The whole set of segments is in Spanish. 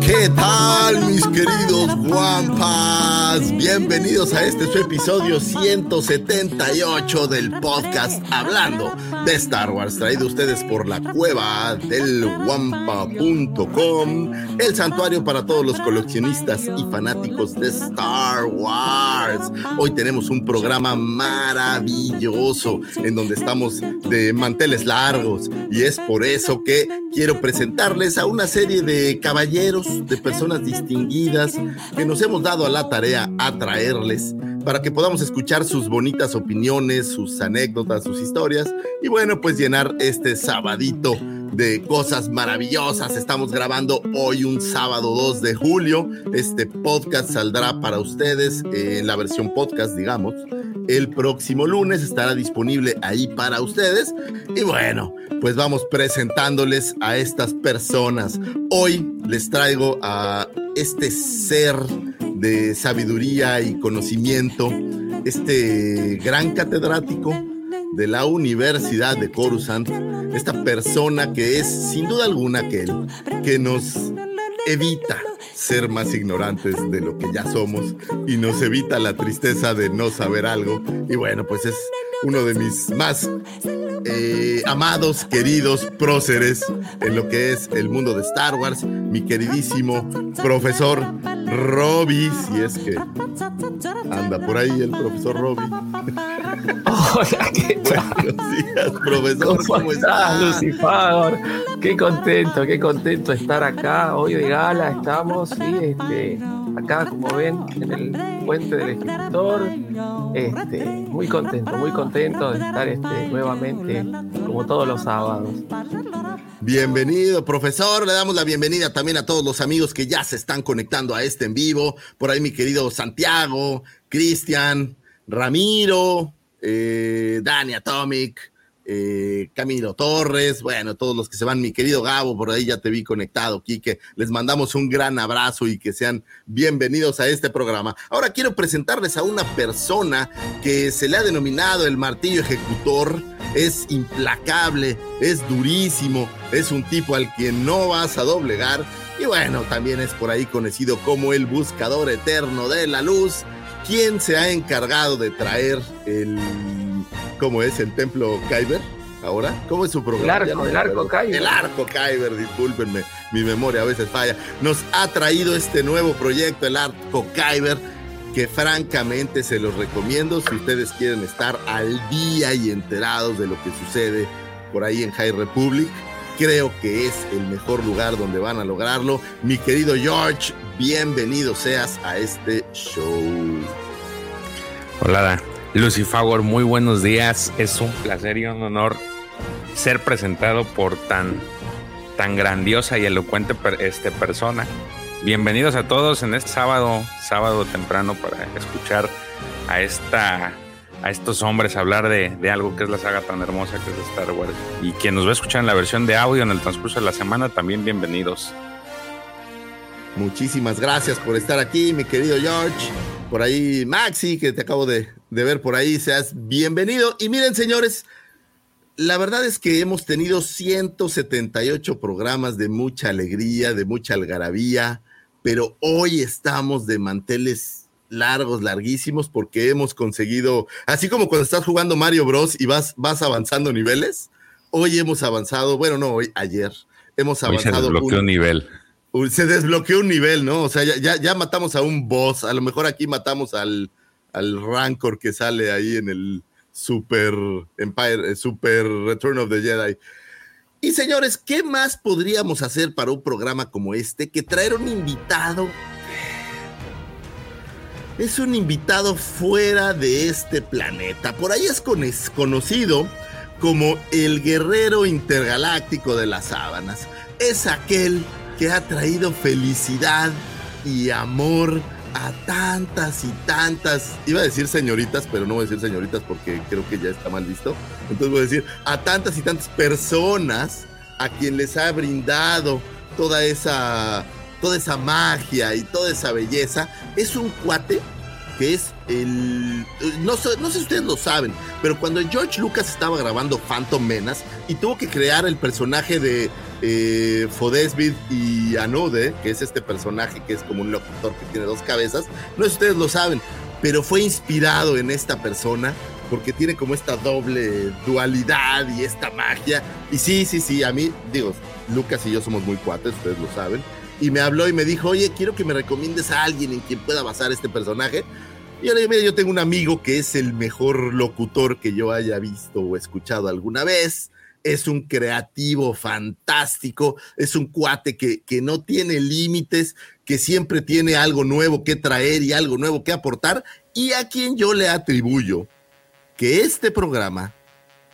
¿Qué tal mis queridos guampas? Bienvenidos a este su episodio 178 del podcast Hablando de Star Wars, traído ustedes por la cueva del guampa.com, el santuario para todos los coleccionistas y fanáticos de Star Wars. Hoy tenemos un programa maravilloso en donde estamos de manteles largos y es por eso que quiero presentarles a una serie de caballeros, de personas distinguidas que nos hemos dado a la tarea a traerles para que podamos escuchar sus bonitas opiniones, sus anécdotas, sus historias y bueno, pues llenar este sabadito de cosas maravillosas. Estamos grabando hoy un sábado 2 de julio. Este podcast saldrá para ustedes en la versión podcast, digamos. El próximo lunes estará disponible ahí para ustedes. Y bueno, pues vamos presentándoles a estas personas. Hoy les traigo a este ser de sabiduría y conocimiento, este gran catedrático de la Universidad de Coruscant, esta persona que es sin duda alguna aquel que nos evita ser más ignorantes de lo que ya somos y nos evita la tristeza de no saber algo. Y bueno, pues es uno de mis más eh, amados, queridos próceres en lo que es el mundo de Star Wars, mi queridísimo profesor Robbie, si es que anda por ahí el profesor Robbie. Hola, ¿qué tal? Buenos días, profesor. ¿Cómo, estás, Lucifer? Qué contento, qué contento estar acá. Hoy de gala estamos, sí, este, acá como ven en el puente del escritor. Este, muy contento, muy contento de estar este, nuevamente como todos los sábados. Bienvenido, profesor. Le damos la bienvenida también a todos los amigos que ya se están conectando a este en vivo. Por ahí mi querido Santiago, Cristian, Ramiro, eh, Dani Atomic, eh, Camilo Torres, bueno, todos los que se van, mi querido Gabo, por ahí ya te vi conectado, Quique. Les mandamos un gran abrazo y que sean bienvenidos a este programa. Ahora quiero presentarles a una persona que se le ha denominado el martillo ejecutor. Es implacable, es durísimo, es un tipo al que no vas a doblegar. Y bueno, también es por ahí conocido como el buscador eterno de la luz, quien se ha encargado de traer el ¿Cómo es? ¿El templo Kyber? ¿Ahora? ¿Cómo es su programa? El arco, el arco Kyber. El arco Kyber, discúlpenme, mi memoria a veces falla. Nos ha traído este nuevo proyecto, el arco Kyber, que francamente se los recomiendo si ustedes quieren estar al día y enterados de lo que sucede por ahí en High Republic. Creo que es el mejor lugar donde van a lograrlo. Mi querido George, bienvenido seas a este show. Hola, Lucifer, muy buenos días. Es un placer y un honor ser presentado por tan, tan grandiosa y elocuente este, persona. Bienvenidos a todos en este sábado, sábado temprano, para escuchar a esta a estos hombres hablar de, de, algo que es la saga tan hermosa que es Star Wars. Y quien nos va a escuchar en la versión de audio en el transcurso de la semana, también bienvenidos. Muchísimas gracias por estar aquí, mi querido George. Por ahí, Maxi, que te acabo de, de ver por ahí, seas bienvenido. Y miren, señores, la verdad es que hemos tenido 178 programas de mucha alegría, de mucha algarabía, pero hoy estamos de manteles largos, larguísimos, porque hemos conseguido, así como cuando estás jugando Mario Bros y vas, vas avanzando niveles, hoy hemos avanzado, bueno, no, hoy, ayer, hemos avanzado. Hoy se desbloqueó un nivel. Se desbloqueó un nivel, ¿no? O sea, ya, ya, matamos a un boss, a lo mejor aquí matamos al, al Rancor que sale ahí en el Super Empire, Super Return of the Jedi. Y señores, ¿qué más podríamos hacer para un programa como este que traer un invitado es un invitado fuera de este planeta. Por ahí es conocido como el guerrero intergaláctico de las sábanas. Es aquel que ha traído felicidad y amor a tantas y tantas, iba a decir señoritas, pero no voy a decir señoritas porque creo que ya está mal visto. Entonces voy a decir a tantas y tantas personas a quien les ha brindado toda esa toda esa magia y toda esa belleza. Es un cuate que es el... No sé, no sé si ustedes lo saben, pero cuando George Lucas estaba grabando Phantom Menace y tuvo que crear el personaje de eh, Fodesbid y Anode, que es este personaje que es como un locutor que tiene dos cabezas, no sé si ustedes lo saben, pero fue inspirado en esta persona porque tiene como esta doble dualidad y esta magia. Y sí, sí, sí, a mí, digo, Lucas y yo somos muy cuates, ustedes lo saben. Y me habló y me dijo, oye, quiero que me recomiendes a alguien en quien pueda basar este personaje. Y yo le dije, mira, yo tengo un amigo que es el mejor locutor que yo haya visto o escuchado alguna vez. Es un creativo fantástico, es un cuate que, que no tiene límites, que siempre tiene algo nuevo que traer y algo nuevo que aportar, y a quien yo le atribuyo que este programa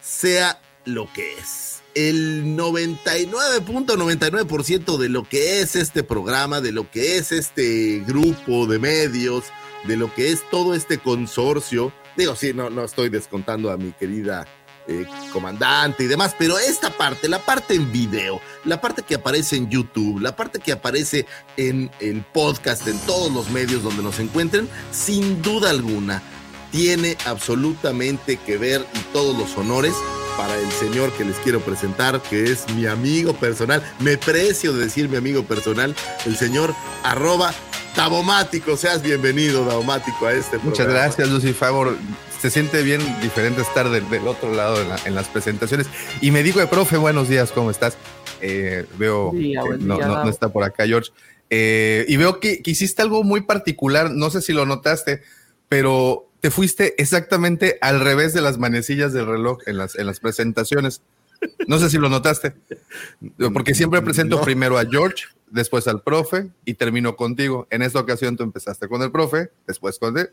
sea lo que es. El 99.99% de lo que es este programa, de lo que es este grupo de medios, de lo que es todo este consorcio, digo, sí, no, no estoy descontando a mi querida eh, comandante y demás, pero esta parte, la parte en video, la parte que aparece en YouTube, la parte que aparece en el podcast, en todos los medios donde nos encuentren, sin duda alguna, tiene absolutamente que ver y todos los honores para el señor que les quiero presentar, que es mi amigo personal, me precio de decir mi amigo personal, el señor arroba Davomático, seas bienvenido, Davomático, a este Muchas programa. gracias, Lucy Favor. Se siente bien diferente estar del, del otro lado en, la- en las presentaciones. Y me digo, profe, buenos días, ¿cómo estás? Eh, veo día, que buen no, no- está por acá, George. Eh, y veo que, que hiciste algo muy particular, no sé si lo notaste, pero te fuiste exactamente al revés de las manecillas del reloj en las, en las presentaciones. No sé si lo notaste, porque siempre presento No. primero a George, después al profe y termino contigo. En esta ocasión tú empezaste con el profe, después con él.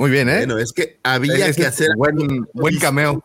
Muy bien, ¿eh? Bueno, es que había Ese que es hacer buen, buen cameo.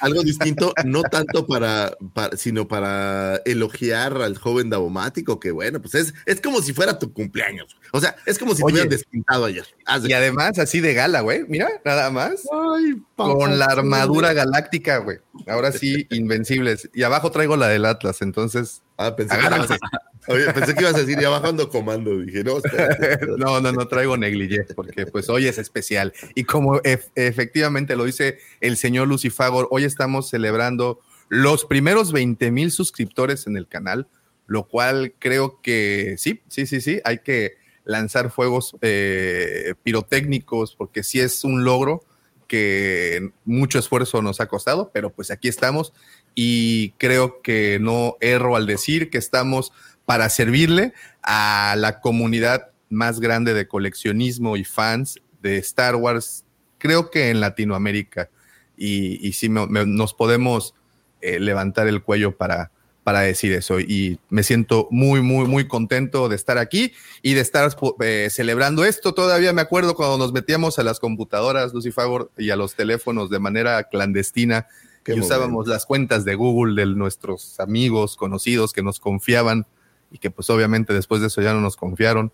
algo distinto, no tanto para, para- sino para elogiar al joven Davomático, que bueno, pues es, es como si fuera tu cumpleaños. O sea, es como si te Oye. hubieran despintado ayer. Y además así de gala, güey. Mira, nada más. Ay, Con la armadura galáctica, güey. Ahora sí, invencibles. Y abajo traigo la del Atlas, entonces. Ah, pensé que, ibas a, oye, pensé que ibas a decir, ya bajando comando. Dije, no, espérate, espérate. No, no, no traigo negligé, porque pues hoy es especial. Y como ef- efectivamente lo dice el señor Lucifagor, hoy estamos celebrando los primeros 20 mil suscriptores en el canal, lo cual creo que sí, sí, sí, sí, hay que lanzar fuegos eh, pirotécnicos, porque sí es un logro que mucho esfuerzo nos ha costado, pero pues aquí estamos y creo que no erro al decir que estamos para servirle a la comunidad más grande de coleccionismo y fans de Star Wars, creo que en Latinoamérica. Y, y sí, me- nos podemos eh, levantar el cuello para, para decir eso. Y me siento muy, muy, muy contento de estar aquí y de estar eh, celebrando esto. Todavía me acuerdo cuando nos metíamos a las computadoras, Lucy Favor, y a los teléfonos de manera clandestina Qué y usábamos las cuentas de Google de nuestros amigos, conocidos que nos confiaban y que pues obviamente después de eso ya no nos confiaron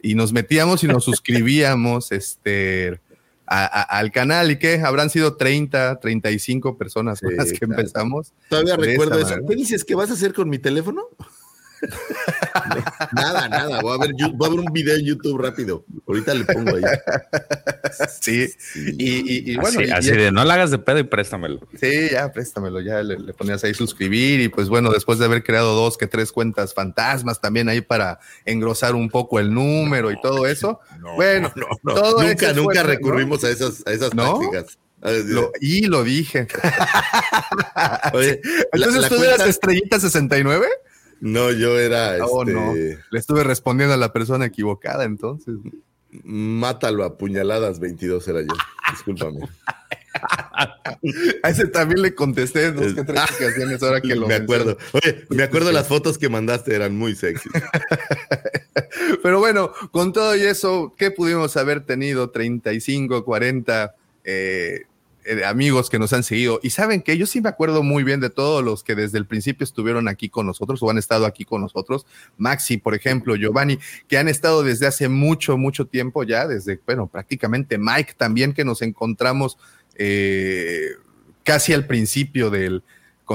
y nos metíamos y nos suscribíamos este a- a- al canal y que habrán sido 30, 35 personas con Sí, las que claro. empezamos. Todavía recuerdo eso. ¿Qué dices? ¿Qué vas a hacer con mi teléfono? Nada, nada. Voy a, ver, Yu- voy a ver un video en YouTube rápido. Ahorita le pongo ahí. Sí, Sí. y, y- y bueno, así, y- así y- de no la hagas de pedo y préstamelo. Sí, ya, préstamelo, ya le, le ponías ahí suscribir y pues bueno, después de haber creado dos que tres cuentas fantasmas también ahí para engrosar un poco el número y todo eso. bueno, No, no, todo ese nunca, nunca recurrimos a esas, a esas ¿No? tácticas. Lo- y lo dije. Oye, la- Entonces la tú cuenta- eras estrellita 69? No, yo era Oh, este, no. Le estuve respondiendo a la persona equivocada entonces. Mátalo a puñaladas 22 era yo. Discúlpame. A ese también le contesté dos que tres ocasiones ahora que lo me acuerdo. Oye, me acuerdo las fotos que mandaste, eran muy sexy. Pero bueno, con todo y eso, ¿qué pudimos haber tenido? 35, 40 eh, eh, amigos que nos han seguido. Y saben que yo sí me acuerdo muy bien de todos los que desde el principio estuvieron aquí con nosotros o han estado aquí con nosotros. Maxi, por ejemplo, Giovanni, que han estado desde hace mucho, mucho tiempo ya, desde, bueno, prácticamente Mike también, que nos encontramos eh, casi al principio del,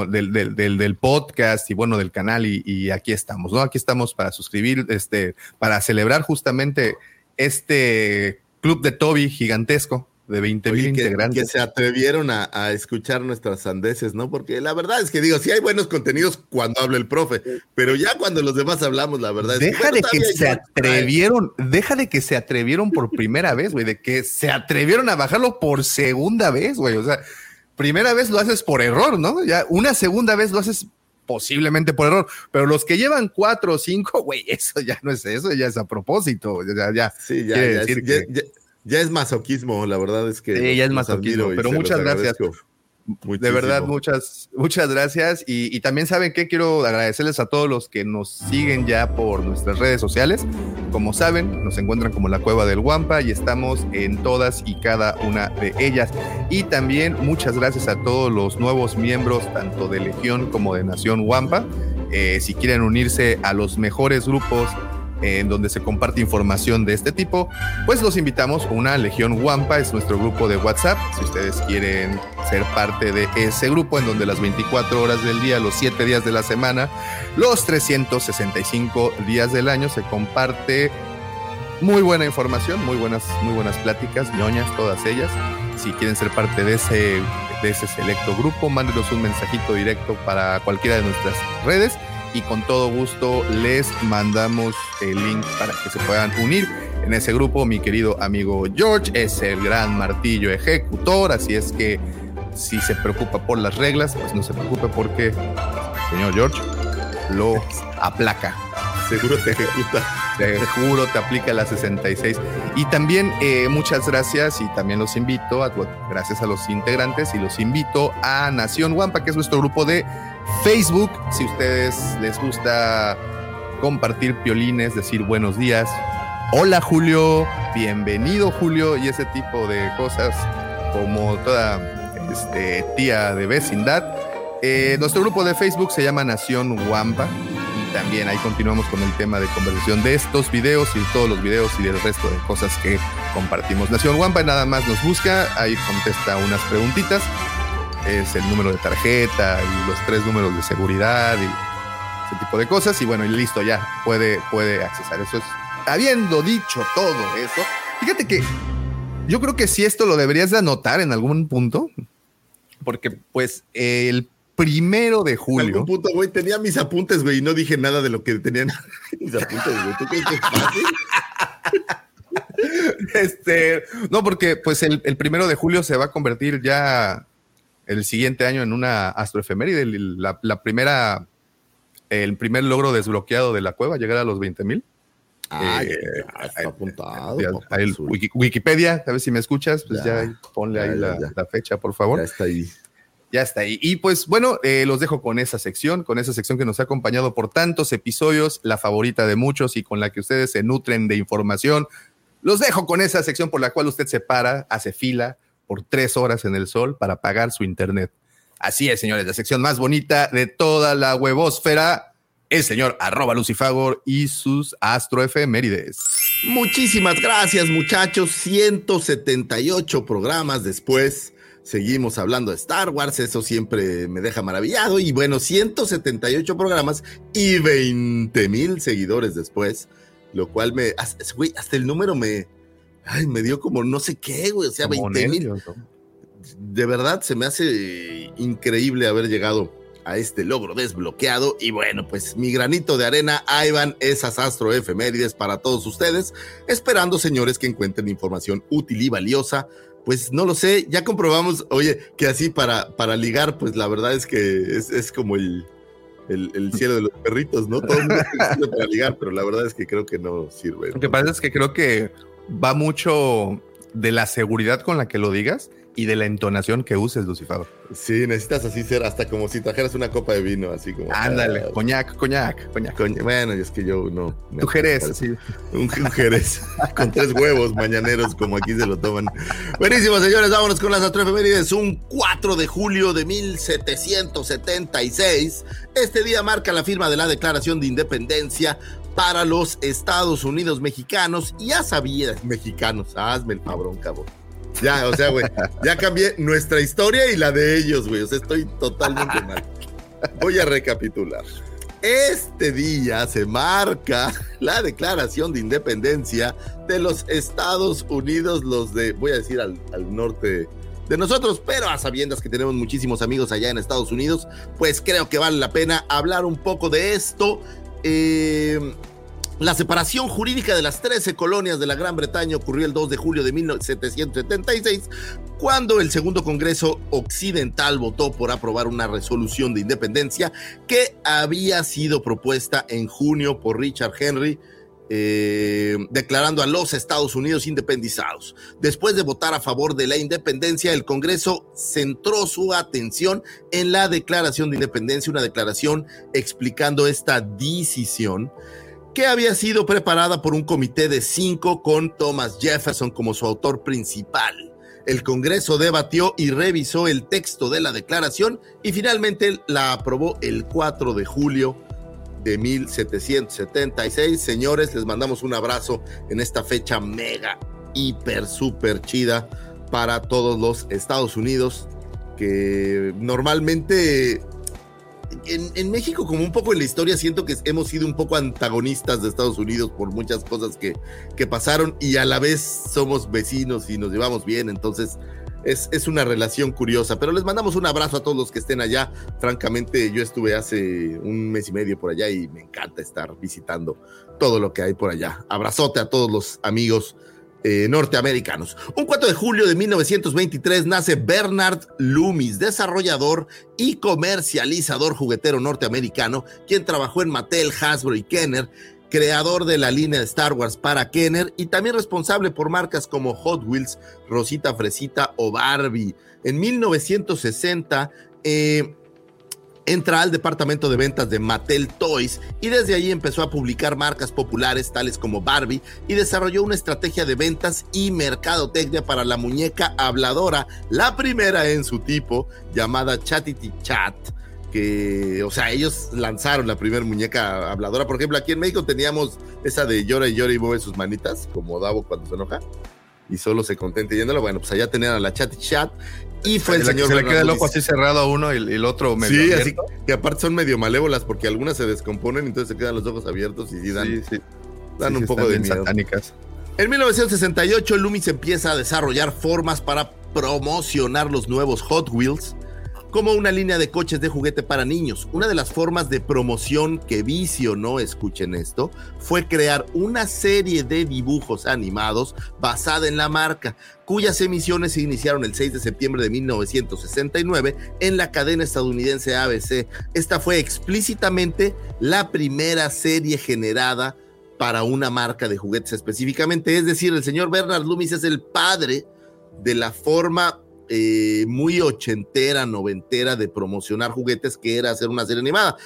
del, del, podcast y bueno, del canal y, y, aquí estamos, ¿no? Aquí estamos para suscribir, este, para celebrar justamente este club de Toby gigantesco de 20 mil integrantes. Que se atrevieron a, a, escuchar nuestras sandeces, ¿no? Porque la verdad es que digo, sí hay buenos contenidos cuando habla el profe, pero ya cuando los demás hablamos, la verdad deja es que. Deja de que se atrevieron, deja de que se atrevieron por primera vez, güey, de que se atrevieron a bajarlo por segunda vez, güey. O sea, primera vez lo haces por error, ¿no? Ya una segunda vez lo haces posiblemente por error, pero los que llevan cuatro o cinco, güey, eso ya no es eso, ya es a propósito, ya, ya, sí, ya, ya, decir es, que, ya, ya es masoquismo, la verdad es que. Sí, ya es masoquismo, pero muchas gracias. Muchísimo. De verdad, muchas, muchas gracias. Y, y, también saben que quiero agradecerles a todos los que nos siguen ya por nuestras redes sociales. Como saben, nos encuentran como la Cueva del Guampa y estamos en todas y cada una de ellas. Y también muchas gracias a todos los nuevos miembros, tanto de Legión como de Nación Guampa. Eh, si quieren unirse a los mejores grupos en donde se comparte información de este tipo, pues los invitamos. Una Legión Wampa es nuestro grupo de WhatsApp. Si ustedes quieren ser parte de ese grupo, en donde las 24 horas del día, los 7 días de la semana, los 365 días del año se comparte muy buena información, muy buenas, muy buenas pláticas, ñoñas, todas ellas. Si quieren ser parte de ese, de ese selecto grupo, mándenos un mensajito directo para cualquiera de nuestras redes y con todo gusto les mandamos el link para que se puedan unir. En ese grupo, mi querido amigo George es el gran martillo ejecutor, así es que si se preocupa por las reglas, pues no se preocupe porque el señor George lo aplaca. Seguro te ejecuta. Seguro te aplica la 66. Y también eh, muchas gracias y también los invito, a, gracias a los integrantes y los invito a Nación Wampa, que es nuestro grupo de Facebook, si ustedes les gusta compartir piolines, decir buenos días. Hola Julio, bienvenido Julio y ese tipo de cosas como toda este, tía de vecindad. Eh, nuestro grupo de Facebook se llama Nación Wampa y también ahí continuamos con el tema de conversación de estos videos y todos los videos y del resto de cosas que compartimos. Nación Wampa nada más nos busca, ahí contesta unas preguntitas es el número de tarjeta y los tres números de seguridad y ese tipo de cosas. Y bueno, y listo, ya puede, puede accesar. Eso es, habiendo dicho todo eso, fíjate que yo creo que si esto lo deberías de anotar en algún punto, porque pues el primero de julio. En algún punto, güey, tenía mis apuntes, güey, y no dije nada de lo que tenían mis apuntes, güey. ¿Tú crees que es fácil? Este, no, porque pues el, el primero de julio se va a convertir ya el siguiente año en una astroefeméride, la, la primera, el primer logro desbloqueado de la cueva, llegar a los 20 mil. Ah, eh, está apuntado. el Wikipedia, a ver si me escuchas, pues ya, ponle ahí la, la, fecha, por favor. Ya está ahí. Ya está ahí. Y pues bueno, eh, los dejo con esa sección, con esa sección que nos ha acompañado por tantos episodios, la favorita de muchos y con la que ustedes se nutren de información. Los dejo con esa sección por la cual usted se para, hace fila, por tres horas en el sol para pagar su internet. Así es, señores, la sección más bonita de toda la huevosfera, el señor arroba Lucifagor y sus astroefemérides. Muchísimas gracias, muchachos. 178 programas después. Seguimos hablando de Star Wars, eso siempre me deja maravillado. Y bueno, 178 programas y 20 mil seguidores después, lo cual me. Hasta el número me, ay, me dio como no sé qué, güey, o sea, 20 mil. De verdad, se me hace increíble haber llegado a este logro desbloqueado. Y bueno, pues mi granito de arena, ahí van esas astroefemérides para todos ustedes, esperando, señores, que encuentren información útil y valiosa. Pues no lo sé, ya comprobamos, oye, que así para, para ligar, pues la verdad es que es, es como el, el, el, cielo de los perritos, ¿no? Todo el mundo para ligar, pero la verdad es que creo que no sirve. Lo que pasa es que creo que va mucho de la seguridad con la que lo digas y de la entonación que uses, Lucifer. Sí, necesitas así ser hasta como si trajeras una copa de vino, así como. Ándale, ah, coñac, coñac, coñac. coña- Bueno, es que yo no. Tu Jerez, sí. Un, un Jerez con tres huevos mañaneros, como aquí se lo toman. Buenísimo, señores, vámonos con las astroefemérides. Un 4 de julio de 1776. Este día marca la firma de la Declaración de Independencia para los Estados Unidos mexicanos. Y ya sabías, mexicanos, hazme el cabrón, cabrón. Ya, o sea, güey, ya cambié nuestra historia y la de ellos, güey. O sea, estoy totalmente mal. Voy a recapitular. Este día se marca la declaración de independencia de los Estados Unidos, los de, voy a decir, al, al norte de nosotros, pero a sabiendas que tenemos muchísimos amigos allá en Estados Unidos, pues creo que vale la pena hablar un poco de esto. Eh, la separación jurídica de las 13 colonias de la Gran Bretaña ocurrió el 2 de julio de 1776, cuando el Segundo Congreso Occidental votó por aprobar una resolución de independencia que había sido propuesta en junio por Richard Henry, eh, declarando a los Estados Unidos independizados. Después de votar a favor de la independencia, el Congreso centró su atención en la declaración de independencia, una declaración explicando esta decisión que había sido preparada por un comité de cinco con Thomas Jefferson como su autor principal. El Congreso debatió y revisó el texto de la declaración y finalmente la aprobó el 4 de julio de 1776. Señores, les mandamos un abrazo en esta fecha mega, hiper, super chida para todos los Estados Unidos, que normalmente en, en, México, como un poco en la historia, siento que hemos sido un poco antagonistas de Estados Unidos por muchas cosas que, que pasaron y a la vez somos vecinos y nos llevamos bien, entonces es, es, una relación curiosa, pero les mandamos un abrazo a todos los que estén allá. Francamente, yo estuve hace un mes y medio por allá y me encanta estar visitando todo lo que hay por allá. Abrazote a todos los amigos eh, norteamericanos. Un 4 de julio de 1923 nace Bernard Loomis, desarrollador y comercializador juguetero norteamericano, quien trabajó en Mattel, Hasbro y Kenner, creador de la línea de Star Wars para Kenner y también responsable por marcas como Hot Wheels, Rosita Fresita o Barbie. En 1960 eh, entra al departamento de ventas de Mattel Toys y desde allí empezó a publicar marcas populares tales como Barbie y desarrolló una estrategia de ventas y mercadotecnia para la muñeca habladora, la primera en su tipo, llamada Chatity Chat que, o sea, ellos lanzaron la primera muñeca habladora. Por ejemplo, aquí en México teníamos esa de llora y llora y mueve sus manitas, como Davo cuando se enoja, y solo se contenta yéndolo. Bueno, pues allá tenían a la Chat Chat, y fue el se señor. Se le queda el ojo así cerrado a uno y, y el otro medio Sí, abierto. así que aparte son medio malévolas porque algunas se descomponen, entonces se quedan los ojos abiertos y dan, Sí, sí. dan Sí, un poco de miedo. satánicas. En 1968, Loomis empieza a desarrollar formas para promocionar los nuevos Hot Wheels como una línea de coches de juguete para niños. Una de las formas de promoción que visionó, escuchen esto, fue crear una serie de dibujos animados basada en la marca, cuyas emisiones se iniciaron el 6 de septiembre de 1969 en la cadena estadounidense ABC. Esta fue explícitamente la primera serie generada para una marca de juguetes específicamente. Es decir, el señor Bernard Loomis es el padre de la forma eh, muy ochentera, noventera de promocionar juguetes que era hacer una serie animada.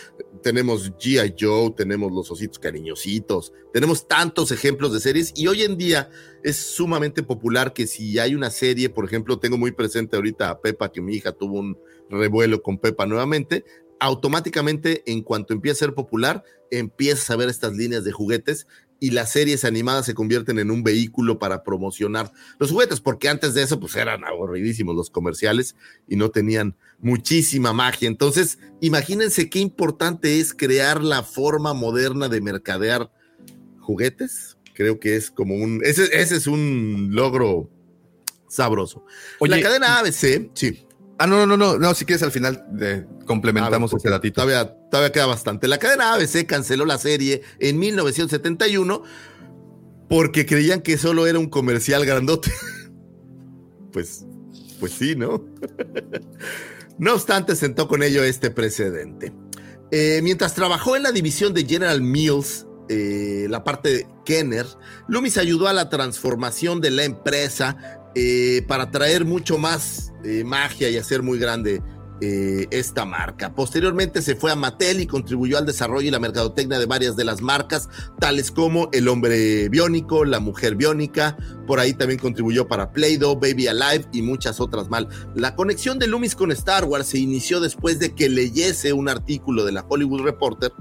Tenemos G.I. Joe, tenemos los ositos cariñositos, tenemos tantos ejemplos de series y hoy en día es sumamente popular que si hay una serie, por ejemplo, tengo muy presente ahorita a Pepa, que mi hija tuvo un revuelo con Pepa nuevamente, automáticamente en cuanto empieza a ser popular, empiezas a ver estas líneas de juguetes y las series animadas se convierten en un vehículo para promocionar los juguetes, porque antes de eso pues eran aburridísimos los comerciales y no tenían muchísima magia. Entonces, imagínense qué importante es crear la forma moderna de mercadear juguetes. Creo que es como un, ese, ese es un logro sabroso. Oye, la cadena ABC, sí. Ah, no, no, no, no, si quieres al final de, complementamos Ah, ese datito. Todavía, todavía queda bastante. La cadena ABC canceló la serie en 1971 porque creían que solo era un comercial grandote. Pues, pues sí, ¿no? no obstante, sentó con ello este precedente. Eh, mientras trabajó en la división de General Mills eh, la parte de Kenner, Loomis ayudó a la transformación de la empresa eh, para traer mucho más eh, magia y hacer muy grande eh, esta marca. Posteriormente se fue a Mattel y contribuyó al desarrollo y la mercadotecnia de varias de las marcas, tales como el hombre biónico, la mujer biónica, por ahí también contribuyó para Play-Doh, Baby Alive y muchas otras más. La conexión de Loomis con Star Wars se inició después de que leyese un artículo de la Hollywood Reporter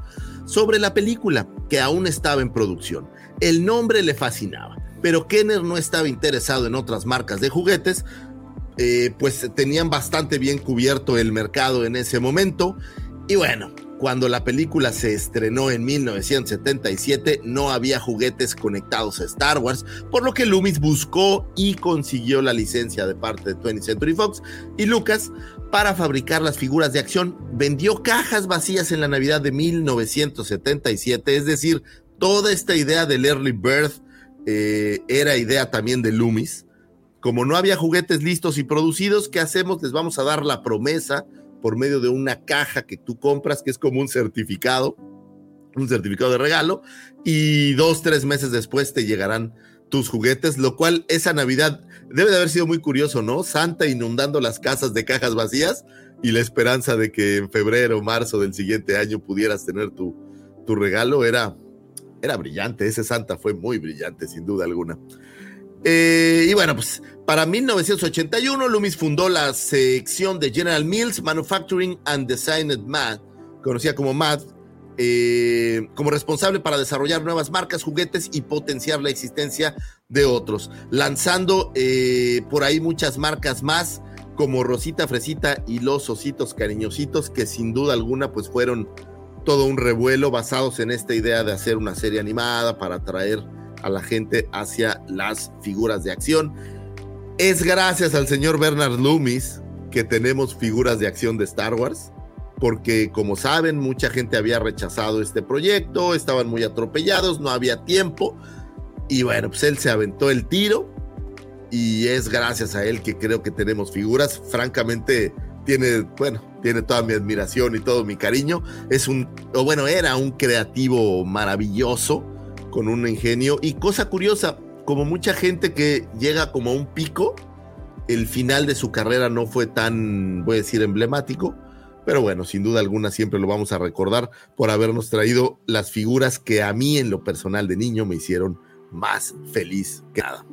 sobre la película, que aún estaba en producción. El nombre le fascinaba, pero Kenner no estaba interesado en otras marcas de juguetes, eh, pues tenían bastante bien cubierto el mercado en ese momento. Y bueno, cuando la película se estrenó en 1977, no había juguetes conectados a Star Wars, por lo que Loomis buscó y consiguió la licencia de parte de 20th Century Fox y Lucas para fabricar las figuras de acción. Vendió cajas vacías en la Navidad de 1977, es decir, toda esta idea del Early Birth eh, era idea también de Loomis. Como no había juguetes listos y producidos, ¿qué hacemos? Les vamos a dar la promesa por medio de una caja que tú compras, que es como un certificado, un certificado de regalo, y dos, tres meses después te llegarán tus juguetes, lo cual esa Navidad debe de haber sido muy curioso, ¿no? Santa inundando las casas de cajas vacías y la esperanza de que en febrero o marzo del siguiente año pudieras tener tu, tu regalo era, era brillante. Ese Santa fue muy brillante, sin duda alguna. Eh, y bueno, pues para 1981 Loomis fundó la sección de General Mills Manufacturing and Designed MAD, conocida como MAD, eh, como responsable para desarrollar nuevas marcas, juguetes y potenciar la existencia de otros, lanzando eh, por ahí muchas marcas más como Rosita Fresita y los Ositos Cariñositos, que sin duda alguna pues fueron todo un revuelo basados en esta idea de hacer una serie animada para atraer a la gente hacia las figuras de acción. Es gracias al señor Bernard Loomis que tenemos figuras de acción de Star Wars, porque como saben, mucha gente había rechazado este proyecto, estaban muy atropellados, no había tiempo, y bueno, pues él se aventó el tiro, y es gracias a él que creo que tenemos figuras, francamente tiene, bueno, tiene toda mi admiración y todo mi cariño, es un, o bueno, era un creativo maravilloso, con un ingenio. Y cosa curiosa, como mucha gente que llega como a un pico, el final de su carrera no fue tan, voy a decir, emblemático. Pero bueno, sin duda alguna siempre lo vamos a recordar por habernos traído las figuras que a mí en lo personal de niño me hicieron más feliz que nada.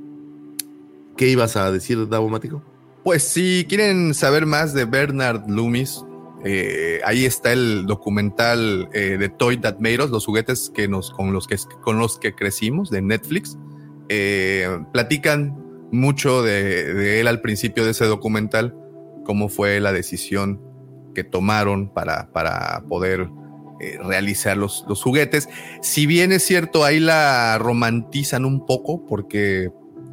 ¿Qué ibas a decir, Davomático? Pues si quieren saber más de Bernard Loomis, eh, ahí está el documental eh, de Toy That Made Us, los juguetes que nos, con, los que, con los que crecimos de Netflix. Eh, platican mucho de, de, él al principio de ese documental, cómo fue la decisión que tomaron para, para poder realizar los, los juguetes. Si bien es cierto, ahí la romantizan un poco porque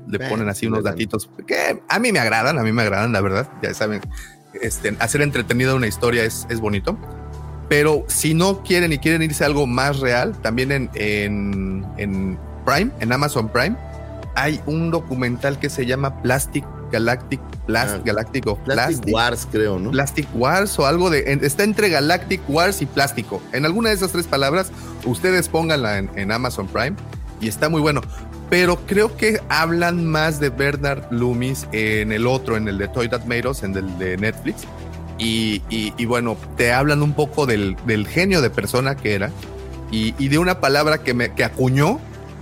le ponen así unos datitos que a mí me agradan, a mí me agradan, la verdad, ya saben este, hacer entretenida una historia es, es, bonito. Pero si no quieren y quieren irse a algo más real, también en, en, en Prime, en Amazon Prime, hay un documental que se llama Plastic Galactic, Plast, ah, Galactic of Plastic, Plastic, Wars, creo, ¿no? Plastic Wars o algo de. En, está entre Galactic Wars y Plástico. En alguna de esas tres palabras, ustedes pónganla en, en Amazon Prime y está muy bueno pero creo que hablan más de Bernard Loomis en el otro, en el de Toy That Made Us, en el de Netflix. Y, y, y bueno, te hablan un poco del, del genio de persona que era y, y de una palabra que, me, que acuñó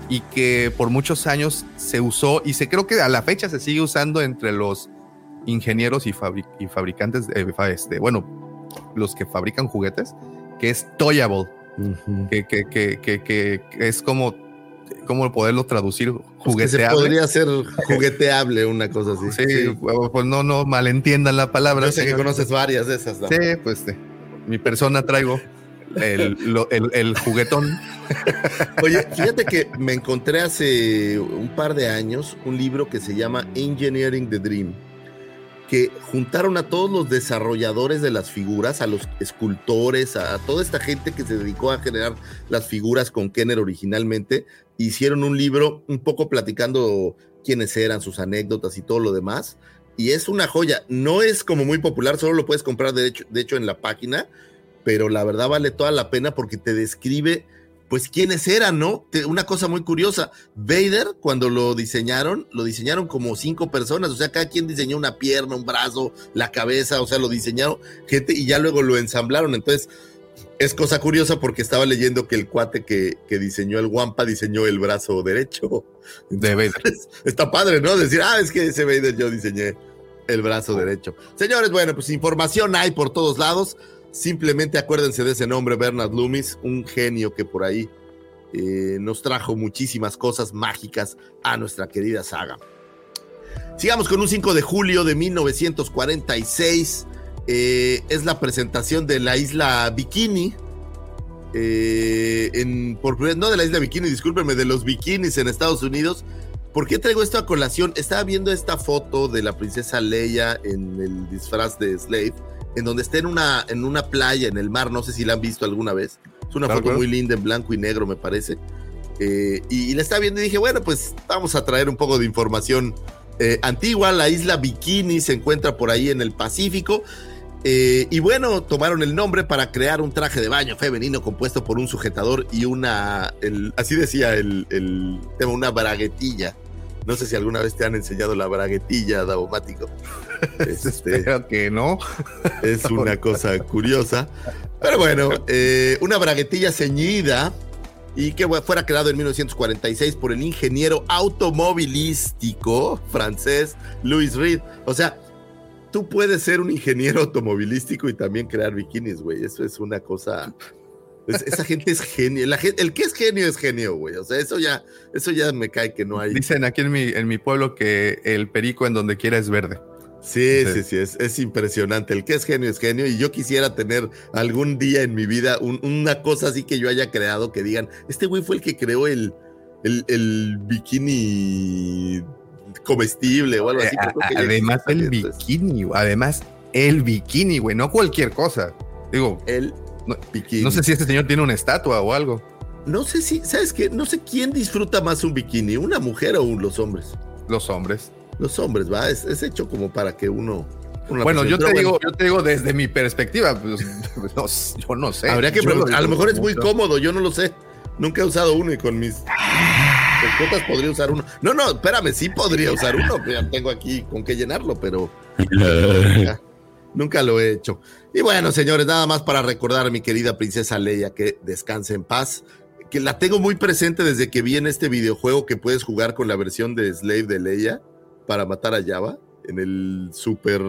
y que por muchos años se usó y se creo que a la fecha se sigue usando entre los ingenieros y, fabric, y fabricantes, eh, este, bueno, los que fabrican juguetes, que es toyable, uh -huh. que, que, que, que, es como cómo poderlo traducir jugueteable. se podría ser jugueteable, una cosa así. Sí, sí, pues no, no malentiendan la palabra. Yo sé que conoces varias de esas. ¿no? Sí, pues sí. mi persona traigo el, lo, el, el, juguetón. Oye, fíjate que me encontré hace un par de años un libro que se llama Engineering the Dream que juntaron a todos los desarrolladores de las figuras, a los escultores, a, a, toda esta gente que se dedicó a generar las figuras con Kenner originalmente, hicieron un libro un poco platicando quiénes eran, sus anécdotas y todo lo demás. Y es una joya. No es como muy popular, solo lo puedes comprar de hecho, de hecho en la página, pero la verdad vale toda la pena porque te describe pues quiénes eran, ¿no? Te- Una cosa muy curiosa, Vader cuando lo diseñaron, lo diseñaron como cinco personas, o sea, cada quien diseñó una pierna, un brazo, la cabeza, o sea, lo diseñaron gente y ya luego lo ensamblaron, entonces es cosa curiosa porque estaba leyendo que el cuate que, que diseñó el Wampa diseñó el brazo derecho. De Vader. Está padre, ¿no? Decir, ah, es que ese Vader yo diseñé el brazo derecho. Señores, bueno, pues información hay por todos lados. Simplemente acuérdense de ese nombre, Bernard Loomis, un genio que por ahí eh, nos trajo muchísimas cosas mágicas a nuestra querida saga. Sigamos con un 5 de julio de 1946. Eh, es la presentación de la isla Bikini. eh, en, por, no de la isla Bikini, discúlpenme, de los bikinis en Estados Unidos. ¿Por qué traigo esto a colación? Estaba viendo esta foto de la princesa Leia en el disfraz de Slave, en donde está en una, en una playa en el mar. No sé si la han visto alguna vez. Es una Claro, foto claro. muy linda en blanco y negro, me parece. Eh, y, y la estaba viendo y dije, bueno, pues vamos a traer un poco de información eh, antigua. La isla Bikini se encuentra por ahí en el Pacífico. Eh, y bueno, tomaron el nombre para crear un traje de baño femenino compuesto por un sujetador y una, el- así decía el, el tema, una braguetilla. No sé si alguna vez te han enseñado la braguetilla, Daumático. Este, que no. es una cosa curiosa. Pero bueno, eh, una braguetilla ceñida y que fuera creado en 1946 por el ingeniero automovilístico francés Louis Reed. O sea, tú puedes ser un ingeniero automovilístico y también crear bikinis, güey. Eso es una cosa. es- esa gente es genio. La el que es genio es genio, güey. O sea, eso ya, eso ya me cae que no hay. Dicen aquí en mi, en mi pueblo que el perico en donde quiera es verde. Sí, Sí. sí, sí, es, es impresionante. El que es genio es genio y yo quisiera tener algún día en mi vida un- una cosa así que yo haya creado que digan, este güey fue el que creó el, el, el bikini comestible o algo así. Eh, además el bikini, además el bikini, güey, no cualquier cosa. Digo, El No- bikini. no sé si este señor tiene una estatua o algo. No sé si, ¿sabes qué? No sé quién disfruta más un bikini, una mujer o un- los hombres. Los hombres. Los hombres, va, es, es hecho como para que uno... Bueno, yo te bueno. digo, yo te digo desde mi perspectiva, pues, no, yo no sé. Habría que preguntar. A lo mejor es muy cómodo, yo no lo sé. Nunca he usado uno y con mis escotas podría usar uno. No, no, espérame, sí podría usar uno. Ya tengo aquí con qué llenarlo, pero nunca, nunca lo he hecho. Y bueno, señores, nada más para recordar a mi querida princesa Leia que descanse en paz. Que la tengo muy presente desde que vi en este videojuego que puedes jugar con la versión de Slave de Leia para matar a Java en el super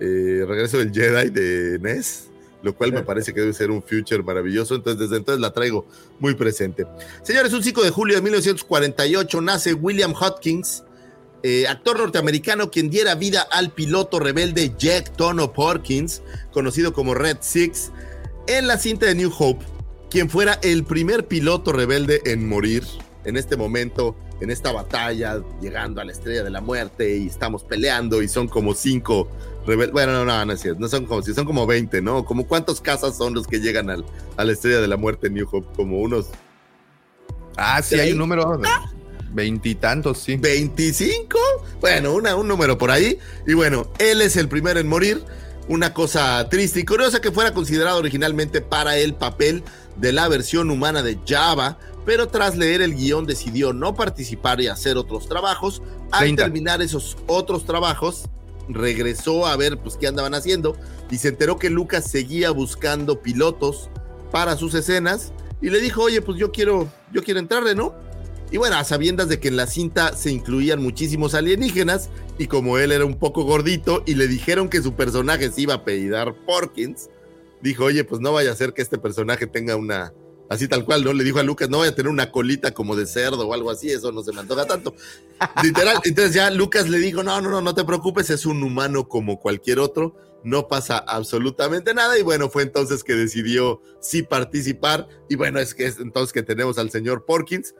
eh, regreso del Jedi de NES lo cual me parece que debe ser un future maravilloso. Entonces, desde entonces la traigo muy presente. Señores, un 5 de julio de 1948 nace William Hodgkins, eh, actor norteamericano quien diera vida al piloto rebelde Jack Tono Porkins, conocido como Red Six, en la cinta de New Hope, quien fuera el primer piloto rebelde en morir. En este momento, en esta batalla, llegando a la estrella de la muerte y estamos peleando y son como cinco Bueno, no, no, no es cierto, no son como si son como 20, ¿no? Como cuántos casas son los que llegan al, a la estrella de la muerte en New Hope, como unos Ah, sí, hay un número veintitantos, sí. 25. Bueno, una, un número por ahí. Y bueno, él es el primero en morir. Una cosa triste y curiosa que fuera considerado originalmente para el papel de la versión humana de Java, pero tras leer el guion decidió no participar y hacer otros trabajos. Al 30. terminar esos otros trabajos, regresó a ver pues qué andaban haciendo y se enteró que Lucas seguía buscando pilotos para sus escenas y le dijo, oye, pues yo quiero, yo quiero entrarle, ¿no? Y bueno, a sabiendas de que en la cinta se incluían muchísimos alienígenas y como él era un poco gordito y le dijeron que su personaje se iba a apellidar Porkins, dijo, oye, pues no vaya a ser que este personaje tenga una, así tal cual, ¿no? Le dijo a Lucas, no vaya a tener una colita como de cerdo o algo así, eso no se me antoja tanto. Literal, entonces ya Lucas le dijo, no, no, no, no te preocupes, es un humano como cualquier otro, no pasa absolutamente nada y bueno, fue entonces que decidió sí participar y bueno, es que es entonces que tenemos al señor Porkins,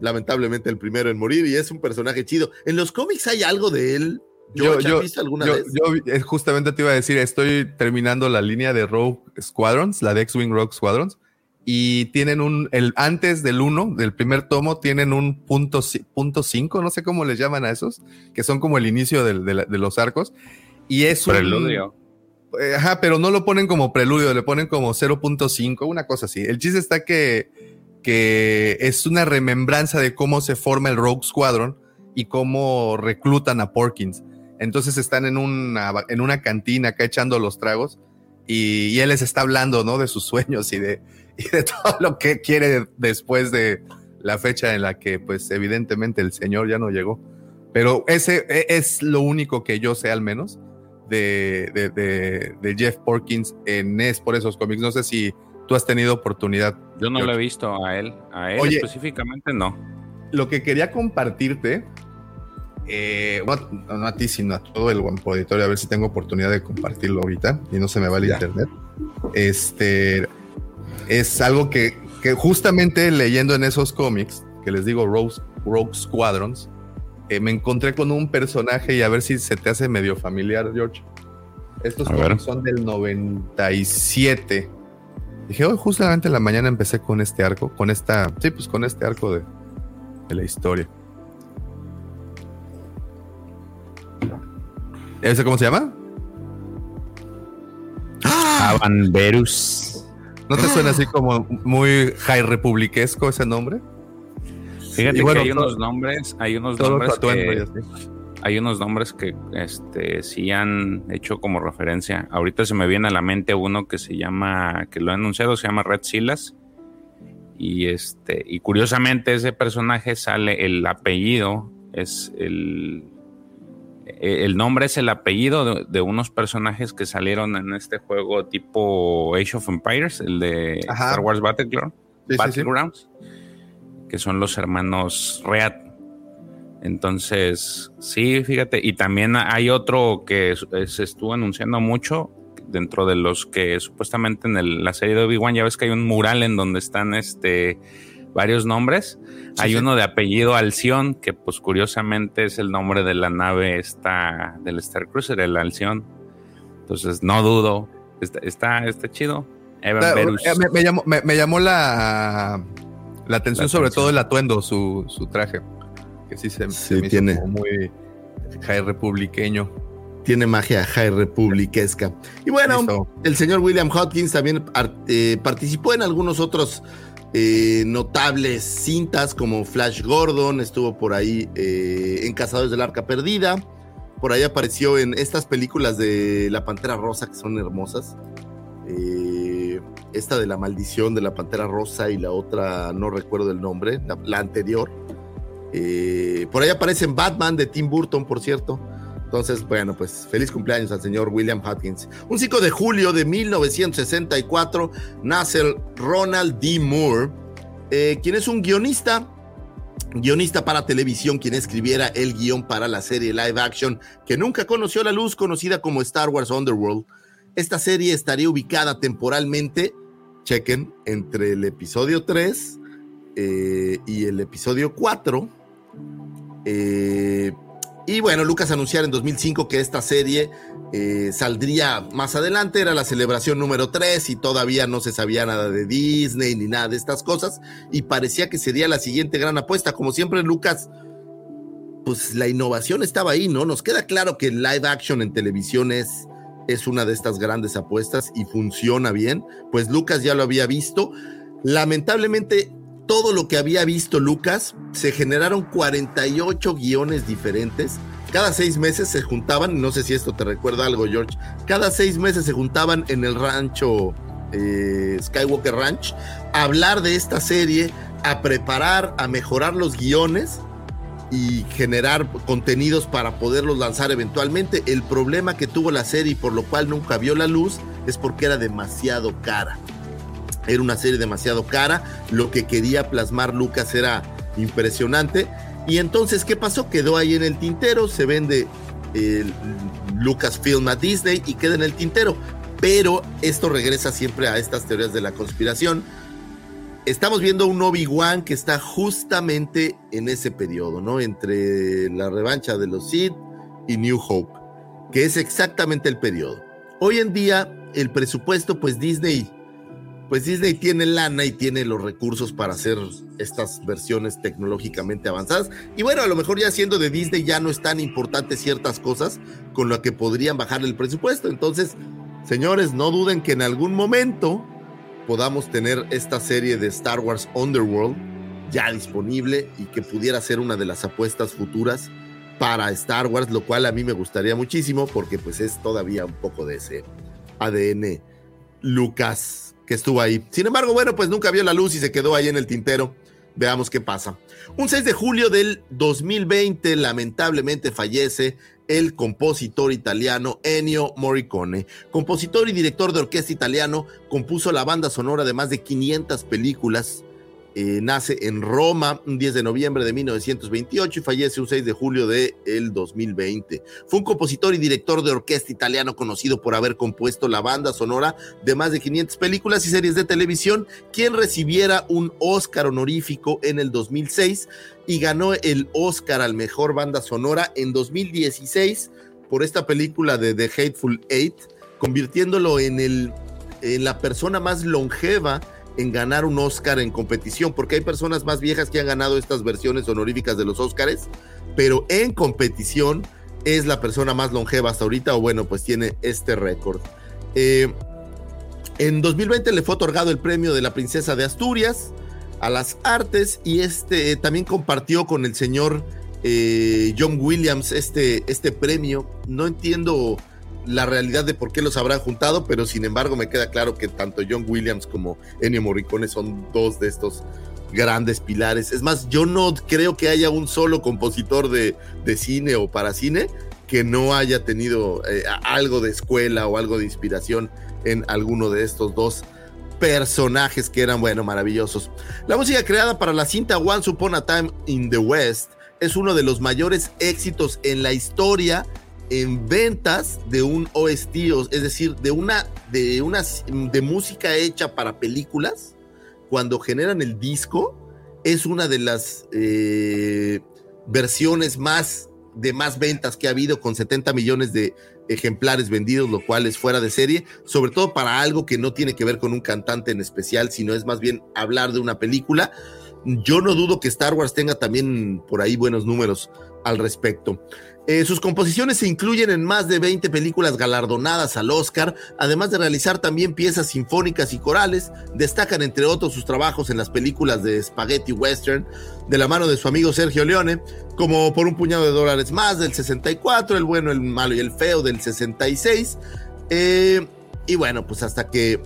lamentablemente el primero en morir y es un personaje chido. ¿En los cómics hay algo de él? Yo, ¿has yo, visto alguna yo- vez? yo, justamente te iba a decir, estoy terminando la línea de Rogue Squadrons, la de X-Wing Rogue Squadrons, y tienen un, el, antes del 1, del primer tomo, tienen un punto, ci- punto 5, no sé cómo les llaman a esos, que son como el inicio del- de, la- de los arcos, y es un... Preludio. Eh, Ajá, pero no lo ponen como preludio, le ponen como 0.5, una cosa así. El chiste está que, que es una remembranza de cómo se forma el Rogue Squadron y cómo reclutan a Porkins. Entonces están en una, en una cantina acá echando los tragos y, y él les está hablando, ¿no? De sus sueños y de, y de todo lo que quiere después de la fecha en la que, pues, evidentemente el señor ya no llegó. Pero ese e, es lo único que yo sé, al menos, de, de, de, de Jeff Porkins en Es por esos cómics. No sé si tú has tenido oportunidad. Yo no lo he visto a él, a él Oye, específicamente no. Lo que quería compartirte, eh, no, no a ti, sino a todo el Guampo Auditorio, a ver si tengo oportunidad de compartirlo ahorita y no se me va el Ya. internet. Este es algo que, que justamente leyendo en esos cómics, que les digo Rogue, Rogue Squadrons, eh, me encontré con un personaje y a ver si se te hace medio familiar, George. Estos cómics son del 97. Dije, hoy justamente en la mañana empecé con este arco, con esta, sí, pues con este arco de, de la historia. ¿Ese cómo se llama? Avanverus. ¿No te suena así como muy high republiquesco ese nombre? Fíjate bueno, que hay unos nombres, hay unos nombres que, hay unos nombres que este sí han hecho como referencia. Ahorita se me viene a la mente uno que se llama, que lo he anunciado, se llama Red Silas. Y este, y curiosamente ese personaje sale, el apellido es el el nombre es el apellido de, de unos personajes que salieron en este juego tipo Age of Empires, el de Ajá. Star Wars Battleground, Sí, sí, sí. Battlegrounds, que son los hermanos Reat. Entonces, sí, fíjate, y también hay otro que se estuvo anunciando mucho dentro de los que supuestamente en el- la serie de Obi-Wan ya ves que hay un mural en donde están este varios nombres. hay sí. uno de apellido Alción, que pues curiosamente es el nombre de la nave esta del Star Cruiser, el Alción. Entonces, no dudo. Está, está, está chido. Evan Eh, Verus. Me, me llamó, me- me llamó la, la atención, La sobre atención. todo el atuendo, su, su traje. Que sí se, Sí, se me hizo tiene. como muy high republiqueño. Tiene magia high republiquesca. Y bueno, Listo. el señor William Hodgkins también eh, participó en algunos otros eh, notables cintas como Flash Gordon, estuvo por ahí eh, en Cazadores del Arca Perdida, por ahí apareció en estas películas de La Pantera Rosa que son hermosas. Eh, esta de la maldición de la Pantera Rosa y la otra no recuerdo el nombre, la, la anterior. Por ahí aparece en Batman de Tim Burton, por cierto. Entonces, bueno, pues feliz cumpleaños al señor William Hopkins. Un 5 de julio de 1964 nace Ronald D. Moore, eh, quien es un guionista, guionista para televisión, quien escribiera el guion para la serie live action que nunca conoció la luz, conocida como Star Wars Underworld. Esta serie estaría ubicada temporalmente, chequen, entre el episodio 3 eh, y el episodio 4. Eh, y bueno, Lucas anunciara en 2005 que esta serie eh, saldría más adelante, era la celebración número 3 y todavía no se sabía nada de Disney ni nada de estas cosas y parecía que sería la siguiente gran apuesta. Como siempre, Lucas, pues la innovación estaba ahí, ¿no? Nos queda claro que live action en televisión es, es una de estas grandes apuestas y funciona bien, pues Lucas ya lo había visto. Lamentablemente, todo lo que había visto Lucas, se generaron 48 guiones diferentes. Cada seis meses se juntaban, no sé si esto te recuerda algo, George. Cada seis meses se juntaban en el rancho eh, Skywalker Ranch a hablar de esta serie, a preparar, a mejorar los guiones y generar contenidos para poderlos lanzar eventualmente. El problema que tuvo la serie por lo cual nunca vio la luz es porque era demasiado cara. Era una serie demasiado cara. Lo que quería plasmar Lucas era impresionante. Y entonces, ¿qué pasó? Quedó ahí en el tintero. Se vende el Lucasfilm a Disney y queda en el tintero. Pero esto regresa siempre a estas teorías de la conspiración. Estamos viendo un Obi-Wan que está justamente en ese periodo, ¿no? Entre la revancha de los Sith y New Hope, que es exactamente el periodo. Hoy en día, el presupuesto, pues Disney pues Disney tiene lana y tiene los recursos para hacer estas versiones tecnológicamente avanzadas. Y bueno, a lo mejor ya siendo de Disney ya no es tan importante ciertas cosas con lo que podrían bajar el presupuesto. Entonces, señores, no duden que en algún momento podamos tener esta serie de Star Wars Underworld ya disponible y que pudiera ser una de las apuestas futuras para Star Wars, lo cual a mí me gustaría muchísimo porque pues es todavía un poco de ese ADN Lucas que estuvo ahí. Sin embargo, bueno, pues nunca vio la luz y se quedó ahí en el tintero. Veamos qué pasa. Un 6 de julio del 2020, lamentablemente fallece el compositor italiano Ennio Morricone. Compositor y director de orquesta italiano, compuso la banda sonora de más de 500 películas, eh, nace en Roma un 10 de noviembre de 1928 y fallece un 6 de julio de el 2020. Fue un compositor y director de orquesta italiano conocido por haber compuesto la banda sonora de más de 500 películas y series de televisión, quien recibiera un Oscar honorífico en el 2006 y ganó el Oscar al mejor banda sonora en 2016 por esta película de The Hateful Eight, convirtiéndolo en el en la persona más longeva en ganar un Oscar en competición, porque hay personas más viejas que han ganado estas versiones honoríficas de los Oscars, pero en competición es la persona más longeva hasta ahorita, o bueno, pues tiene este récord. Eh, en 2020 le fue otorgado el premio de la Princesa de Asturias a las artes y este eh, también compartió con el señor eh, John Williams este, este premio. No entiendo la realidad de por qué los habrán juntado, pero sin embargo me queda claro que tanto John Williams como Ennio Morricone son dos de estos grandes pilares. Es más, yo no creo que haya un solo compositor de, de cine o para cine que no haya tenido eh, algo de escuela o algo de inspiración en alguno de estos dos personajes que eran, bueno, maravillosos. La música creada para la cinta Once Upon a Time in the West es uno de los mayores éxitos en la historia en ventas de un OST, es decir, de una, de una de música hecha para películas, cuando generan el disco, es una de las eh, versiones más de más ventas que ha habido con 70 millones de ejemplares vendidos, lo cual es fuera de serie, sobre todo para algo que no tiene que ver con un cantante en especial, sino es más bien hablar de una película. Yo no dudo que Star Wars tenga también por ahí buenos números al respecto. Eh, sus composiciones se incluyen en más de 20 películas galardonadas al Oscar, además de realizar también piezas sinfónicas y corales. Destacan entre otros sus trabajos en las películas de Spaghetti Western, de la mano de su amigo Sergio Leone, como Por un puñado de dólares más del 64, El bueno, el malo y el feo del 66. Eh, y bueno, pues hasta que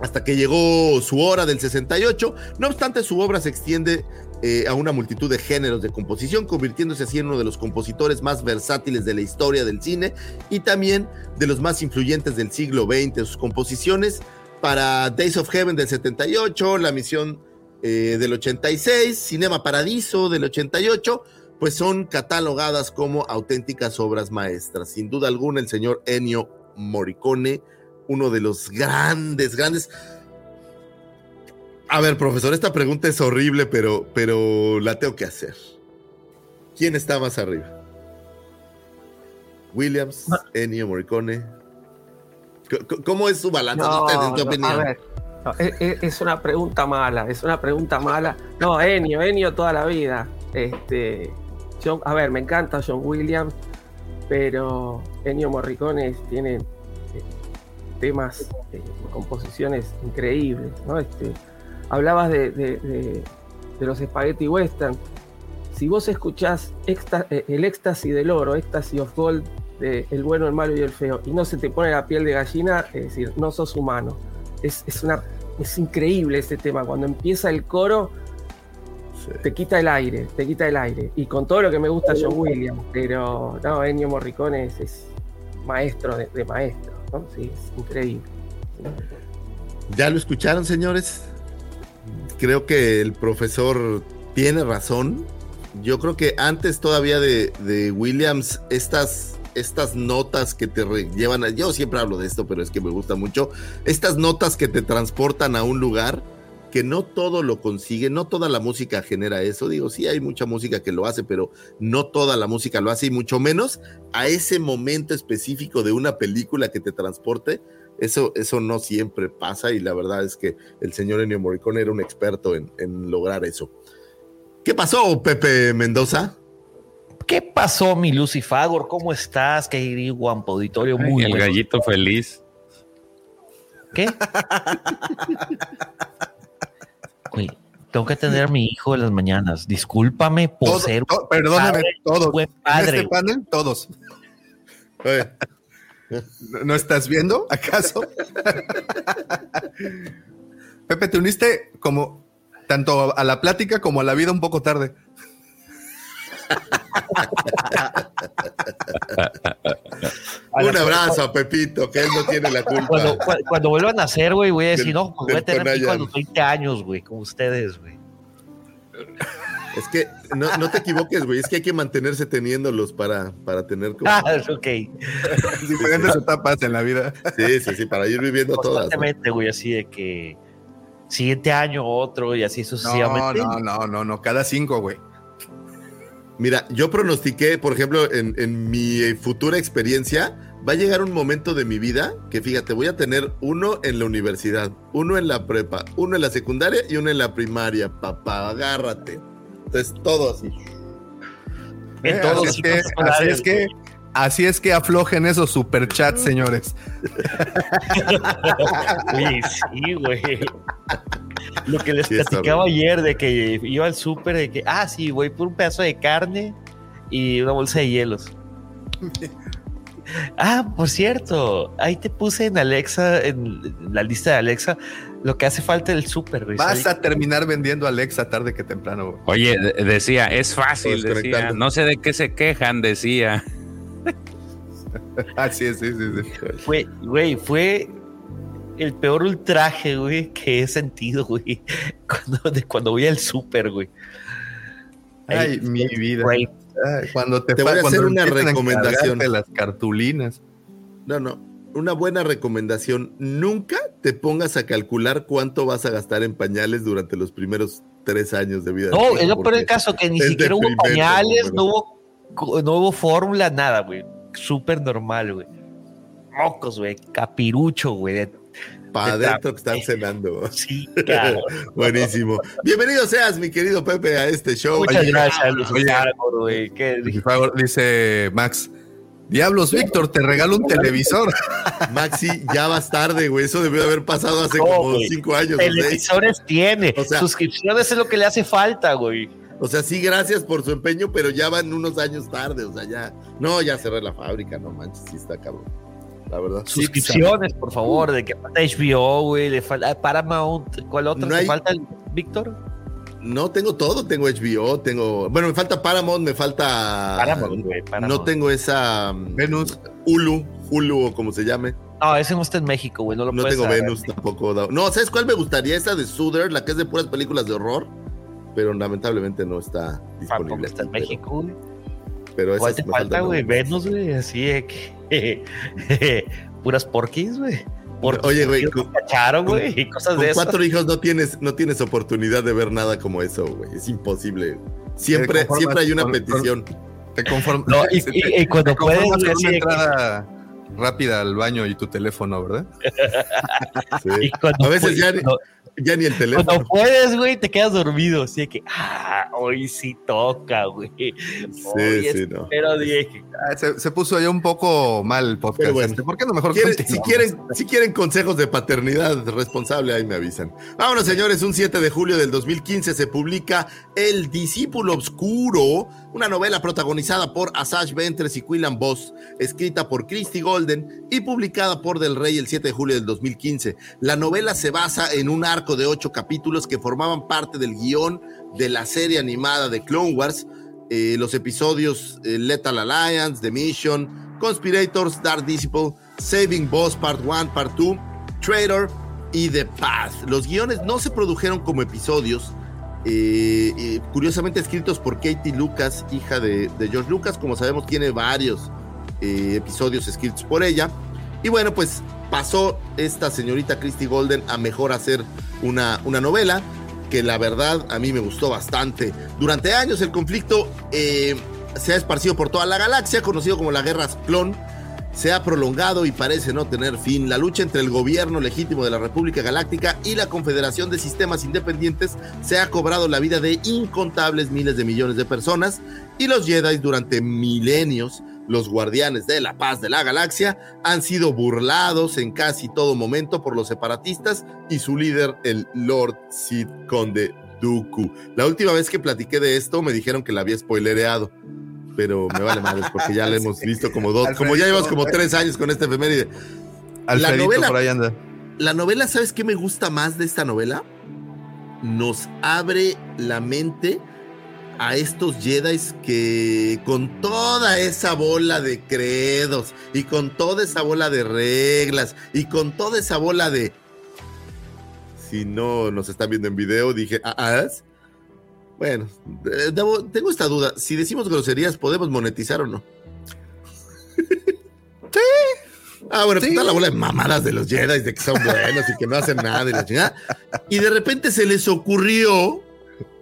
hasta que llegó su hora del 68. No obstante, su obra se extiende eh, a una multitud de géneros de composición, convirtiéndose así en uno de los compositores más versátiles de la historia del cine y también de los más influyentes del siglo XX. Sus composiciones para Days of Heaven del 78, La Misión eh, del 86, Cinema Paradiso del 88, pues son catalogadas como auténticas obras maestras. Sin duda alguna, el señor Ennio Morricone, uno de los grandes, grandes a ver, profesor, esta pregunta es horrible, pero, pero la tengo que hacer. ¿Quién está más arriba? ¿Williams, Ennio Morricone? ¿Cómo es su balance en tu opinión? A ver, es, una pregunta mala, es una pregunta mala. No, Ennio, Ennio toda la vida. Este, a ver, me encanta John Williams, pero Ennio Morricone tiene eh, temas, eh, composiciones increíbles, ¿no? Este, hablabas de, los spaghetti western. Si vos escuchás eh, el éxtasis del oro, éxtasis of gold, de El bueno, el malo y el feo, y no se te pone la piel de gallina, es decir, no sos humano. Es, una, es increíble ese tema. Cuando empieza el coro, te quita el aire, te quita el aire. Y con todo lo que me gusta John Williams, pero no, Ennio Morricone es, maestro de, de maestros, Sí, es increíble. ¿Ya lo escucharon, señores? Creo que el profesor tiene razón. Yo creo que antes todavía de, Williams, estas, estas notas que te llevan a, yo siempre hablo de esto, pero es que me gusta mucho, estas notas que te transportan a un lugar que no todo lo consigue, no toda la música genera eso. Digo, sí hay mucha música que lo hace, pero no toda la música lo hace y mucho menos a ese momento específico de una película que te transporte eso, eso no siempre pasa y la verdad es que el señor Ennio Morricone era un experto en, lograr eso. ¿Qué pasó, Pepe Mendoza? ¿Qué pasó, mi Lucifagor? ¿Cómo estás, querido guampo auditorio? Muy el gallito feliz. ¿Qué? Tengo que atender a mi hijo en las mañanas. Discúlpame por Todo- ser to- perdóname, padre, todos. buen En padre. este panel, todos. Oye, ¿No- ¿No estás viendo, acaso? Pepe, te uniste como tanto a la plática como a la vida un poco tarde. un abrazo a Pepito, que él no tiene la culpa. Cuando, cu- cuando vuelvan a hacer, güey, voy a decir, Del- no, pues voy a tener hijo a los 20 años, güey, como ustedes, güey. Es que no, no te equivoques, güey. Es que hay que mantenerse teniéndolos para, para tener como. Ah, ok. Diferentes etapas en la vida. Sí, sí, sí, para ir viviendo todas. ¿no? Constantemente, güey, así de que siguiente año otro y así No, sucesivamente. no, no, no, no, cada cinco, güey. Mira, yo pronostiqué, por ejemplo, en, en mi futura experiencia, va a llegar un momento de mi vida que, fíjate, voy a tener uno en la universidad, uno en la prepa, uno en la secundaria y uno en la primaria. Papá, agárrate. Entonces, todo así. En Eh, todos así, es que, así es que, así es que aflojen esos superchats, señores. Oye, sí, güey. Lo que les Sí, platicaba ayer de que iba al súper de que, ah, sí, güey, por un pedazo de carne y una bolsa de hielos. ah, por cierto, ahí te puse en Alexa, en la lista de Alexa, lo que hace falta del súper, güey. Vas a terminar vendiendo Alexa tarde que temprano. güey. Oye, de- decía, es fácil, decía. No sé de qué se quejan, decía. Así es, sí, sí, sí. Fue, güey, fue el peor ultraje, güey, que he sentido, güey, cuando, de cuando voy al súper, güey. Ay, mi vida. Güey, Ay, cuando te, Te voy a hacer una a recomendación. encargarte las cartulinas. No, no. Una buena recomendación. Nunca te pongas a calcular cuánto vas a gastar en pañales durante los primeros tres años de vida. No, es lo peor del caso, que ni siquiera hubo pañales, no hubo, co- no hubo fórmula, nada, güey. Súper normal, güey. Mocos, güey. Capirucho, güey. de- Para de adentro que están cenando. Sí, cabrón. Buenísimo. Bienvenido seas, mi querido Pepe, a este show. Muchas Oye, gracias, Luis oye. Güey. Dice Max. Diablos, Víctor, te regalo un televisor. Maxi, ya vas tarde, güey. Eso debió haber pasado hace No, como güey. cinco años. Televisores tiene. O sea- Suscripciones es lo que le hace falta, güey. O sea, sí, gracias por su empeño, pero ya van unos años tarde. O sea, ya. No, ya cerré la fábrica, no manches, sí está cabrón. La verdad. Suscripciones, por favor, de que falta HBO, güey, le falta Paramount, ¿cuál otro No te hay- falta, Víctor? No tengo todo, tengo HBO, tengo. Bueno, me falta Paramount, me falta. Paramount, güey, Paramount. No tengo esa. mm, Venus. Hulu, Hulu o como se llame. No, ese no está en México, güey, no lo No puedes tengo. Venus tampoco. No, ¿sabes cuál me gustaría? Esa de Soother, la que es de puras películas de horror. Pero lamentablemente no está Tampoco disponible. está en México, güey. Pero, pero ¿Cuál te falta, güey? ¿no? Venus, güey, así que... puras porquis, güey. Por- Oye, güey, cacharon, con- güey, y cosas Con de cuatro hijos no tienes, no tienes oportunidad de ver nada como eso, güey. Es imposible. Siempre, siempre hay una con- con- petición. Te conformas. No, y, te- y- y cuando puedes, con una que- entrada rápida al baño y tu teléfono, ¿verdad? Sí. y cuando A veces puedes- ya Ya ni el teléfono. Cuando puedes, güey, te quedas dormido. Así de que, ah, hoy sí toca, güey. Sí, Hoy sí, no. Pero dije, Ah, Se, se puso ya un poco mal el podcast. Bueno. este. ¿Por qué no mejor Quieren- si, quieren, si quieren consejos de paternidad responsable, ahí me avisan. Vámonos, señores. Un 7 de julio del 2015 se publica El Discípulo Obscuro, una novela protagonizada por Asaj Ventres y Quillan Voss, escrita por Christy Golden y publicada por Del Rey el 7 de julio del 2015. La novela se basa en un arco de ocho capítulos que formaban parte del guion de la serie animada de Clone Wars. Eh, los episodios eh, Lethal Alliance, The Mission, Conspirators, Dark Disciple, Saving Boss Part 1, Part 2, Traitor y The Path. Los guiones no se produjeron como episodios, eh, curiosamente escritos por Katie Lucas, hija de, George Lucas. Como sabemos, tiene varios episodios escritos por ella. Y bueno, pues pasó esta señorita Christy Golden a mejor hacer una, una novela que la verdad a mí me gustó bastante. Durante años el conflicto eh, se ha esparcido por toda la galaxia, conocido como la Guerra Clon. Se ha prolongado y parece no tener fin. La lucha entre el gobierno legítimo de la República Galáctica y la Confederación de Sistemas Independientes se ha cobrado la vida de incontables miles de millones de personas y los Jedi durante milenios los guardianes de la paz de la galaxia, han sido burlados en casi todo momento por los separatistas y su líder, el Lord Sid Conde Dooku. La última vez que platiqué de esto me dijeron que la había spoilereado, pero me vale madres porque ya la hemos visto como dos, como ya llevamos como tres años con este efeméride. La novela, por ahí anda. la novela, ¿sabes qué me gusta más de esta novela? Nos abre la mente a estos Jedi que con toda esa bola de credos y con toda esa bola de reglas y con toda esa bola de si no nos están viendo en video, dije, ah, ah, bueno, debo- tengo esta duda, si decimos groserías, ¿podemos monetizar o no? sí. Ah, bueno, pues está la bola de mamadas de los Jedi, de que son buenos y que no hacen nada y la chingada. Y de repente se les ocurrió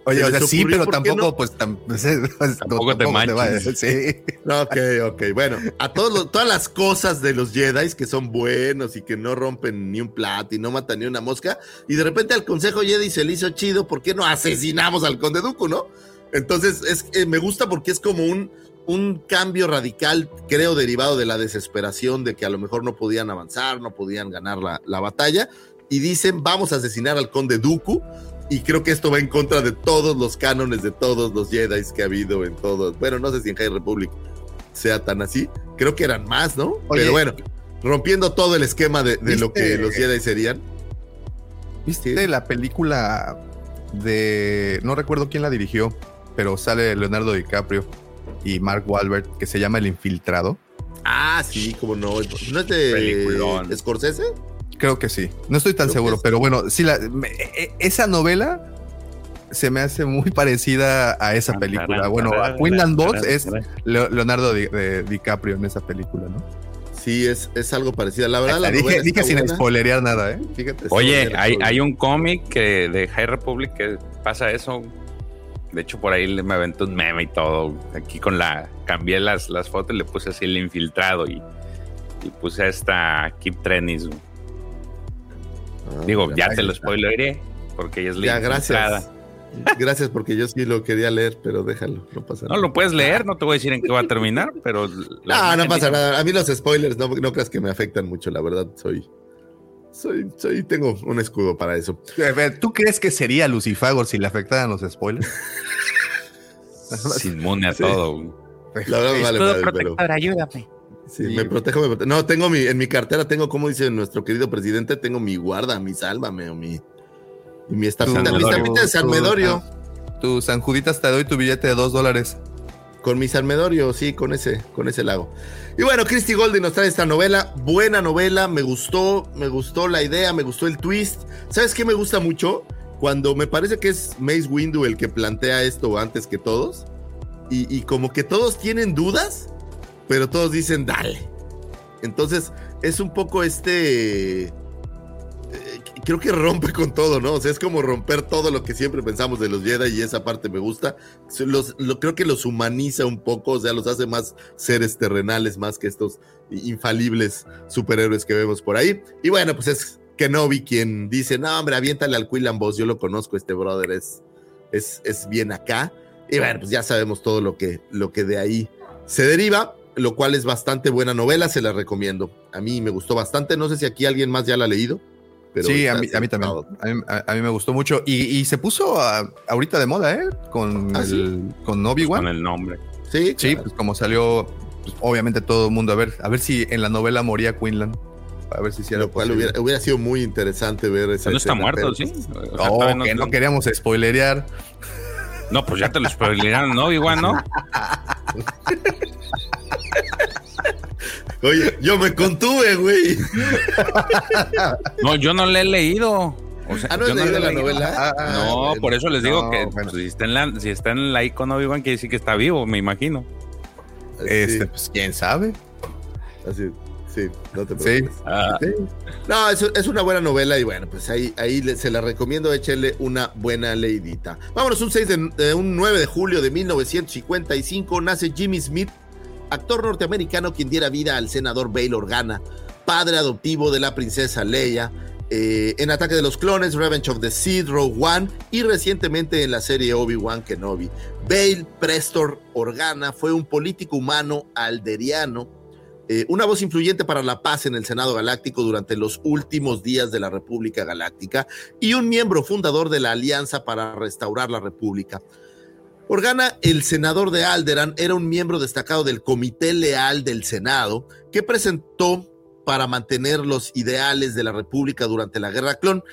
Oye, o sea, sí, pero ¿por qué tampoco, no? pues, tam- pues, pues, Tampoco te manches. Sí. Ok, ok. Bueno, a todos los- todas las cosas de los Jedi que son buenos y que no rompen ni un plato y no matan ni una mosca. Y de repente al Consejo Jedi se le hizo chido, ¿por qué no asesinamos al Conde Dooku, no? Entonces, es, eh, me gusta porque es como un, un cambio radical, creo, derivado de la desesperación de que a lo mejor no podían avanzar, no podían ganar la, la batalla. Y dicen, vamos a asesinar al Conde Dooku. Y creo que esto va en contra de todos los cánones de todos los Jedi que ha habido en todos. Bueno, no sé si en High Republic sea tan así. Creo que eran más, ¿no? Oye, Pero bueno, rompiendo todo el esquema de, de lo que los Jedi serían. ¿Viste la película de. No recuerdo quién la dirigió, pero sale Leonardo DiCaprio y Mark Wahlberg, que se llama El Infiltrado. Ah, sí, como no. ¿No es de Peliculón. Scorsese? Creo que sí. No estoy tan Creo seguro, pero bueno, sí, la, me- e- esa novela se me hace muy parecida a esa película. Bueno, a Queenland Boss es Leo- Leonardo Di- de- DiCaprio en esa película, ¿no? Sí, es, es algo parecido. La verdad, la dije novela dije está sin buena. spoilerear nada, ¿eh? Fíjate. Oye, hay, hay un cómic que de High Republic que pasa eso. De hecho, por ahí le- me aventó un meme y todo. Aquí con la. Cambié las, las fotos y le puse así el infiltrado y, y puse esta Keep Trenis. Ah, Digo, ya te lo spoileré porque ella es la Ya, gracias. Gracias, porque yo sí lo quería leer, pero déjalo, no pasa No nada. lo puedes leer, no te voy a decir en qué va a terminar, pero. No, no pasa nada. A mí los spoilers no, no creas que me afectan mucho, la verdad. Soy, soy, soy, tengo un escudo para eso. A ver, ¿Tú crees que sería Lucifagor si le afectaran los spoilers? Es inmune a Sí. todo. La verdad, vale, madre, pero protector, sí, me protejo, me protejo. No, tengo mi, en mi cartera tengo, como dice nuestro querido presidente, tengo mi guarda, mi sálvame o mi, y mi estampita, mi estampita de San Tu- Medorio. Tu San Juditas te doy tu billete de dos dólares. Con mi San Medorio, sí, con ese, con ese lago. Y bueno, Christy Golden nos trae esta novela, buena novela, me gustó, me gustó la idea, me gustó el twist. ¿Sabes qué me gusta mucho? Cuando me parece que es Mace Windu el que plantea esto antes que todos. Y, y como que todos tienen dudas, pero todos dicen dale. Entonces, es un poco este. eh, Creo que rompe con todo, ¿no? O sea, es como romper todo lo que siempre pensamos de los Jedi y esa parte me gusta. Lo, creo que los humaniza un poco, o sea, los hace más seres terrenales, más que estos infalibles superhéroes que vemos por ahí. Y bueno, pues es Kenobi quien dice, no, hombre, aviéntale al Quillan Boss, yo lo conozco, este brother es, es, es bien acá. Y bueno, pues ya sabemos todo lo que, lo que de ahí se deriva, lo cual es bastante buena novela, se la recomiendo. A mí me gustó bastante, no sé si aquí alguien más ya la ha leído. Pero sí, a mí, a mí también. A mí, a- a mí me gustó mucho. Y, y se puso a- ahorita de moda, ¿eh? Con, ¿Ah, el, con Obi-Wan. Con el nombre. Sí, Sí, claro. pues como salió, pues, obviamente todo el mundo a ver, a ver si en la novela moría Quinlan. A ver si sí era lo cual hubiera, hubiera sido muy interesante ver esa No está muerto, pero, ¿sí? pues, O sea, Oh, que no queríamos spoilerear. No, pues ya te lo spoilearon, ¿no? Igual, ¿no? Oye, yo me contuve, güey. No, yo no le he leído. O sea, Ah, ¿no yo le he la leído. novela? Ah, ah, No, bueno. por eso les digo No, que bueno. pues, si, está en la, si está en la icono quiere decir que está vivo, me imagino. Este, Sí, pues quién sabe. así, sí, no te Sí. preocupes. Ah, Sí. No, es, es una buena novela y bueno, pues ahí, ahí le- se la recomiendo, échele una buena leidita. Vámonos, un 6 de, un 9 de julio de 1955 nace Jimmy Smith, actor norteamericano quien diera vida al senador Bail Organa, padre adoptivo de la princesa Leia, eh, en Ataque de los Clones, Revenge of the Sith, Rogue One y recientemente en la serie Obi-Wan Kenobi. Bale Prestor Organa fue un político humano alderiano, eh, una voz influyente para la paz en el Senado Galáctico durante los últimos días de la República Galáctica y un miembro fundador de la Alianza para restaurar la República. Organa, el senador de Alderan, era un miembro destacado del Comité Leal del Senado que presentó para mantener los ideales de la República durante la Guerra Clon.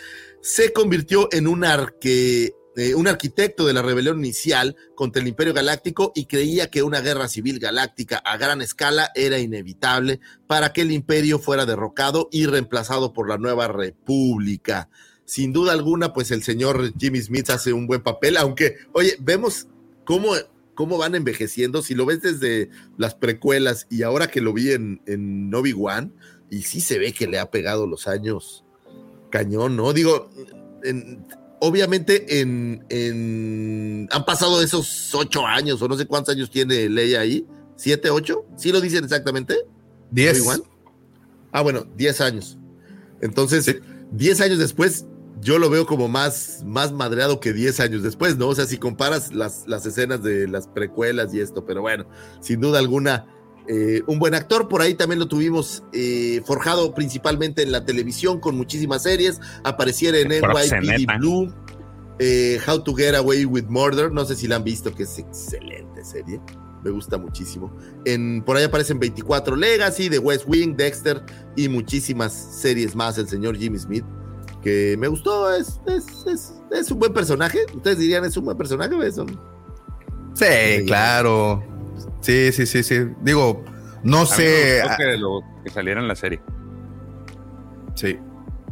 Se convirtió en un, arque, eh, un arquitecto de la rebelión inicial contra el Imperio Galáctico y creía que una guerra civil galáctica a gran escala era inevitable para que el imperio fuera derrocado y reemplazado por la nueva República. Sin duda alguna, pues el señor Jimmy Smith hace un buen papel, aunque, oye, vemos cómo cómo van envejeciendo. Si lo ves desde las precuelas y ahora que lo vi en, en Obi-Wan, y sí se ve que le ha pegado los años cañón, ¿no? Digo, obviamente en, han pasado esos ocho años, o no sé cuántos años tiene Leia ahí, siete, ocho, ¿sí lo dicen exactamente? Diez. Ah, bueno, diez años. Entonces, diez años después, yo lo veo como más, más madreado que diez años después, ¿no? O sea, si comparas las, las escenas de las precuelas y esto, pero bueno, sin duda alguna, eh, un buen actor, por ahí también lo tuvimos eh, forjado principalmente en la televisión con muchísimas series. Apareciera en NYPD Blue, eh, How to Get Away with Murder. No sé si la han visto, que es excelente serie. Me gusta muchísimo. En, por ahí aparecen 24 Legacy, The West Wing, Dexter y muchísimas series más. El señor Jimmy Smith, que me gustó. Es, es, un buen personaje. Ustedes dirían, es un buen personaje, Sí, claro. Sí, sí, sí, sí. Digo, no sé. que, lo, que saliera en la serie. Sí.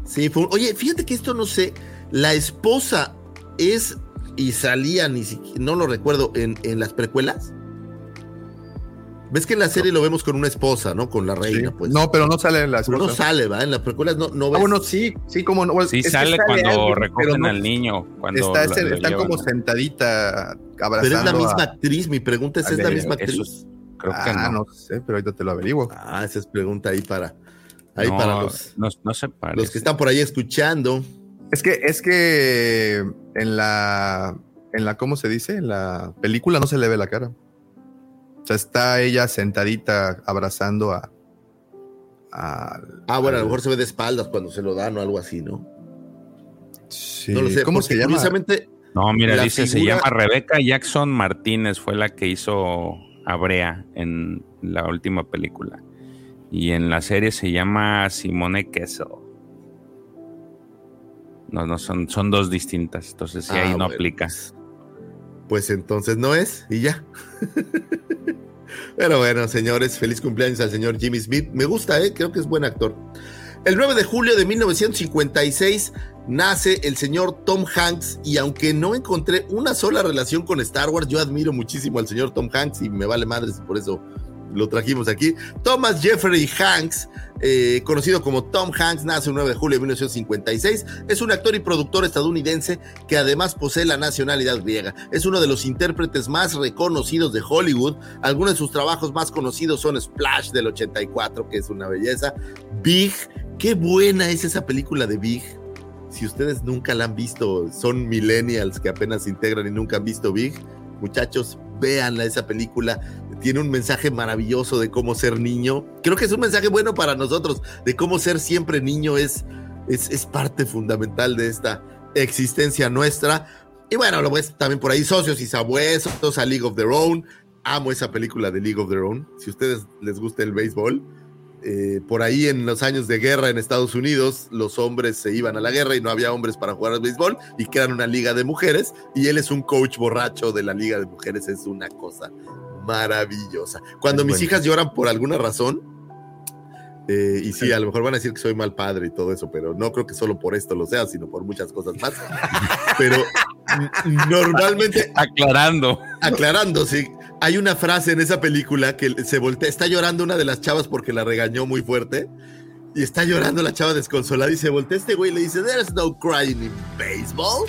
Sí, oye, fíjate que esto no sé. La esposa es y salía, ni siquiera, no lo recuerdo, en, en las precuelas. ¿Ves que en la serie lo vemos con una esposa, ¿no? Con la reina, pues. No, pero no sale en las No sale, ¿va? En las precuelas no, no ves. Ah, bueno, sí, sí, como no. Sí sale, cuando recogen al niño. Cuando está, están como sentadita. Pero es la misma actriz, mi pregunta es, ¿es la misma actriz? creo que ah, no. no sé, pero ahorita te lo averiguo. Ah, esa es pregunta ahí para, ahí para los, no, no se los que están por ahí escuchando. Es que, es que en la, en la, ¿cómo se dice? En la película no se le ve la cara. O sea, está ella sentadita abrazando a. ah, bueno, a lo mejor se ve de espaldas cuando se lo dan o algo así, ¿no? Sí. No lo sé. ¿Cómo se llama? No, mira, dice, se llama Rebeca Jackson Martínez, fue la que hizo a Brea en la última película. Y en la serie se llama Simone Kessel. No, no, son, son dos distintas, entonces si ahí ah, no aplicas. Pues entonces no es, y ya. Pero bueno, señores, feliz cumpleaños al señor Jimmy Smith. Me gusta, ¿eh? creo que es buen actor. El 9 de julio de 1956 nace el señor Tom Hanks y aunque no encontré una sola relación con Star Wars, yo admiro muchísimo al señor Tom Hanks y me vale madres por eso lo trajimos aquí. Thomas Jeffrey Hanks, eh, conocido como Tom Hanks, nace el 9 de julio de 1956. Es un actor y productor estadounidense que además posee la nacionalidad griega. Es uno de los intérpretes más reconocidos de Hollywood. Algunos de sus trabajos más conocidos son Splash del 84, que es una belleza. Big, qué buena es esa película de Big. Si ustedes nunca la han visto, son millennials que apenas integran y nunca han visto Big, muchachos, véanla esa película tiene un mensaje maravilloso de cómo ser niño. Creo que es un mensaje bueno para nosotros, de cómo ser siempre niño es, es, parte fundamental de esta existencia nuestra. Y bueno, también por ahí, socios y sabuesos, a League of Their Own. Amo esa película de League of Their Own. Si a ustedes les gusta el béisbol, eh, por ahí en los años de guerra en Estados Unidos, los hombres se iban a la guerra y no había hombres para jugar al béisbol y quedan una liga de mujeres y él es un coach borracho de la liga de mujeres, es una cosa maravillosa. Cuando mis hijas lloran por alguna razón, eh, y sí, a lo mejor van a decir que soy mal padre y todo eso, pero no creo que solo por esto lo sea, sino por muchas cosas más. pero normalmente... Aclarando. Aclarando, sí. Hay una frase en esa película que se voltea, está llorando una de las chavas porque la regañó muy fuerte. Y está llorando la chava desconsolada y se voltea este güey y le dice, There's no crying in baseball.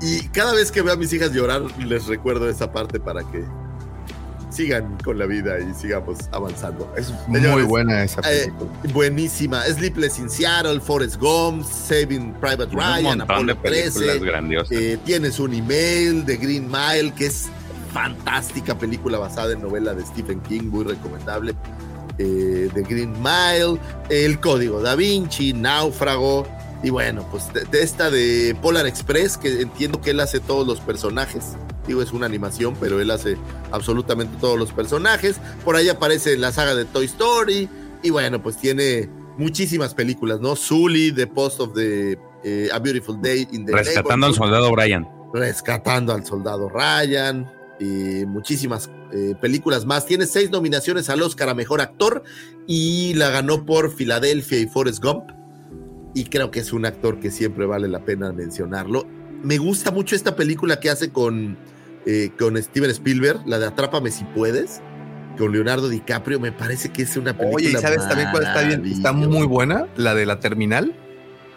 Y cada vez que veo a mis hijas llorar, les recuerdo esa parte para que sigan con la vida y sigamos avanzando. Es muy Señores, buena esa Eh, película. buenísima. Sleepless in Seattle, Forrest Gump, Saving Private Un Ryan, montón de Apollo películas 13. grandiosas. Eh, tienes un email de Green Mile, que es fantástica película basada en novela de Stephen King, muy recomendable. Eh, de Green Mile, El Código Da Vinci, Náufrago. Y bueno, pues de, de esta de Polar Express, que entiendo que él hace todos los personajes. Digo, es una animación, pero él hace absolutamente todos los personajes. Por ahí aparece la saga de Toy Story. Y bueno, pues tiene muchísimas películas, ¿no? Sully, The Post of the eh, A Beautiful Day in the Rescatando al soldado Brian. rescatando al soldado Ryan y muchísimas eh, películas más. Tiene seis nominaciones al Oscar a Mejor Actor y la ganó por Filadelfia y Forrest Gump. Y creo que es un actor que siempre vale la pena mencionarlo. Me gusta mucho esta película que hace con, eh, con Steven Spielberg, la de Atrápame si puedes, con Leonardo DiCaprio. Me parece que es una película. Oye, ¿y sabes también cuál está bien? Está muy buena, la de la terminal,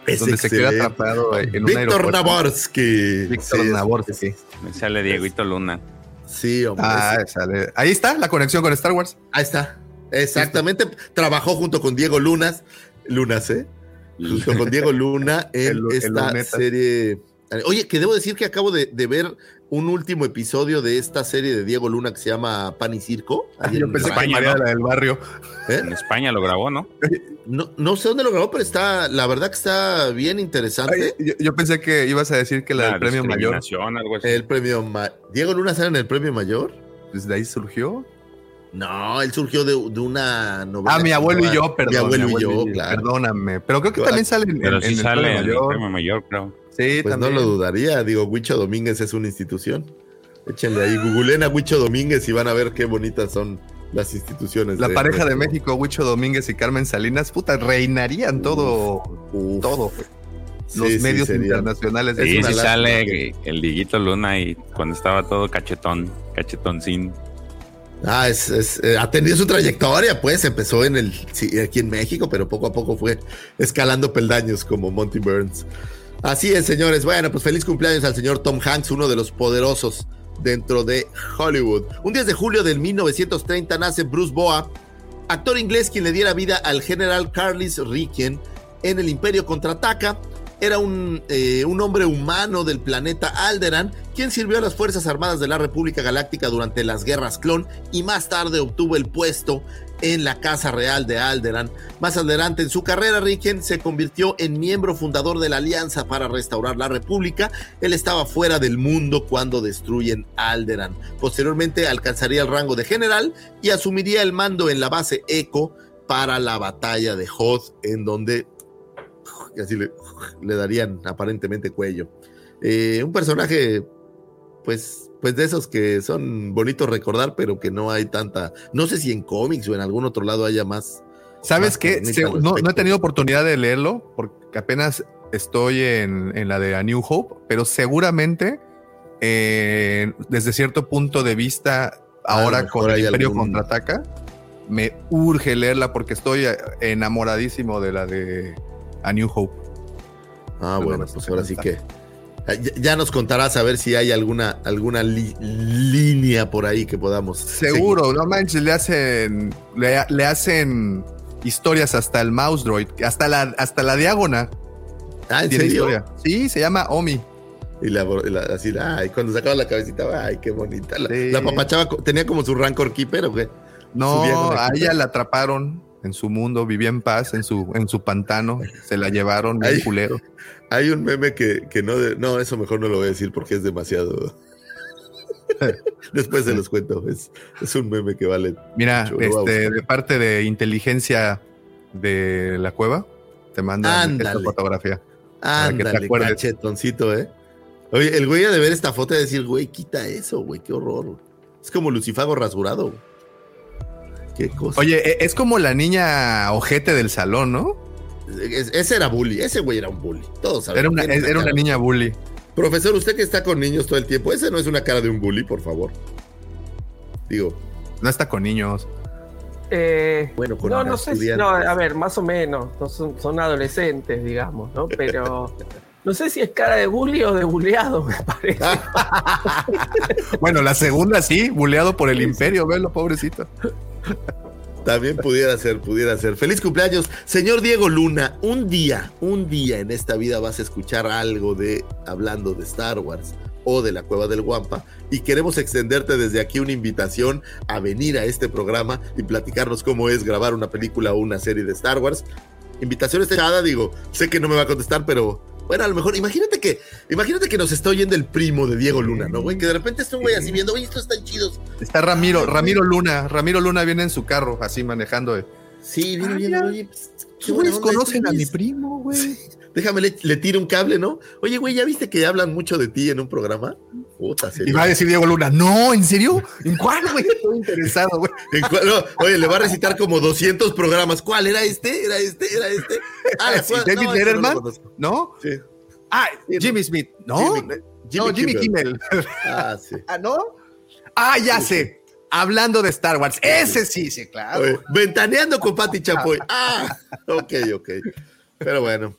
Es donde se queda atrapado en un Víctor aeropuerto. Navorsky. Víctor Sí, es- Navorsky. Me sale Dieguito Luna. Sí, hombre. Ah, sale. Ahí está la conexión con Star Wars. Ahí está. Exactamente. Trabajó junto con Diego Lunas. Lunas, ¿eh? Junto con Diego Luna en El- esta serie. Oye, que debo decir que acabo de, de ver un último episodio de esta serie de Diego Luna que se llama Pan y Circo. Ah, yo en pensé que María ¿no? era del barrio. ¿Eh? En España lo grabó, ¿no? No, no sé dónde lo grabó, pero está, la verdad que está bien interesante. Ay, yo, yo pensé que ibas a decir que la del premio mayor, discriminación, algo así. El premio ma- Diego Luna sale en el premio mayor. pues de ahí surgió. No, él surgió de, de una novela. Ah, mi abuelo y yo, perdón. Mi abuelo, mi y yo, claro. Perdóname. Pero creo que también sale en, Pero en- sí en el sale premio en el mayor. premio mayor, creo. Sí, Pues también. no lo dudaría, digo, Huicho Domínguez es una institución. Échenle ahí, googleen a Huicho Domínguez y van a ver qué bonitas son las instituciones. La pareja de México, Huicho Domínguez y Carmen Salinas, puta, reinarían todo, Uf. todo. Los sí, medios internacionales. Es Sí, una sí sale que- el Dieguito Luna y cuando estaba todo cachetón, cachetoncín. Ah, es, es, eh, ha tenido su trayectoria, pues empezó en el sí, aquí en México, pero poco a poco fue escalando peldaños como Monty Burns. Así es, señores. Bueno, pues feliz cumpleaños al señor Tom Hanks, uno de los poderosos dentro de Hollywood. Un 10 de julio del 1930 nace Bruce Boa, actor inglés quien le diera vida al general Carlis Ricken en el Imperio Contraataca. Era un, eh, un hombre humano del planeta Alderan, quien sirvió a las Fuerzas Armadas de la República Galáctica durante las guerras clon y más tarde obtuvo el puesto en la Casa Real de Alderan. Más adelante en su carrera, Ricken se convirtió en miembro fundador de la Alianza para restaurar la República. Él estaba fuera del mundo cuando destruyen Alderan. Posteriormente alcanzaría el rango de general y asumiría el mando en la base Echo para la batalla de Hoth, en donde así le, le darían aparentemente cuello. Eh, un personaje, pues, pues de esos que son bonitos recordar, pero que no hay tanta. No sé si en cómics o en algún otro lado haya más. ¿Sabes más qué? Se- no, no he tenido oportunidad de leerlo porque apenas estoy en, en la de A New Hope, pero seguramente eh, desde cierto punto de vista, A lo ahora con el Imperio algún- contraataca, me urge leerla porque estoy enamoradísimo de la de A New Hope. Ah, No, bueno, no, pues no ahora sí que. Ya, ya nos contarás a ver si hay alguna, alguna li- línea por ahí que podamos. Seguro, no manches, le hacen, le, le hacen historias hasta el Mouse Droid, hasta la, hasta la diágona. Ah, ¿en serio? historia. Sí, se llama Omi. Y la, la- así, ay, cuando sacaba la cabecita, ay, qué bonita. La, Sí. la papachaba, tenía como su rancor keeper, ¿o qué? No, a la- ella la atraparon en su mundo, vivía en paz, en su, en su pantano, se la llevaron bien Ay. culero. Hay un meme que, que no, de- no, eso mejor no lo voy a decir porque es demasiado. Después se los cuento. Es, es un meme que vale. Mira, Mucho, este, de parte de inteligencia de la cueva, te mandan esta fotografía. Ándale, cachetoncito, ¿eh? Oye, el güey ha de ver esta foto y decir, güey, quita eso, güey, qué horror. Es como Lucifago rasurado. Güey. Qué cosa. Oye, e- es como la niña ojete del salón, ¿no? Es- ese era bully, ese güey era un bully. Todos sabemos. Era una, era niña bully. Profesor, usted que está con niños todo el tiempo, ese no es una cara de un bully, por favor. Digo, No está con niños. Eh, bueno, con no, no sé, si- no, a ver, más o menos, no son, son adolescentes, digamos, ¿no? Pero No sé si es cara de bully o de buleado, me parece. Bueno, la segunda sí, buleado por el imperio, velo, pobrecito. También pudiera ser, pudiera ser. Feliz cumpleaños, señor Diego Luna. Un día, un día en esta vida vas a escuchar algo de hablando de Star Wars o de la Cueva del Guampa y queremos extenderte desde aquí una invitación a venir a este programa y platicarnos cómo es grabar una película o una serie de Star Wars. Invitación está digo, sé que no me va a contestar, pero bueno, a lo mejor, imagínate que, imagínate que nos está oyendo el primo de Diego Luna, ¿no, güey? Que de repente está un güey así viendo, oye, estos están chidos. Está Ramiro, Ramiro Luna, Ramiro Luna viene en su carro, así manejando. Sí, viene ya. oye, pues, qué güeyes conocen a mi primo, güey. Déjame, le, le tiro un cable, ¿no? Oye, güey, ¿ya viste que hablan mucho de ti en un programa? Puta, Y va a decir Diego Luna, no, ¿en serio? ¿En cuál, güey? Estoy interesado, güey. ¿En cuál? No, oye, le va a recitar como 200 programas. ¿Cuál? ¿Era este? ¿Era este? ¿Era este? Ah, Sí, David no, ese Letterman, no. Sí. Ah. Jimmy Smith, ¿no? Jimmy- no, Jimmy Kimmel. Kimmel. Ah, sí. ah, ¿no? Ah, ya sé. Hablando de Star Wars. Ese sí, sí, claro. Oye, ventaneando con Pati Chapoy. Ah, ok, ok. Pero bueno,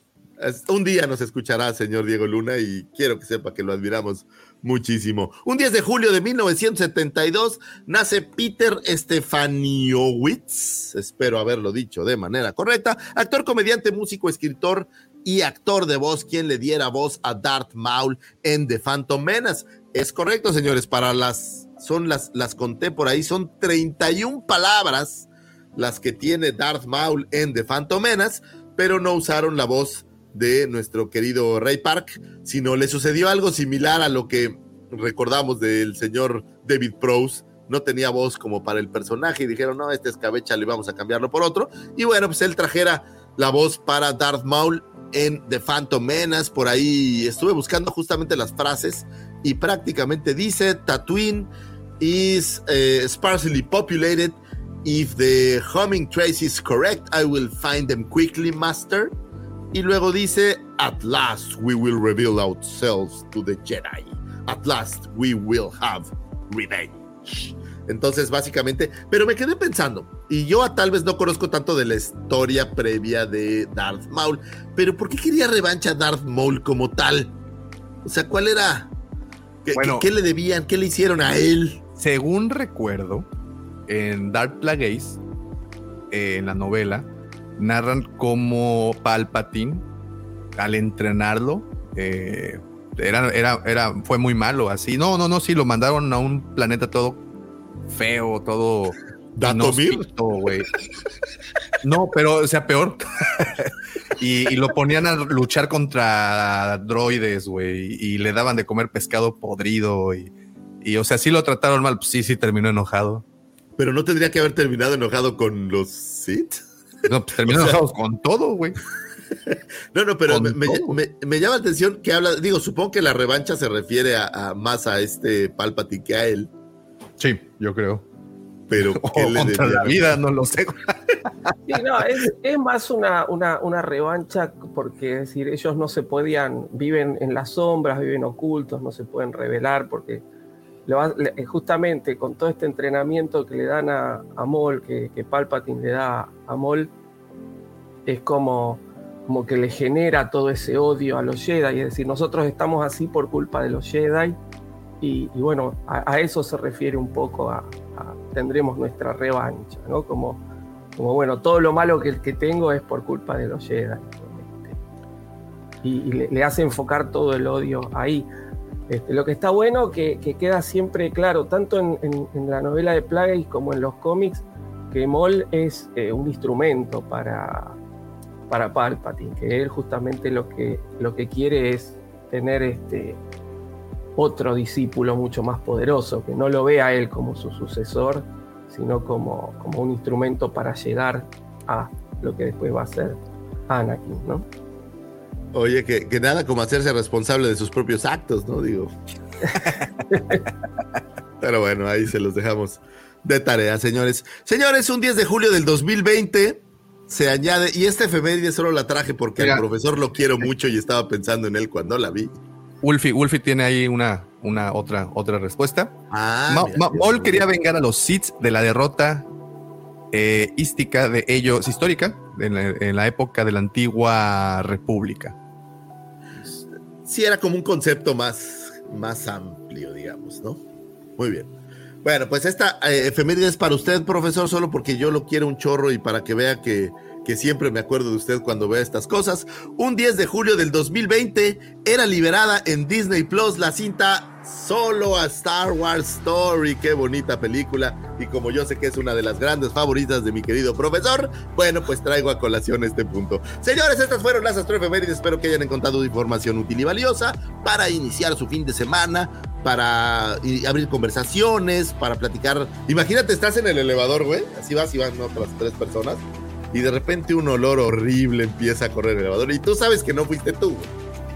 un día nos escuchará, señor Diego Luna, y quiero que sepa que lo admiramos muchísimo. Un 10 de julio de 1972 nace Peter Stefaniowicz, espero haberlo dicho de manera correcta, actor, comediante, músico, escritor y actor de voz, quien le diera voz a Darth Maul en The Phantom Menace. Es correcto, señores, para las, son las, las conté por ahí, son 31 palabras las que tiene Darth Maul en The Phantom Menace, pero no usaron la voz de nuestro querido Ray Park, sino le sucedió algo similar a lo que recordamos del señor David Prowse. No tenía voz como para el personaje y dijeron, no, este escabecha le vamos a cambiarlo por otro. Y bueno, pues él trajera la voz para Darth Maul en The Phantom Menace. Por ahí estuve buscando justamente las frases y prácticamente dice, Tatooine is eh, sparsely populated. If the homing trace is correct, I will find them quickly, master. Y luego dice, At last we will reveal ourselves to the Jedi. At last we will have revenge. Entonces, básicamente, pero me quedé pensando, y yo tal vez no conozco tanto de la historia previa de Darth Maul, pero ¿por qué quería revancha a Darth Maul como tal? O sea, ¿cuál era? ¿Qué, Bueno. qué- qué le debían? ¿Qué le hicieron a él? Según recuerdo, en Dark Plagueis, eh, en la novela, narran cómo Palpatine, al entrenarlo, eh, era, era, era, fue muy malo, así. No, no, no, sí, lo mandaron a un planeta todo feo, todo güey. No, pero, o sea, peor. y, y lo ponían a luchar contra droides, güey, y le daban de comer pescado podrido y, y, o sea, sí lo trataron mal, pues sí, sí terminó enojado. Pero no tendría que haber terminado enojado con los Sith. No, pues terminó O sea- enojado con todo, güey. No, no, pero me, me- todo. me- me llama la atención que habla, digo, supongo que la revancha se refiere a, a más a este Palpatine que a él, Sí, yo creo. pero O ¿qué le contra la vida, no lo sé. Sí, no, es, es más una, una, una revancha porque es decir, ellos no se podían, viven en las sombras, viven ocultos, no se pueden revelar porque justamente con todo este entrenamiento que le dan a, a Maul, que, que Palpatine le da a Maul, es como, como que le genera todo ese odio a los Jedi, es decir, nosotros estamos así por culpa de los Jedi y, bueno, a, eso se refiere un poco a, tendremos nuestra revancha, ¿no? Como, como bueno, todo lo malo que, tengo es por culpa de los Jedi. Este, Y, le hace enfocar todo el odio ahí. Este, lo que está bueno que, que queda siempre claro, tanto en, la novela de Plagueis como en los cómics, que Maul es eh, un instrumento para, para Palpatine, que él justamente lo que, lo que quiere es tener este, otro discípulo mucho más poderoso, que no lo vea él como su sucesor, sino como, como un instrumento para llegar a lo que después va a ser Anakin, ¿no? Oye, que, que nada como hacerse responsable de sus propios actos, ¿no? Digo. Pero bueno, ahí se los dejamos de tarea, señores. Señores, un 10 de julio del 2020 se añade, y esta efeméride solo la traje porque Mira. al profesor lo quiero mucho y estaba pensando en él cuando la vi. Wolfie, Wolfie tiene ahí una, una otra, otra respuesta. Ah, Ma- mira, Ma- mira, Maul mira. quería vengar a los Sith de la derrota eh, de ellos, histórica, en la, en la época de la antigua república. Sí era como un concepto más, más amplio, digamos, ¿no? Muy bien. Bueno, pues esta eh, efeméride es para usted, profesor, solo porque yo lo quiero un chorro y para que vea que, que siempre me acuerdo de usted cuando vea estas cosas. Un 10 de julio del 2020 era liberada en Disney Plus la cinta Solo a Star Wars Story. Qué bonita película. Y como yo sé que es una de las grandes favoritas de mi querido profesor, bueno, pues traigo a colación este punto. Señores, estas fueron las astroefemérides. Espero que hayan encontrado información útil y valiosa para iniciar su fin de semana, para abrir conversaciones, para platicar. Imagínate, estás en el elevador, güey. Así vas y van otras tres personas. Y de repente un olor horrible empieza a correr el elevador. Y tú sabes que no fuiste tú, güey.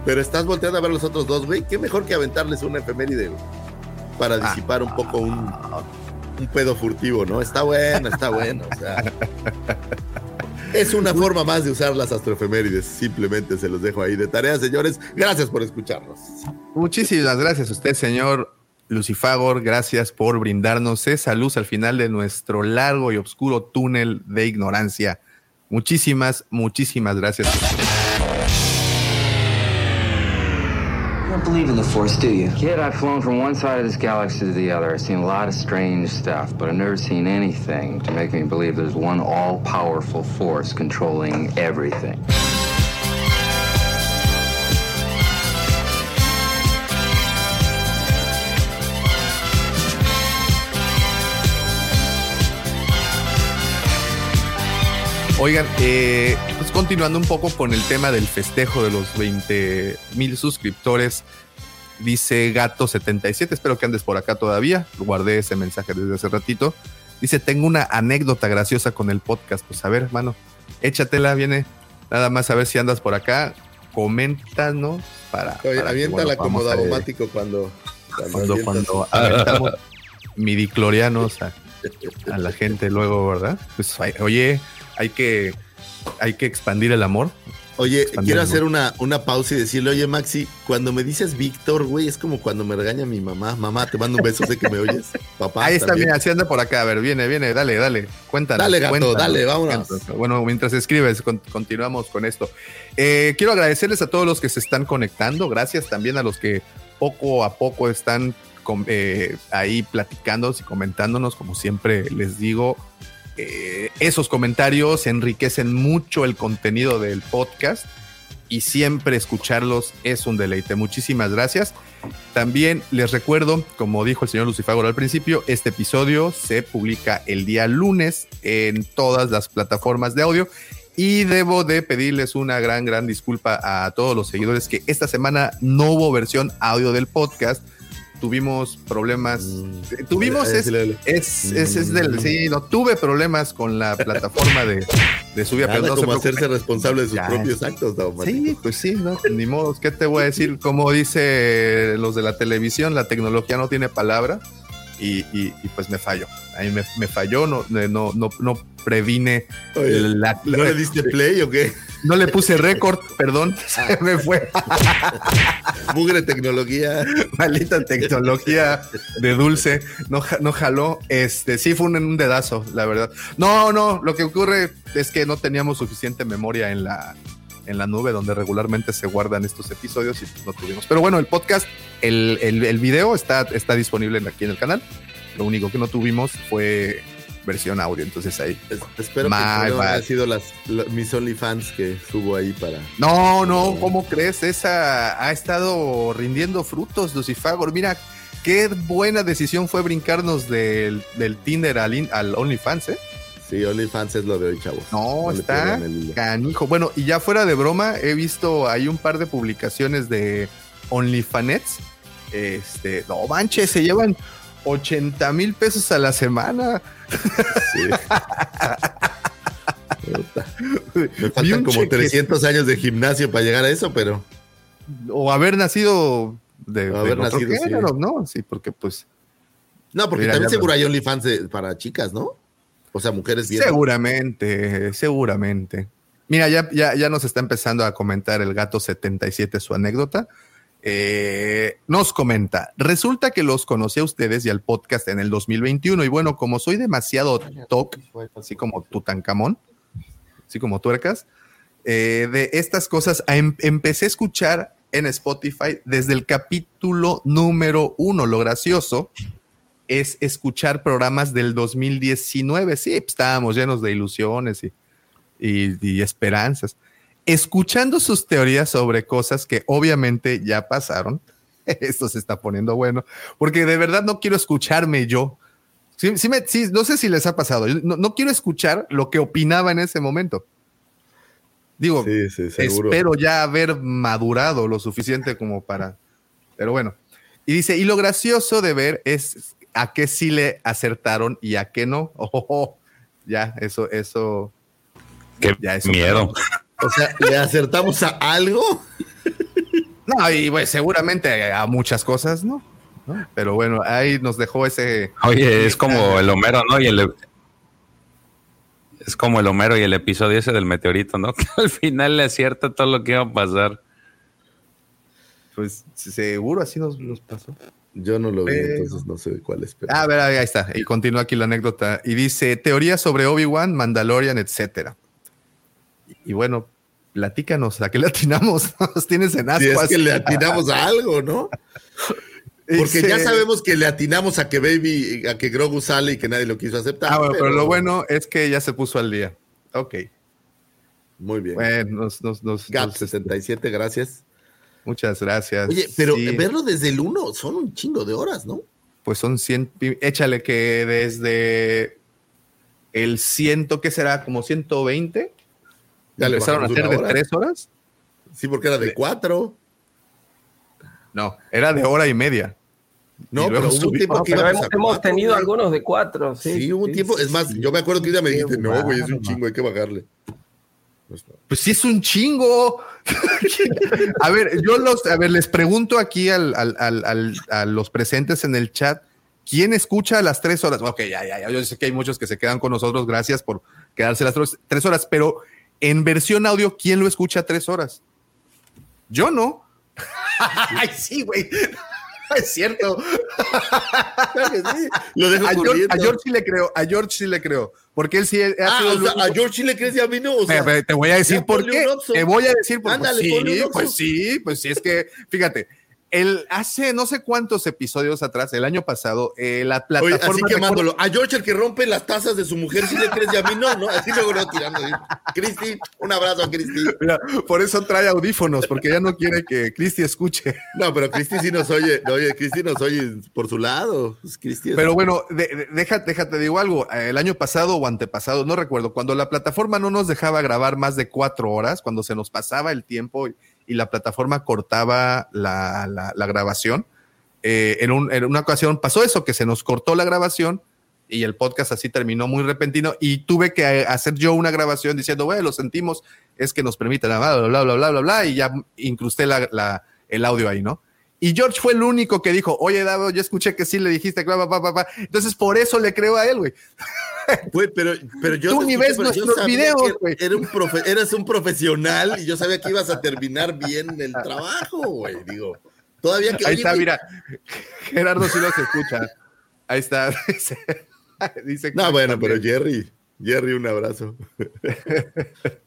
Pero estás volteando a ver a los otros dos, güey. Qué mejor que aventarles una efeméride, güey. Para disipar un poco un, un pedo furtivo, ¿no? Está bueno, está bueno. O sea. Es una forma más de usar las astroefemérides. Simplemente se los dejo ahí de tarea, señores. Gracias por escucharnos. Muchísimas gracias a usted, señor Lucifagor. Gracias por brindarnos esa luz al final de nuestro largo y oscuro túnel de ignorancia. Muchísimas, muchísimas gracias. You don't believe in the Force, do you? Kid, I've flown from one side of this galaxy to the other. I've seen a lot of strange stuff, but I've never seen anything to make me believe there's one all powerful force controlling everything. Oigan, eh, pues continuando un poco con el tema del festejo de los 20 mil suscriptores, dice Gato77, espero que andes por acá todavía, guardé ese mensaje desde hace ratito. Dice, tengo una anécdota graciosa con el podcast, pues a ver, hermano, échatela, viene nada más a ver si andas por acá, coméntanos para... Oye, para que, aviéntala bueno, como daumático cuando. cuando, cuando aventamos midiclorianos a, a la gente luego, ¿verdad? Pues oye, hay que, hay que expandir el amor. Oye, Expandir quiero hacer amor. una, una pausa y decirle, oye, Maxi, cuando me dices Víctor, güey, es como cuando me regaña mi mamá. Mamá, te mando un beso, sé que me oyes. Papá. Ahí está, mira, así anda por acá. A ver, viene, viene, dale, dale. Cuéntanos. Dale, gato, cuéntanos, dale, vámonos. cuéntanos. Bueno, mientras escribes, con- continuamos con esto. Eh, quiero agradecerles a todos los que se están conectando. Gracias también a los que poco a poco están eh, ahí platicando y comentándonos. Como siempre les digo, eh, esos comentarios enriquecen mucho el contenido del podcast y siempre escucharlos es un deleite. Muchísimas gracias. También les recuerdo, como dijo el señor Lucifagor al principio, este episodio se publica el día lunes en todas las plataformas de audio. Y debo de pedirles una gran, gran disculpa a todos los seguidores que esta semana no hubo versión audio del podcast. Tuvimos problemas. eh, Tuvimos, es, es, es, es del. Sí, no, tuve problemas con la plataforma de, de subida, Nada pero no se como preocupen. hacerse responsable de sus Ya, propios actos, daumático. Sí, pues sí, ¿no? Ni modo, ¿qué te voy a decir? Como dice los de la televisión, la tecnología no tiene palabra y, y- y pues me falló. Ahí me, me falló, no, no, no, no previne Oye, la- ¿No le diste play o qué? no le puse récord, perdón, se me fue. Mugre tecnología. Maldita tecnología de dulce, no, no jaló. Este, sí fue un, un dedazo, la verdad. No, no, lo que ocurre es que no teníamos suficiente memoria en la, en la nube donde regularmente se guardan estos episodios y pues no tuvimos. Pero bueno, el podcast, el, el, el video está, está disponible aquí en el canal. Lo único que no tuvimos fue versión audio, entonces ahí. Es- Espero My que no hayan sido las, mis OnlyFans que subo ahí para. No, no, ¿cómo crees? Esa ha estado rindiendo frutos, Lucifagor. Mira, qué buena decisión fue brincarnos del, del Tinder al, in- al OnlyFans, ¿eh? Sí, OnlyFans es lo de hoy, chavos. No, está canijo. Bueno, y ya fuera de broma, he visto ahí un par de publicaciones de OnlyFanets. Este, no manches, se llevan 80 mil pesos a la semana. Sí. Me faltan como cheque- 300 años de gimnasio para llegar a eso, pero O haber nacido de, O haber nacido, sí. género, ¿no? Sí, porque pues no, porque Mira, también seguro hay OnlyFans para chicas, ¿no? O sea, mujeres bien. Seguramente, seguramente. Mira, ya, ya, ya nos está empezando a comentar el gato 77 su anécdota. Eh, nos comenta, resulta que los conocí a ustedes y al podcast en el 2021 y bueno, como soy demasiado toc, así como Tutankamón, así como tuercas, eh, de estas cosas, em- empecé a escuchar en Spotify desde el capítulo número uno. Lo gracioso es escuchar programas del 2019. Sí, pues, estábamos llenos de ilusiones y, y- y esperanzas. Escuchando sus teorías sobre cosas que obviamente ya pasaron. Esto se está poniendo bueno, porque de verdad no quiero escucharme yo. Sí, sí me- sí, no sé si les ha pasado. No, no quiero escuchar lo que opinaba en ese momento. Digo, espero ya haber madurado lo suficiente como para. Pero bueno. Y dice, y lo gracioso de ver es a qué sí le acertaron y a qué no. Oh, ya, eso, eso. Qué Ya, eso miedo. O sea, ¿le acertamos a algo? No, y pues seguramente a muchas cosas, ¿no? ¿No? Pero bueno, ahí nos dejó ese. Oye, es como el Homero, ¿no? Y el es como el Homero y el episodio ese del meteorito, ¿no? Que al final le acierta todo lo que iba a pasar. Pues seguro así nos, nos pasó. Yo no lo vi, Pero- entonces no sé cuál es. pero- Ah, a ver, ahí está. Y continúa aquí la anécdota. Y dice: teoría sobre Obi-Wan, Mandalorian, etcétera. Y, bueno, platícanos, ¿a qué le atinamos? Nos tienes en Si ascuas. es que le atinamos a algo, ¿no? Porque ya sabemos que le atinamos a que Baby, a que Grogu sale y que nadie lo quiso aceptar. Ah, bueno, pero lo bueno es que ya se puso al día. Ok. Muy bien. Bueno, nos, nos, nos- Gap nos- 67, gracias. Muchas gracias. Oye, pero Sí, verlo desde el 1 son un chingo de horas, ¿no? Pues son 100. pi- Échale que desde el ciento, ¿qué será? Como 120. Ya le empezaron a hacer de hora. tres horas. Sí, porque era de 4. No, era de hora y media. No, Y pero hubo un tiempo No, que íbamos hemos, a hemos cuatro, tenido algunos de cuatro, sí. Sí, hubo un sí, tiempo. Es más, sí. yo me acuerdo que un día me dijiste, no, güey, es un chingo, hay que bajarle. Pues no. Sí es un chingo. a ver, yo los, a ver, les pregunto aquí al, al- al- a los presentes en el chat, ¿quién escucha las tres horas? Ok, ya, ya, ya. Yo sé que hay muchos que se quedan con nosotros, gracias por quedarse las tres, tres horas, pero en versión audio, ¿quién lo escucha tres horas? Yo no. Ay, sí, güey. Es cierto. Claro que sí, Lo dejo A George, corriendo. a George sí le creo, a George sí le creo, porque él sí ha Ah, sido o el sea, único- a George sí le crees y a mí no. O sea, te voy a decir por qué. Te voy a decir por qué. ponle Sí, pues sí, pues sí, es que, fíjate, el, hace no sé cuántos episodios atrás, el año pasado, eh, la Oye, plataforma. así quemándolo. A George, el que rompe las tazas de su mujer, sí le crees y a mí no, ¿no? Así luego lo tirando. Cristi, un abrazo a Cristi. Por eso trae audífonos, porque ya no quiere que Cristi escuche. No, pero Cristi sí nos oye. Oye, Cristi nos oye por su lado. Pues Pero bueno, de- de- déjate, déjate, digo algo. El año pasado o antepasado, no recuerdo, cuando la plataforma no nos dejaba grabar más de cuatro horas, cuando se nos pasaba el tiempo y, y la plataforma cortaba la, la- grabación, eh, en, un- en una ocasión pasó eso, que se nos cortó la grabación y el podcast así terminó muy repentino y tuve que eh, hacer yo una grabación diciendo, bueno, lo sentimos, es que nos permiten, bla, bla, bla, bla, bla, bla, y ya incrusté la- la- el audio ahí, ¿no? Y George fue el único que dijo, oye, Davo, yo escuché que sí le dijiste, bla, bla, bla, bla, bla". entonces por eso le creo a él, güey. Güey, pero, pero yo Tú ni ves nuestros videos, güey. Era un profe- eras un profesional y yo sabía que ibas a terminar bien el trabajo, güey. Digo, todavía que. Ahí oye, está, güey, mira, Gerardo sí los escucha. Ahí está. Dice, dice No, bueno, pero. Jerry, Jerry, un abrazo.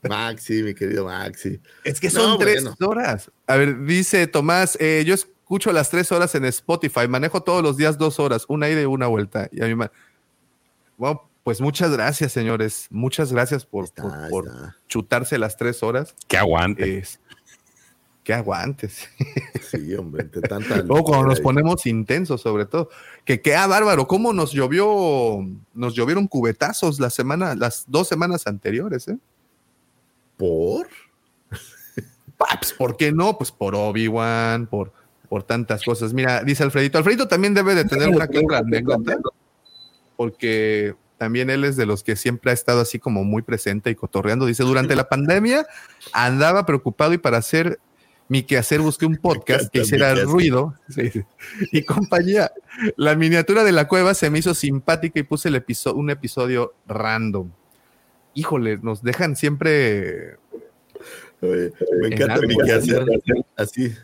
Maxi, mi querido Maxi. Es que No, son tres bueno. horas. A ver, dice Tomás, eh, yo escucho las tres horas en Spotify, manejo todos los días dos horas, una ida y una vuelta. Y a mí me- Bueno, pues muchas gracias, señores. Muchas gracias por, Está, por- por está. chutarse las tres horas. Que aguante. Es- que aguantes. Sí, hombre, entre tanta. Luego cuando nos ponemos intensos, sobre todo. Que queda bárbaro. ¿Cómo nos llovió? Nos llovieron cubetazos la semana, las dos semanas anteriores, ¿eh? ¿Por? Ah, pues, ¿Por qué no? Pues por Obi-Wan, por, por tantas cosas. Mira, dice Alfredito. Alfredito también debe de tener una que otra anécdota, porque también él es de los que siempre ha estado así como muy presente y cotorreando. Dice, durante la pandemia andaba preocupado y para hacer mi quehacer busqué un podcast que hiciera ruido sí, y compañía. La miniatura de la cueva se me hizo simpática y puse el episo- un episodio random. Híjole, nos dejan siempre Oye, me En encanta mi quehacer. Así,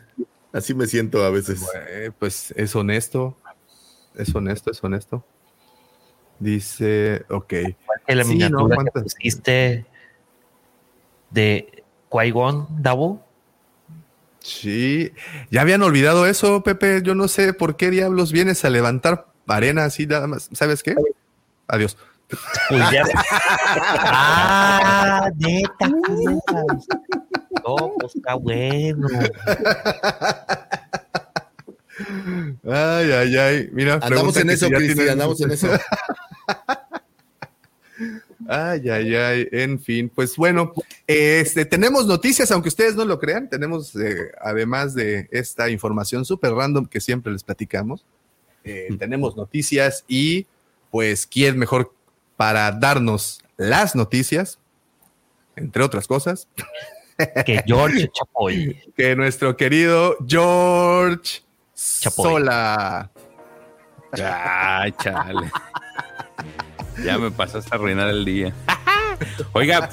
así me siento a veces. Eh, pues es honesto, es honesto, es honesto. Dice, ok. Que la Sí, miniatura no, que ¿cuántas? pusiste de Qui-Gon Davo. Sí, ya habían olvidado eso, Pepe. Yo no sé por qué diablos vienes a levantar arena así nada más. ¿Sabes qué? Adiós. Pues ya. ah, neta. No, pues está bueno. Ay, ay, ay. Mira, Andamos en eso, si ya Cristi, tienen- andamos en eso. Ay, ay, ay. En fin, pues bueno, este, tenemos noticias, aunque ustedes no lo crean. Tenemos, eh, además de esta información súper random que siempre les platicamos, eh, tenemos noticias y, pues, ¿quién mejor para darnos las noticias? Entre otras cosas, Que George Chapoy. que nuestro querido George Chapoy. Sola. Ay, chale. Ya me pasaste a arruinar el día. Oiga,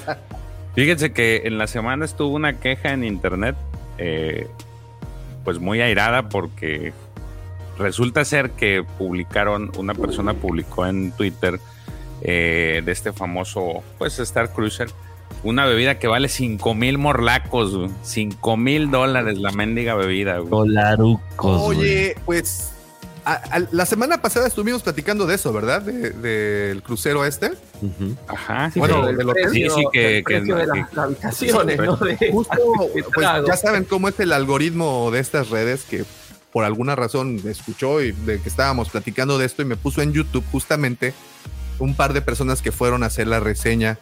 fíjense que en la semana estuvo una queja en internet, eh, pues muy airada porque resulta ser que publicaron, una persona publicó en Twitter eh, de este famoso, pues Star Cruiser, una bebida que vale 5 mil morlacos, 5 mil dólares la mendiga bebida. güey. Dolarucos. güey. Oye, pues a- a- la semana pasada estuvimos platicando de eso, ¿verdad? De- Del crucero este. Ajá. Sí, Bueno, del hotel. precio- Sí, sí, que- que- de que- las habitaciones, ¿no? De- Justo, de pues ya saben cómo es el algoritmo de estas redes que por alguna razón escuchó y de que estábamos platicando de esto y me puso en YouTube justamente un par de personas que fueron a hacer la reseña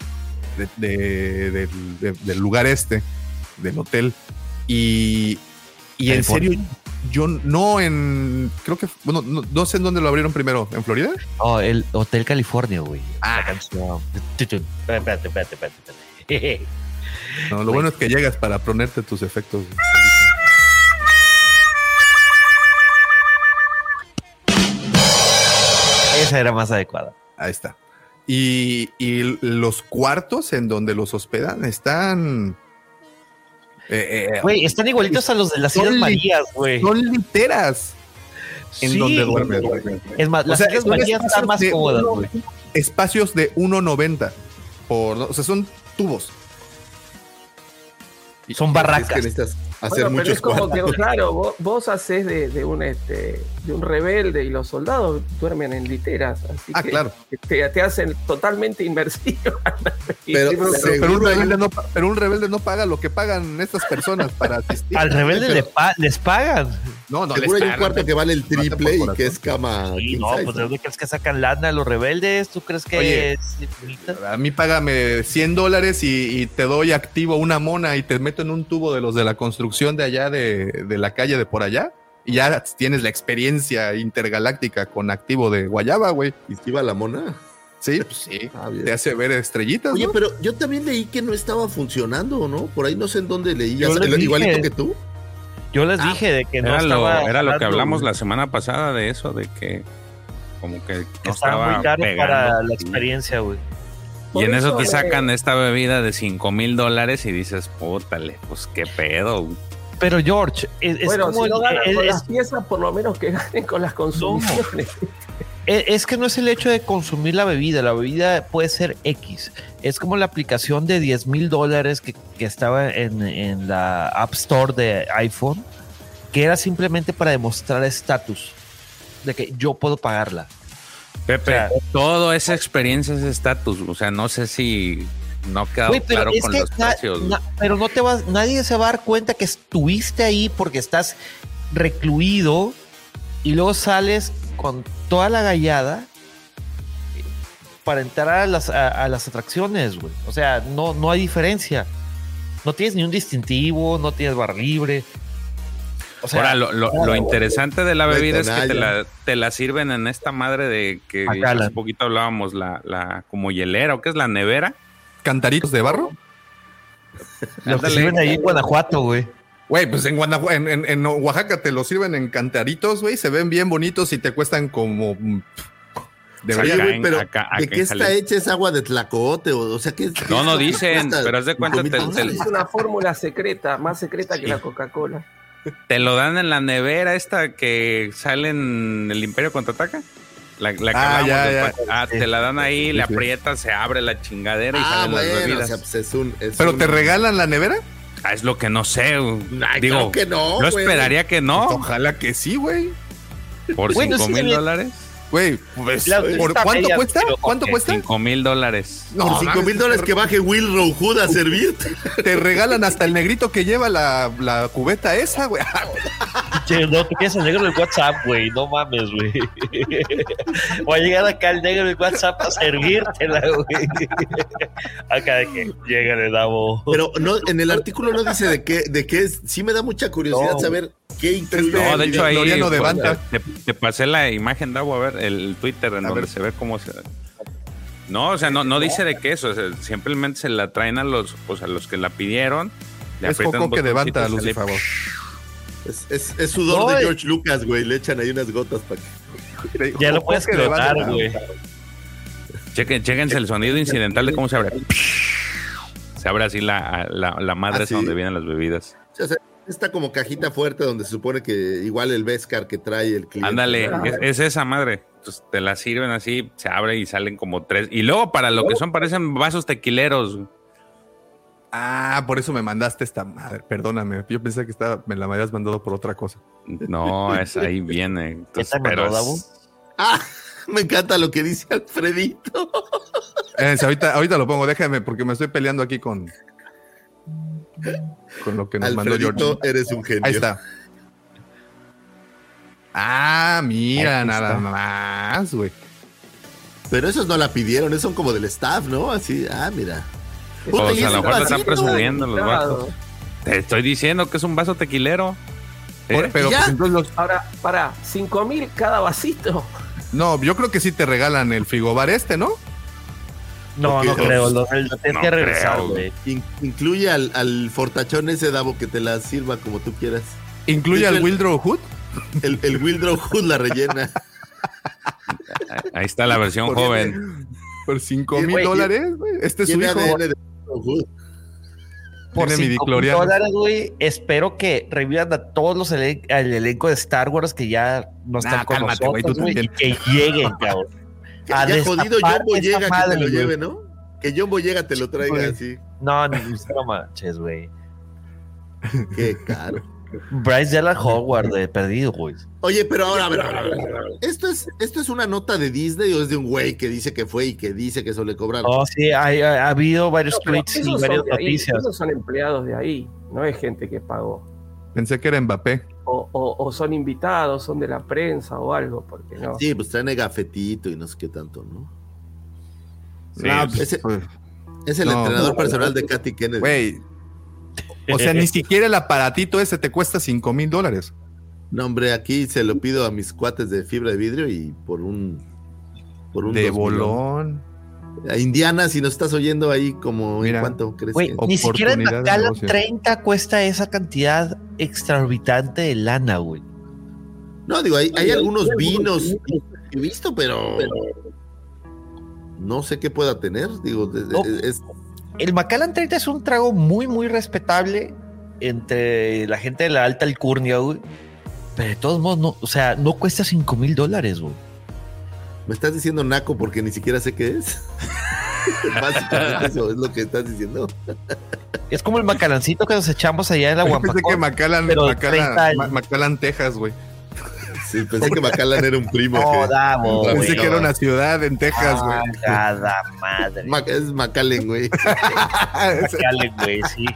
de- de- del- de- del lugar este, del hotel. Y, y en serio, yo no en, creo que, bueno, no, no sé en dónde lo abrieron primero, ¿en Florida? Oh, el Hotel California, güey. Ah. Espérate, espérate, espérate, espérate. No, lo bueno es que llegas para ponerte tus efectos. Esa era más adecuada. Ahí está. Y, y los cuartos en donde los hospedan están. eh, eh, Güey, están igualitos a los de las Islas Marías, güey. son literas en Sí, donde duermes. güey. Es más, O las sea, Islas Marías están más cómodas, güey. Espacios de 1.90 por, o sea, son tubos. Son Es barracas. que necesitas hacer Bueno, pero es como que, claro, vos, vos haces de, de un este de un rebelde y los soldados duermen en literas, así Ah, que claro. te, te hacen totalmente inmersivo. Pero Sí, pero, pero- pero un rebelde no, pa- pero un rebelde no paga lo que pagan estas personas para asistir. Al rebelde le pa- les pagan. No, no, Seguro les hay un cuarto que vale el triple y que es cama. Sí, no, pues ¿de dónde crees que sacan lana los rebeldes? ¿Tú crees que Oye. es? A mí págame 100 dólares y, y te doy activo una mona y te meto en un tubo de los de la construcción de allá de, de la calle de por allá y ya tienes la experiencia intergaláctica con activo de Guayaba, güey. ¿Y si iba la mona? Sí, pues sí. Ah. Te hace ver estrellitas, Oye, ¿no? pero yo también leí que no estaba funcionando, ¿no? Por ahí no sé en dónde leí. Yo dije. igualito que tú. Yo les dije de que no Era, lo, estaba era lo que hablamos la semana pasada de eso, de que como que que no estaba estaba muy caro pegando. para la experiencia, güey. Y en eso eso, te eh, sacan esta bebida de 5 mil dólares y dices, pútale, pues qué pedo. güey". Pero George, es, es bueno, como si no el- ganan es- con es- las piezas, por lo menos que ganen con las consumiciones. es- es que no es el hecho de consumir la bebida, la bebida puede ser X. Es como la aplicación de 10 mil dólares que, que estaba en, en la App Store de iPhone, que era simplemente para demostrar estatus de que yo puedo pagarla. Pepe, O sea, todo esa experiencia es estatus. O sea, no sé si no pero claro es con los precios. na- pero no te vas, nadie se va a dar cuenta que estuviste ahí porque estás recluido y luego sales con toda la gallada para entrar a las, a, a las atracciones, güey. O sea, no, no hay diferencia. No tienes ni un distintivo, no tienes bar libre. O sea, Ahora, lo, lo- lo interesante de la bebida es que te la, te la sirven en esta madre de que hace poquito hablábamos, la, la como hielera o qué es la nevera. Cantaritos de barro. lo que sirven ahí en Guanajuato, güey. Güey, pues en, Guanaju- en, en- en Oaxaca te lo sirven en cantaritos, güey. Se ven bien bonitos y te cuestan como. mm, Debería, acá güey, pero acá- ¿de acá qué en está hecha esa agua de tlacote? O, o sea, ¿qué, qué No, no qué dicen, pero haz de cuenta, ¿Cinco te- te-? Es una fórmula secreta, más secreta que la Coca-Cola. Te lo dan en la nevera esta que sale en el Imperio Contraataca. La, la que Ah, ya, ya. ah, te la dan ahí, le sí. aprietas, se abre la chingadera y Ah, salen las bueno, o bebidas. sea, pues es un... es ¿Pero un- te regalan la nevera? Ah, es lo que no sé. Ay, Digo, claro que no, yo esperaría que no. Ojalá que sí, güey. Por Bueno, 5 sí, mil dólares. Güey, pues, ¿por está ¿cuánto media, cuesta? ¿Cuánto cuesta? 5 mil dólares. Por No, 5 mames, mil dólares que baje Will Hood a servirte. Te regalan hasta el negrito que lleva la, la cubeta esa, güey. Che, no, tú tienes el negro del WhatsApp, güey. No mames, güey. Voy a llegar acá el negro del WhatsApp a servírtela, güey. Acá de que llega el damo. Pero no, en el artículo no dice de qué, de qué es. Sí me da mucha curiosidad No. saber qué incluye. No, de hecho ahí pues, te, te pasé la imagen, Davo, a ver, el Twitter en A donde ver. se ve cómo se... No, o sea, no, no dice de qué es, o sea, simplemente se la traen a los, pues, a los que la pidieron. le Es Coco que de botoncito Banta, y sale- Lucifer. Es, es, es sudor No, de. George Lucas, güey. Le echan ahí unas gotas para que. Ya lo puedes Banta. güey. Chequen, chéquense el sonido incidental de cómo se abre. Se abre así la, la, la madre ¿Ah, sí? donde vienen las bebidas. O sea, está como cajita fuerte donde se supone que igual el Vescar que trae el cliente. Ándale, es, es esa madre. Entonces te la sirven así, se abre y salen como tres. Y luego para lo que son parecen vasos tequileros. Ah, por eso me mandaste esta madre. Perdóname. Yo pensé que estaba, me la habías mandado por otra cosa. No, es ahí viene. Entonces, pero es-? Ah, me encanta lo que dice Alfredito. Eh, ahorita, ahorita lo pongo, déjame, porque me estoy peleando aquí con, con lo que nos mandó Alfredito, George. eres un genio. Ahí está. Ah, mira, nada más, güey. Pero esos no la pidieron, esos son como del staff, ¿no? Así, ah, mira. Puta, O sea, a lo mejor te están presumiendo los Claro. vasos. Te estoy diciendo que es un vaso tequilero. ¿Eh? pero ¿Ya? pues, los- Ahora, para, 5 mil cada vasito. no, yo creo que sí te regalan el frigobar este, ¿no? No, no creo. Lo, lo tienes No que regresar, creo, güey. In- incluye al, al fortachón ese Davo que te la sirva como tú quieras. Incluye al Wildrow Hood. El, el Wildrow Hood la rellena. Ahí está la versión Por- joven. Por 5 Güey, mil dólares, güey. Este es su hijo. ADN de Wildrow Hood. Por Tiene mi 5 Dicloriano. dólares, güey. Espero que revivan a todos los elen- al elenco de Star Wars que ya no están con cálmate, nosotros, tú y que lleguen, cabrón. Que A ya jodido Jumbo llega que te lo lleve, ¿no? Que Jumbo llega te lo traiga así. No, no, no manches, güey. Qué caro. Bryce Dallas Howard de perdido, güey. Oye, pero ahora, a ver, a ver, a. ¿Esto es, ¿Esto es una nota de Disney o es de un güey que dice que fue y que dice que eso le cobraron? No, sí, ha, ha habido varios No, tweets y varias son de ahí, noticias. esos son empleados de ahí, no es gente que pagó. Pensé que era Mbappé. O, o- o son invitados, son de la prensa o algo, porque no. Sí, pues traen el gafetito y no sé qué tanto, ¿no? Sí, pues, ese- pues, Es el No, entrenador no, personal de Katy Kennedy. Güey. O sea, ni siquiera el aparatito ese te cuesta 5 mil dólares. No, hombre, aquí se lo pido a mis cuates de fibra de vidrio y por un. Por un De bolón. A Indiana, si nos estás oyendo ahí, como Mira. en cuánto crees que- ni siquiera en negocio. 30 cuesta esa cantidad extraorbitante de lana, güey. No, digo, hay, hay algunos vinos que he visto, pero. No sé qué pueda tener. Digo, No. es, El Macallan 30 es un trago muy, muy respetable entre la gente de la alta alcurnia, güey. Pero de todos modos, no, o sea, no cuesta 5 mil dólares, güey. Me estás diciendo naco porque ni siquiera sé qué es. Básicamente eso es lo que estás diciendo. Es como el macalancito que nos echamos allá en la Yo pensé que Guampacón. Macallan, pero de 30 Macallan, años. Ma- Macallan, Texas, güey. Sí, pensé que Macallan era un primo. No, que- Pensé güey. Que era una ciudad en Texas, güey. Ah, cada madre. Ma- es Macallen, güey. Macallan, güey, sí.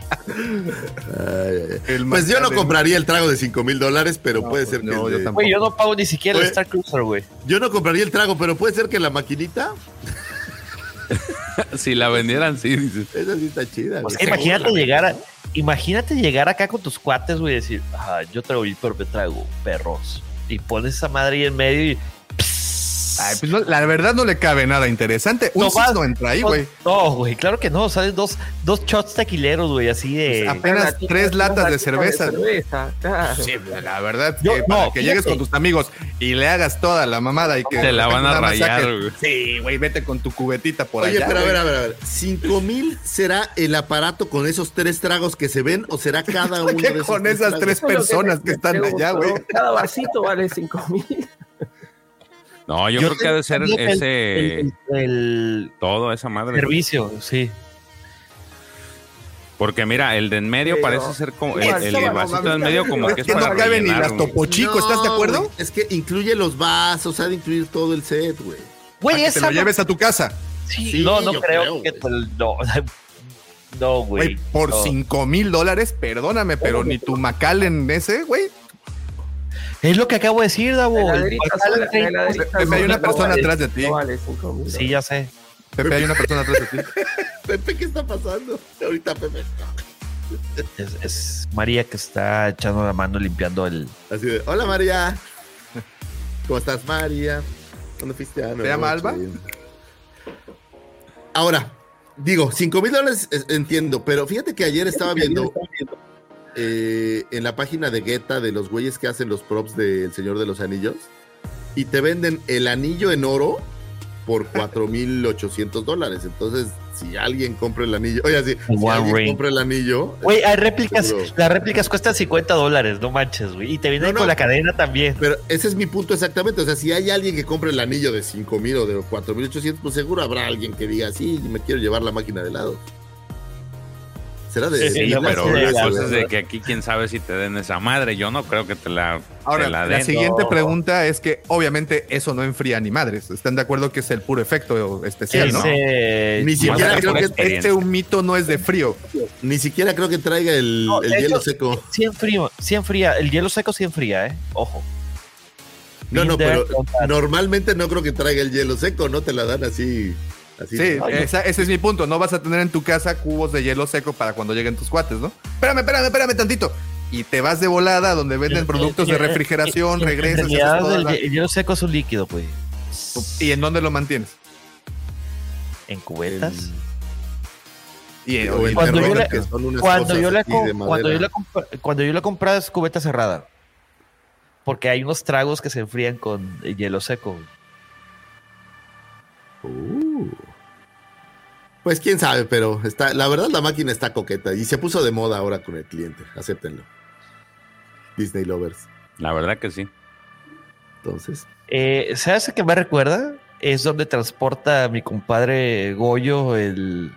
Ay, ay, Pues yo no compraría el trago de 5 mil dólares, pero No, puede pues ser que. no, yo de- tampoco. Güey, yo no pago ni siquiera el Oye. Star Cruiser, güey. yo no compraría el trago, pero puede ser que la maquinita. si la vendieran, sí, dices. Esa sí está chida. Güey. imagínate llegar a, imagínate llegar acá con tus cuates, güey, y decir, ah, yo traigo mi propio trago, perros. Y pones esa madre ahí en medio y. Ay, pues no, la verdad no le cabe nada interesante. Un No vas- no entra ahí, güey. No, güey, claro que no. Salen dos, dos shots tequileros, güey, así de. Pues, apenas tres latas de cerveza. cerveza, claro. Sí, la verdad, Yo- que para no, que llegues con tus amigos y le hagas toda la mamada y que Te la van a rayar, güey. Sí, güey, vete con tu cubetita por Oye, allá. pero a ver, a ver, a ver. ¿Cinco mil será el aparato con esos tres tragos que se ven o será cada uno ¿Qué de esos con tres esas tres personas que están allá, güey? Cada vasito vale 5 mil. No, yo, creo que ha de ser el- ese. El, el- todo esa madre. servicio, sí. Porque mira, el de en medio Pero- parece ser como el, vasito no, en medio como es que es que para no cabe ni las topo chico, ¿estás de acuerdo? güey, Es que incluye los vasos, ha de incluir todo el set, güey. Güey, Para que te lo lleves a tu casa. Sí, Sí, no, no creo, creo, que güey. no, no, güey. Güey, por no. 5 mil dólares, perdóname, pero ni tu Macallen ese, güey. Es lo que acabo de decir, Davo. Pepe, hay una persona atrás de ti. Sí, ya sé. Pepe, hay una persona atrás de ti. Pepe, ¿qué está pasando? Ahorita, Pepe. Es, es María que está echando la mano limpiando el. Así de, hola María. ¿Cómo estás, María? ¿Dónde fuiste? Ah, no, ¿Se llama Alba? Ahora, digo, 5 mil dólares es- entiendo, pero fíjate que ayer estaba viendo eh, en la página de Guetta de los güeyes que hacen los props del Señor de los Anillos y te venden el anillo en oro por 4.800 dólares. Entonces, si alguien compra el anillo, oye, si, si alguien ring. compra el anillo, Güey, hay réplicas. Seguro. Las réplicas cuestan 50 dólares, no manches, güey. Y te vienen No, no. con la cadena también. Pero ese es mi punto exactamente. O sea, si hay alguien que compre el anillo de 5 mil o de 4 mil 800, pues seguro habrá alguien que diga, sí, me quiero llevar la máquina de helado. Será de. Sí, la pero la cosa es de que aquí quién sabe si te den esa madre. Yo no creo que te la, Ahora, te la la, den. siguiente No. pregunta es que obviamente eso no enfría ni madres. ¿Están de acuerdo que es el puro efecto especial, no? Ese- Ni siquiera creo que. Este un mito no es de frío. Ni siquiera creo que traiga el, No, hielo hecho- seco. Sí enfría, sí enfría. El hielo seco sí enfría, ¿eh? Ojo. No, no, pero normalmente no creo que traiga el hielo seco, no te la dan así. Así Sí, ese es mi punto. No vas a tener en tu casa cubos de hielo seco para cuando lleguen tus cuates, ¿no? Espérame, espérame, espérame tantito. Y te vas de volada donde venden productos de refrigeración, regresas. el, la- el hielo seco es un líquido, pues. ¿Y en dónde lo mantienes? En cubetas. Y, O en Cuando yo le- que son unas Cuando cosas yo, le cuando, yo le cuando yo le compraba es cubeta cerrada. Porque hay unos tragos que se enfrían con el hielo seco. Uh. Pues quién sabe, pero está, la verdad la máquina está coqueta y se puso de moda ahora con el cliente, acéptenlo. Disney Lovers. La verdad que sí. Entonces, Eh, ¿Sabes a qué me recuerda? Es donde transporta mi compadre Goyo el...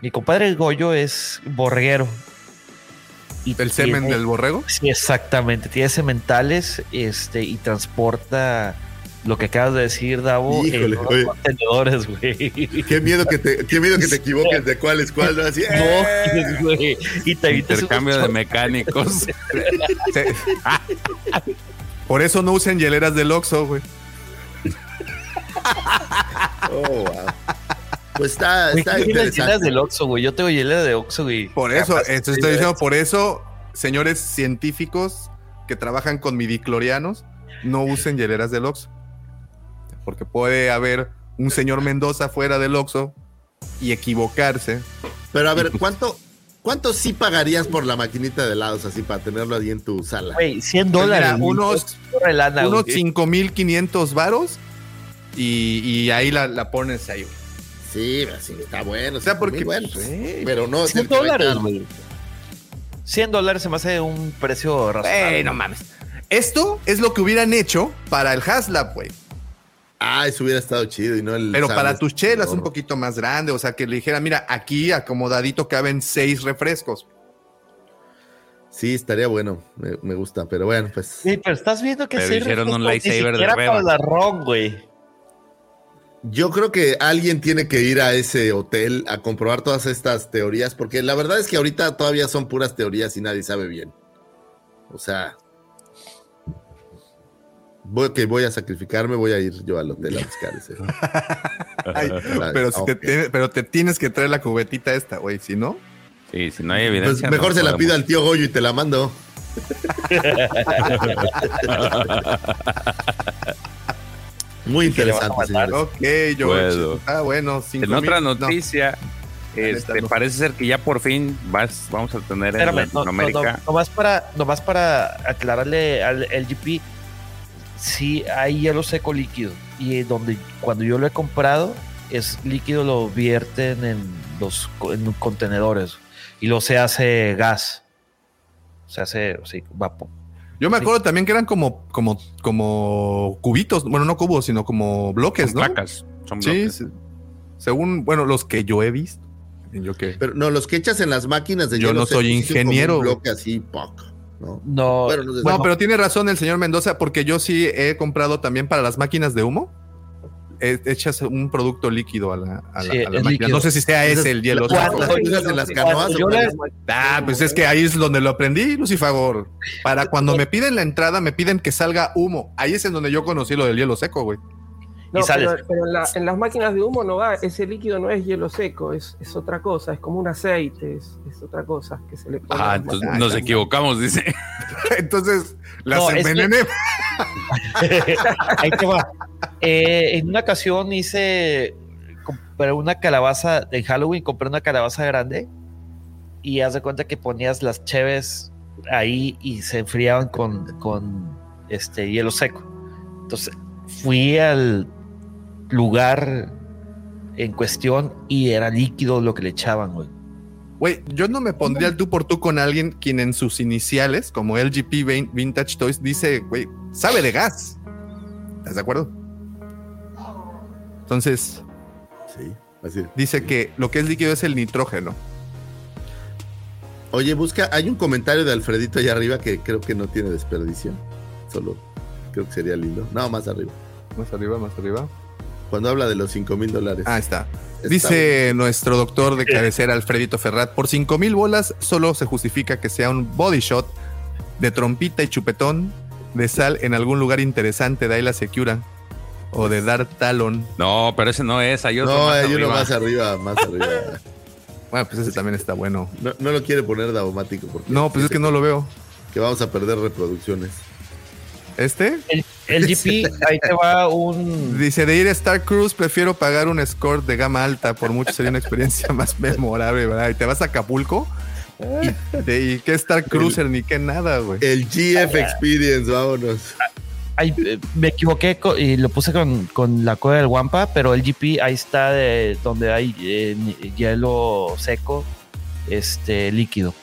Mi compadre Goyo es borreguero. Y ¿El semen del borrego? Sí, exactamente. Tiene sementales este, y transporta lo que acabas de decir, Davo, Híjole, en oye. contenedores, güey. qué miedo que te, qué miedo que te equivoques de cuál es cuál, ¿no? Así, ¡eh! No, güey. Y te Intercambio de mecánicos. Por eso no usen hieleras del Oxxo, güey. Oh, wow. Pues está, está ¿qué interesante. del Oxxo, güey? Yo tengo hielera de Oxxo, güey. Por eso, Capaz, esto estoy diciendo, por eso, señores científicos que trabajan con midiclorianos, no usen hieleras del Oxxo. Porque puede haber un señor Mendoza fuera del Oxxo y equivocarse. Pero a ver, ¿cuánto, ¿cuánto sí pagarías por la maquinita de helados así para tenerlo ahí en tu sala? Güey, 100 Pues dólares. mira, unos- Corre lana, unos güey. 5500 varos y, y ahí la, la pones ahí. güey. Sí, sí, está bueno. O sea, porque- bueno, pues, pues, sí. pero no es 100 el que va a dólares, güey. 100 dólares se me hace un precio razonable. Ey, no mames. Esto es lo que hubieran hecho para el Haslab, güey. Ah, eso hubiera estado chido y no el. Pero para tus chelas un poquito más grande, o sea, que le dijera, mira, aquí acomodadito caben seis refrescos. Sí, estaría bueno. Me, me gusta, pero bueno, pues. Sí, pero estás viendo que sí hicieron un lightsaber de para la ron, güey. Yo creo que alguien tiene que ir a ese hotel a comprobar todas estas teorías, porque la verdad es que ahorita todavía son puras teorías y nadie sabe bien. O sea, voy, que voy a sacrificarme, voy a ir yo al hotel a buscar ese. Ay, pero, si te ok. tiene- pero te tienes que traer la cubetita esta, güey, si no. Sí, si no hay Pues evidencia. mejor no se la pido al tío Goyo y te la mando. Muy interesante, señores. Ok, yo. Puedo. Ah, bueno, cinco En otra mil, no. noticia, este, no. parece ser que ya por fin vas, vamos a tener en Espérame, no, no, no, Latinoamérica. nomás, para, nomás para aclararle al LGP, sí hay hielo seco líquido. Y donde cuando yo lo he comprado, es líquido, lo vierten en los en contenedores. Y lo se hace gas. Se hace, sí, vapor. Yo me acuerdo también que eran como, como, como cubitos, bueno, no cubos, sino como bloques, Son ¿no? placas, son Sí, bloques. sí. según, bueno, los que yo he visto. ¿Yo qué? Pero no, los que echas en las máquinas de Yo hielo no soy ingeniero, Un bloque así, poc, ¿no? No, Bueno, no sé. No, pero tiene razón el señor Mendoza, porque yo sí he comprado también para las máquinas de humo. eh, echas un producto líquido a la, a la- Sí, a la es máquina. líquido. No sé si sea ese el hielo. las- seco. las usas en las canoas. yo o le- cuáles? Ah, pues es que ahí es donde lo aprendí, Lucifagor. Para cuando me piden la entrada, me piden que salga humo. Ahí es en donde yo conocí lo del hielo seco, güey. No, Y sales. pero, pero en, la- en las máquinas de humo no va, ese líquido no es hielo seco, es, es otra cosa, es como un aceite, es, es otra cosa que se le pone. Ah, entonces máquinas. nos equivocamos, dice. Entonces, las No, es que- envenené. Ahí te va. Eh, en una ocasión hice compré una calabaza de Halloween, compré una calabaza grande y haz de cuenta que ponías las cheves ahí y se enfriaban con, con este hielo seco. Entonces fui al lugar en cuestión y era líquido lo que le echaban, güey. Güey, yo no me pondría el tú por tú con alguien quien en sus iniciales, como LGP Vin- Vintage Toys, dice, güey, sabe de gas. ¿Estás de acuerdo? Entonces, Sí, así. dice que lo que es líquido es el nitrógeno. Oye, busca, hay un comentario de Alfredito allá arriba que creo que no tiene desperdicio. Solo creo que sería lindo. No, más arriba. Más arriba, más arriba. Cuando habla de los 5 mil dólares. Ah, está. Está Dice nuestro doctor de cabecera, Alfredito Ferrat, por 5 mil bolas solo se justifica que sea un body shot de trompita y chupetón de sal en algún lugar interesante de ahí la Secura o de dar talón. No, pero ese no es. Hay otro No, más hay uno arriba. más arriba, más arriba. Bueno, pues ese también está bueno. No, no lo quiere poner daumático porque No, pues es que no lo veo. que vamos a perder reproducciones. ¿Este? El, GP, ahí te va un. Dice, de ir a Star Cruise prefiero pagar un escort de gama alta, por mucho sería una experiencia más memorable, ¿verdad? Y te vas a Acapulco y, de, y qué Star Cruiser ni qué nada, güey. El GF Experience, vámonos. Ay, eh, me equivoqué y lo puse con, con la cueva del Wampa, pero el GP ahí está de donde hay eh, hielo seco, este líquido.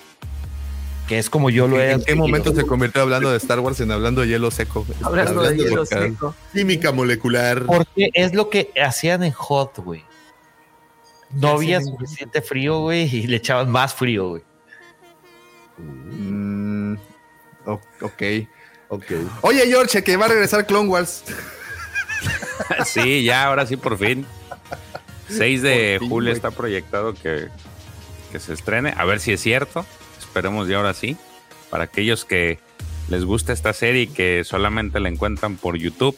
Que es como yo lo he ¿En qué momento se convirtió hablando de Star Wars en hablando de hielo seco? Hablando de Hablando de hielo seco. Química molecular. Porque es lo que hacían en Hot, güey. No había suficiente frío, güey, y le echaban más frío, güey. Mm, ok. Ok. Oye, George, que va a regresar Clone Wars. Sí, ya, ahora sí, por fin. 6 de fin, julio está proyectado que, que se estrene. A ver si es cierto. Esperemos ya ahora sí. Para aquellos que les gusta esta serie y que solamente la encuentran por YouTube,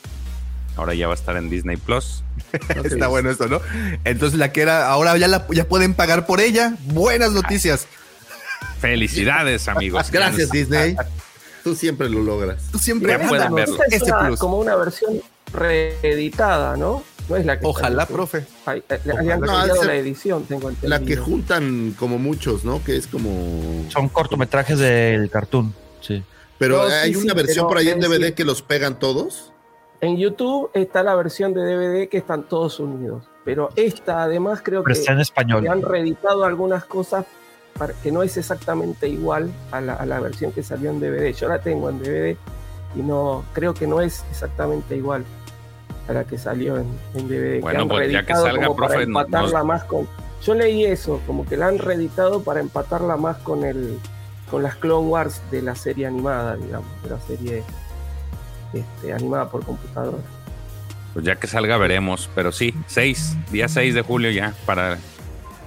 ahora ya va a estar en Disney Plus. Está bueno esto, ¿no? Entonces la que era, ahora ya la ya pueden pagar por ella. Buenas noticias. Felicidades, amigos. Gracias, Disney. Tú siempre lo logras. Tú siempre Ya pueden verlo. Esta es ese una- plus. como una versión reeditada, ¿no? No es la que Ojalá, está profe. YouTube. Ay, eh, Ojalá. habían No, cambiado ese- la edición, tengo entendido. La que juntan como muchos, ¿no? Que es como. Son cortometrajes del cartoon. Sí. Pero No, hay sí, una versión por ahí en DVD que los pegan todos. En YouTube está la versión de DVD que están todos unidos. Pero esta, además, creo Pero que está en español. que han reeditado algunas cosas para, que no es exactamente igual a la, a la versión que salió en DVD. Yo la tengo en DVD y no creo que no es exactamente igual a la que salió en, en DVD. que Bueno, han pues ya que reeditado salga, como para profe, no- empatarla nos- más con. Yo leí eso, como que la han reeditado para empatarla más con el con las Clone Wars de la serie animada, digamos, de la serie este, animada por computadora. Pues ya que salga veremos. Pero sí, 6, día 6 de julio ya. Para.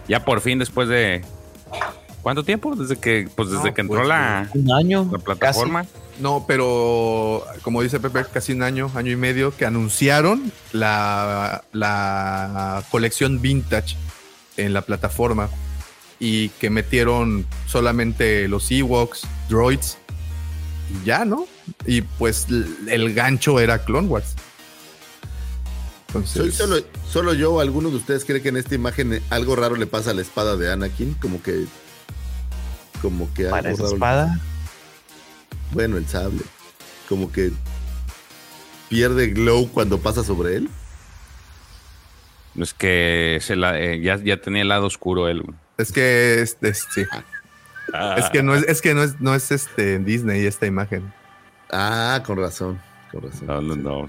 Ya por fin después de. ¿Cuánto tiempo? Desde que, pues desde No, que entró pues, la, Un año. la plataforma. No, pero como dice Pepe, casi un año, año y medio, que anunciaron la, la colección vintage en la plataforma y que metieron solamente los Ewoks, droids y ya, ¿no? Y pues el gancho era Clone Wars. Entonces, Soy solo, solo yo o alguno de ustedes cree que en esta imagen algo raro le pasa a la espada de Anakin, como que. Como que Para algo esa raro. espada. Bueno, el sable. Como que pierde glow cuando pasa sobre él. Es que se la, eh, ya, ya tenía el lado oscuro él. es que es, es- sí. es que no es, es que no es, no es este Disney esta imagen. Ah, con razón. Con razón. No, no, no.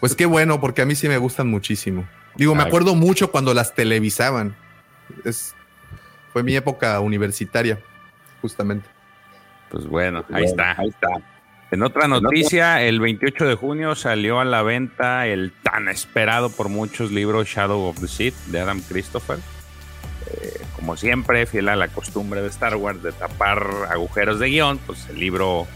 Pues qué bueno, porque a mí sí me gustan muchísimo. Digo, me Ay. acuerdo mucho cuando las televisaban. Es, Fue mi época universitaria, justamente. Pues bueno, ahí está, ahí está. En otra noticia, el 28 de junio salió a la venta el tan esperado por muchos libro Shadow of the Sith de Adam Christopher. Eh, como siempre, fiel a la costumbre de Star Wars de tapar agujeros de guion, pues el libro,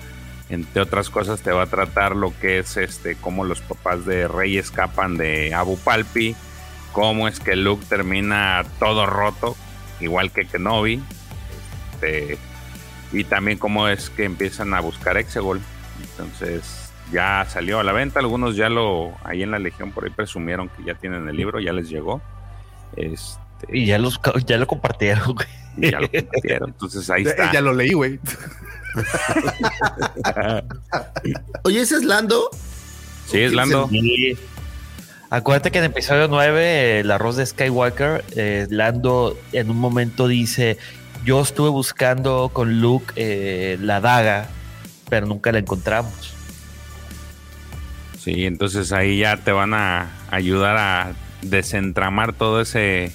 entre otras cosas, te va a tratar lo que es este, cómo los papás de Rey escapan de Abu Palpi, cómo es que Luke termina todo roto, igual que Kenobi, este, y también cómo es que empiezan a buscar Exegol. Entonces ya salió a la venta, algunos ya lo, ahí en la Legión por ahí presumieron que ya tienen el libro, ya les llegó. Este, Y ya, los, ya lo compartieron, güey. y ya lo compartieron. Entonces ahí está. ya lo leí, güey. Oye, ¿ese es Lando? Sí, es Lando. Sí. Acuérdate que en episodio 9, el arroz de Skywalker, eh, Lando en un momento dice, yo estuve buscando con Luke eh, la daga, pero nunca la encontramos. Sí, entonces ahí ya te van a ayudar a desentramar todo ese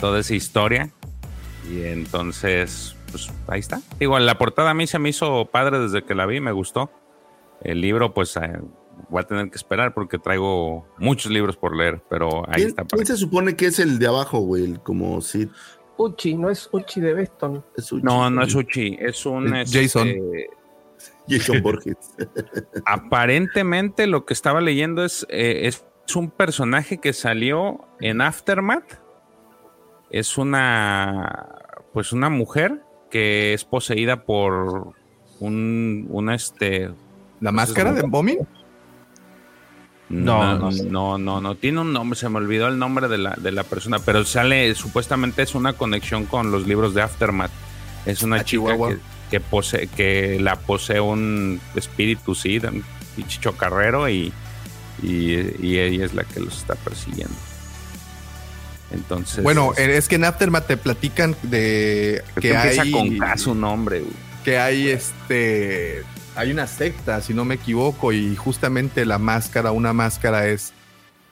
toda esa historia y entonces pues ahí está. Digo, la portada a mí se me hizo padre desde que la vi, me gustó. El libro pues eh, voy a tener que esperar porque traigo muchos libros por leer, pero ahí ¿Quién, está. quién se supone que es el de abajo, güey? Como Sid. Uchi, no es Uchi de Beston. Es Uchi. No, no es Uchi, es un Es este, Jason. Jason Borges. Aparentemente lo que estaba leyendo es, eh, es un personaje que salió en Aftermath. Es una, pues una mujer que es poseída por un, una este, ¿La máscara de Bomin? No, No, no, no, no, no, tiene un nombre, se me olvidó el nombre de la, de la persona, pero sale, supuestamente es una conexión con los libros de Aftermath. Es una Ah, chica que, que posee, que la posee un espíritu, sí, un pinche carrero y, y, y ella es la que los está persiguiendo. Entonces. Bueno, eh, es que en Aftermath te platican de que empieza hay, con K su nombre, güey. que hay este, hay una secta, si no me equivoco, y justamente la máscara, una máscara es,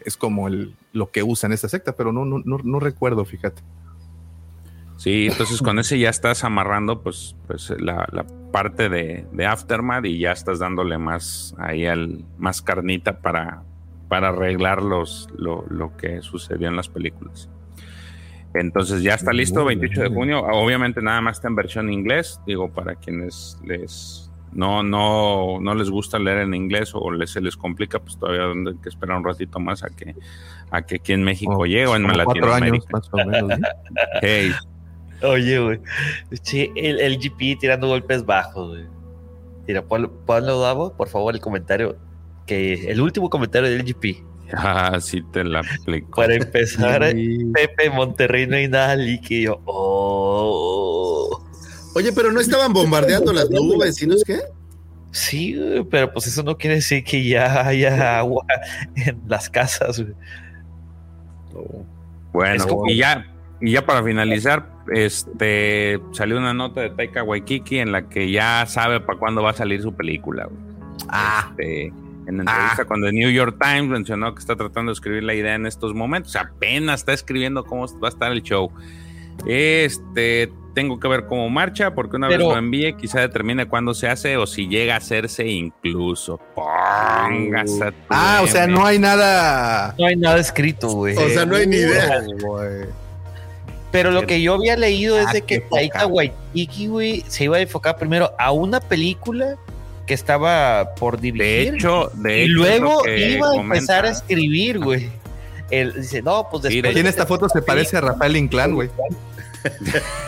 es como el, lo que usan esta secta, pero no, no, no, no recuerdo, fíjate. Sí, entonces con ese ya estás amarrando pues, pues la, la parte de, de Aftermath y ya estás dándole más ahí al más carnita para, para arreglar los, lo, lo que sucedió en las películas. Entonces ya está listo, 28 de junio. Obviamente nada más está en versión inglés, digo, para quienes les no, no, no les gusta leer en inglés o les, se les complica, pues todavía tendrán que esperar un ratito más a que, a que aquí en México Oh, llegue o en como cuatro años, Latinoamérica. más o menos. ¿no? Hey, Oye, güey. Sí, el, el GP tirando golpes bajos, güey. Mira, ponlo, ponlo, Davo, por favor, el comentario. Que el último comentario del GP. ah, sí te la aplico. Para empezar, Sí. Pepe Monterrey no hay nada líquido. Oh. Oye, pero no estaban bombardeando las nubes, ¿y no es qué? Sí, güey, pero pues eso no quiere decir que ya haya agua en las casas. güey. Bueno, como- y ya, y ya para finalizar, este salió una nota de Taika Waikiki en la que ya sabe para cuándo va a salir su película. güey. Ah, Este, en entrevista con The New York Times mencionó que está tratando de escribir la idea en estos momentos. Apenas está escribiendo cómo va a estar el show. Este, tengo que ver cómo marcha, porque una Pero- vez lo envíe, quizá determine cuándo se hace o si llega a hacerse incluso. Póngase. a tu Ah, o sea, no hay nada. no hay nada escrito, güey. O sea, no hay ni idea. Pero lo que yo había leído es Ah, de que. Taika Waititi, güey, se iba a enfocar primero a una película que estaba por De dirigir. hecho, de y hecho, luego es lo que iba a empezar a escribir, güey. Él dice, no, pues Sí, después. de Aquí en de esta foto se parece a Rafael Inclán, güey.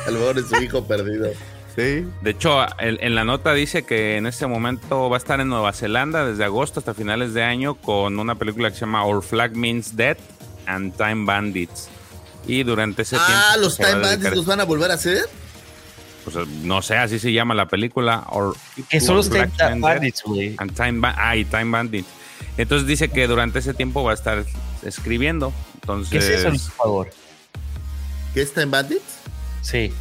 A lo mejor es su hijo perdido. Sí. De hecho, en, en la nota dice que en este momento va a estar en Nueva Zelanda desde agosto hasta finales de año con una película que se llama Our Flag Means Death and Time Bandits. Y durante ese tiempo. Ah, los Time Bandits dedicar- los van a volver a hacer. pues, no sé, así se llama la película. Or- Que son los Time Bandits, güey. Time Ba- ah, y Time Bandits. Entonces dice que durante ese tiempo va a estar escribiendo. Entonces, ¿Qué es eso, por favor? ¿Qué es Time Bandits? Sí.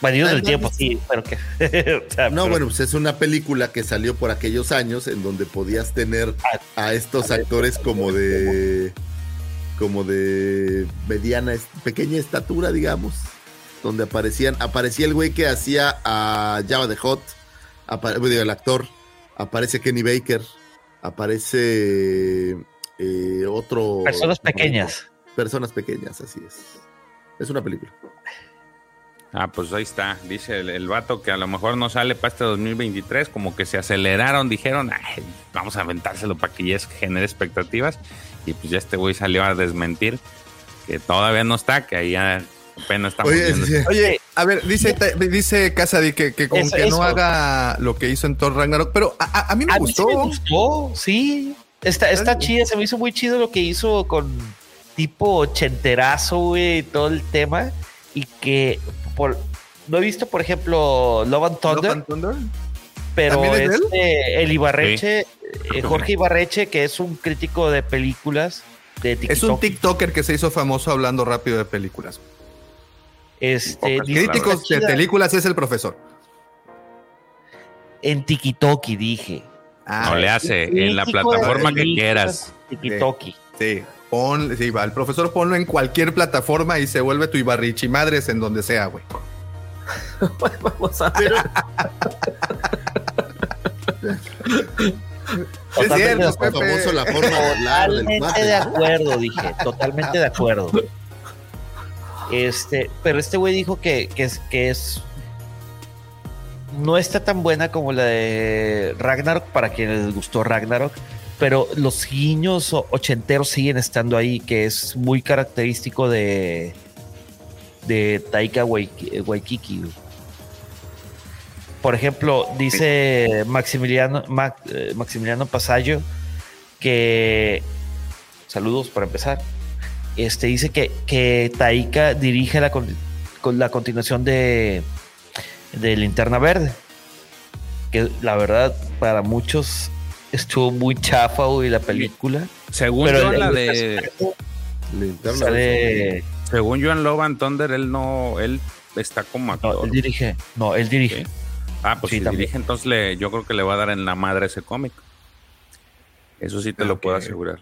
Bandidos del tiempo, sí, pero que. o sea, No, pero- bueno, pues es una película que salió por aquellos años en donde podías tener a estos actores como de como de mediana, pequeña estatura, digamos, donde aparecían, aparecía el güey que hacía a Java the Hot, digo, el actor, aparece Kenny Baker, aparece eh, otro... Personas pequeñas. Personas pequeñas, así es. Es una película. Ah, pues ahí está. Dice el, el vato que a lo mejor no sale para este 2023, como que se aceleraron, dijeron, "Ay, vamos a aventárselo para que ya genere expectativas. Y pues ya este güey salió a desmentir que todavía no está, que ahí ya apenas estamos Oye, sí. Oye, a ver, dice, dice Casady que, que con Eso, que eso. no haga lo que hizo en Thor Ragnarok, pero a, a- a mí me A mí sí gustó. me gustó, sí. Está, chida, se me hizo muy chido lo que hizo con tipo ochenterazo, güey, todo el tema. Y que por, no he visto, por ejemplo, Love and Thunder, Love and Thunder. pero este, el Ibarreche, eh, Jorge Ibarreche, que es un crítico de películas de Es un TikTok, TikToker que se hizo famoso hablando rápido de películas. este, Críticos de películas es el profesor. en TikToki, dije. no le hace en la plataforma que quieras. TikToki. Sí, pon, sí, va, el profesor ponlo en cualquier plataforma y se vuelve tu Ibarrichi madres en donde sea, güey. Vamos a ver. Es Totalmente cierto, famoso la forma de hablar del Totalmente de acuerdo, dije. Totalmente de acuerdo. Este, pero este güey dijo que, que es, que es. No está tan buena como la de Ragnarok para quienes les gustó Ragnarok. Pero los guiños ochenteros siguen estando ahí, que es muy característico de. de Taika Waiki- Waikiki. Por ejemplo, dice Maximiliano, Ma- eh, Maximiliano Pasallo que saludos para empezar. Este dice que, que Taika dirige la, con la continuación de, de Linterna Verde. Que la verdad, para muchos estuvo muy chafa güey, la película. Según Pero yo, la de. Linterna Sale- Según Love and Thunder, él no. Él está como no, actor. él dirige. No, él dirige. Sí. Ah, pues Sí, si también. dirige, entonces le, yo creo que le va a dar en la madre ese cómic. Eso sí te lo puedo asegurar.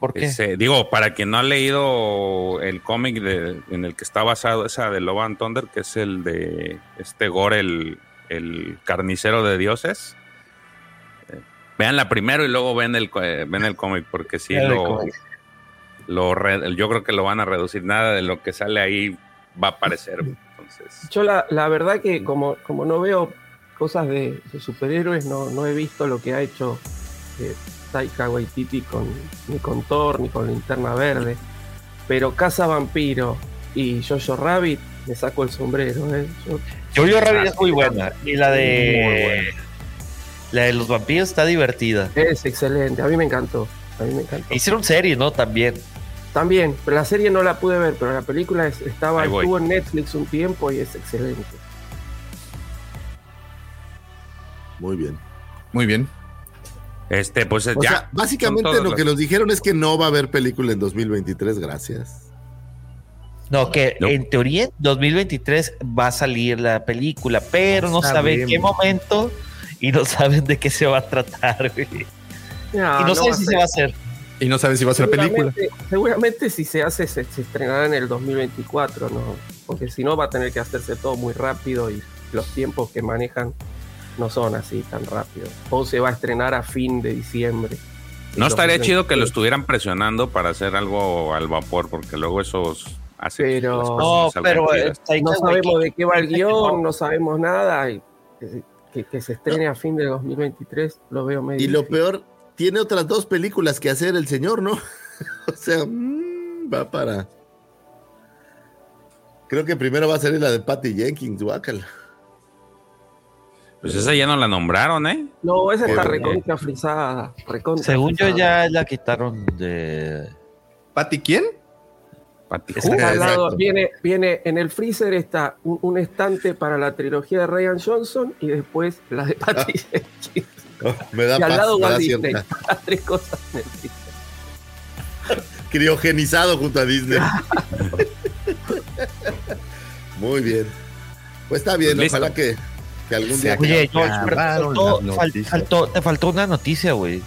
¿Por qué? Ese- digo, para quien no ha leído el cómic de- en el que está basado esa de Love and Thunder, que es el de este Gore, el, el carnicero de dioses. Veanla primero y luego ven el, eh, ven el cómic, porque sí lo, cómic. lo re- yo creo que lo van a reducir. Nada de lo que sale ahí va a aparecer. Entonces, Yo la, la verdad que como, como no veo cosas de, de superhéroes, no, no he visto lo que ha hecho eh, Taika Waititi con, ni con Thor, ni con Linterna Verde. Pero Casa Vampiro y Jojo Rabbit, me saco el sombrero. ¿eh? Yo- Jojo Rabbit es muy buena. Y la Muy de. buena. La de los vampiros está divertida. es excelente, a mí me encantó. A mí me encantó. Hicieron serie, ¿no? También. También, pero la serie no la pude ver, pero la película es- estaba, estuvo en Netflix un tiempo y es excelente. Muy bien. Muy bien. este, pues O ya. sea, básicamente lo que nos dijeron es que no va a haber película en 2023, gracias. No, que No. en teoría en 2023 va a salir la película, pero no, No saben en qué momento y no saben de qué se va a tratar, güey. Ah, y no, no saben si ser. se va a hacer. Y no sabes si va a ser película. Seguramente, si se hace, se, se estrenará en el 2024, ¿no? Porque si no va a tener que hacerse todo muy rápido y los tiempos que manejan no son así tan rápidos. O se va a estrenar a fin de diciembre. No estaría 2023. chido que lo estuvieran presionando para hacer algo al vapor, porque luego esos hace que Pero- No, pero No sabemos de qué va el guion, no sabemos nada. Y que, se estrene a fin de 2023 lo veo medio. Y lo difícil. peor, tiene otras dos películas que hacer el señor, ¿no? o sea, mm, va para. Creo que primero va a salir la de Patty Jenkins, guácala. Pues esa ya no la nombraron, ¿eh? No, esa está recontra frisada. recontra Según yo ya la quitaron de... ¿Pati quién? Al lado viene, viene en el freezer está un, un estante para la trilogía de Ryan Johnson y después la de Patty Jenkins. Oh, me da Y al lado Walt Disney. Las tres cosas en el freezer. Criogenizado junto a Disney. Muy bien. Pues está bien, Pues listo. ojalá que, que algún día. Oye, George, pero te faltó- te faltó una noticia, güey.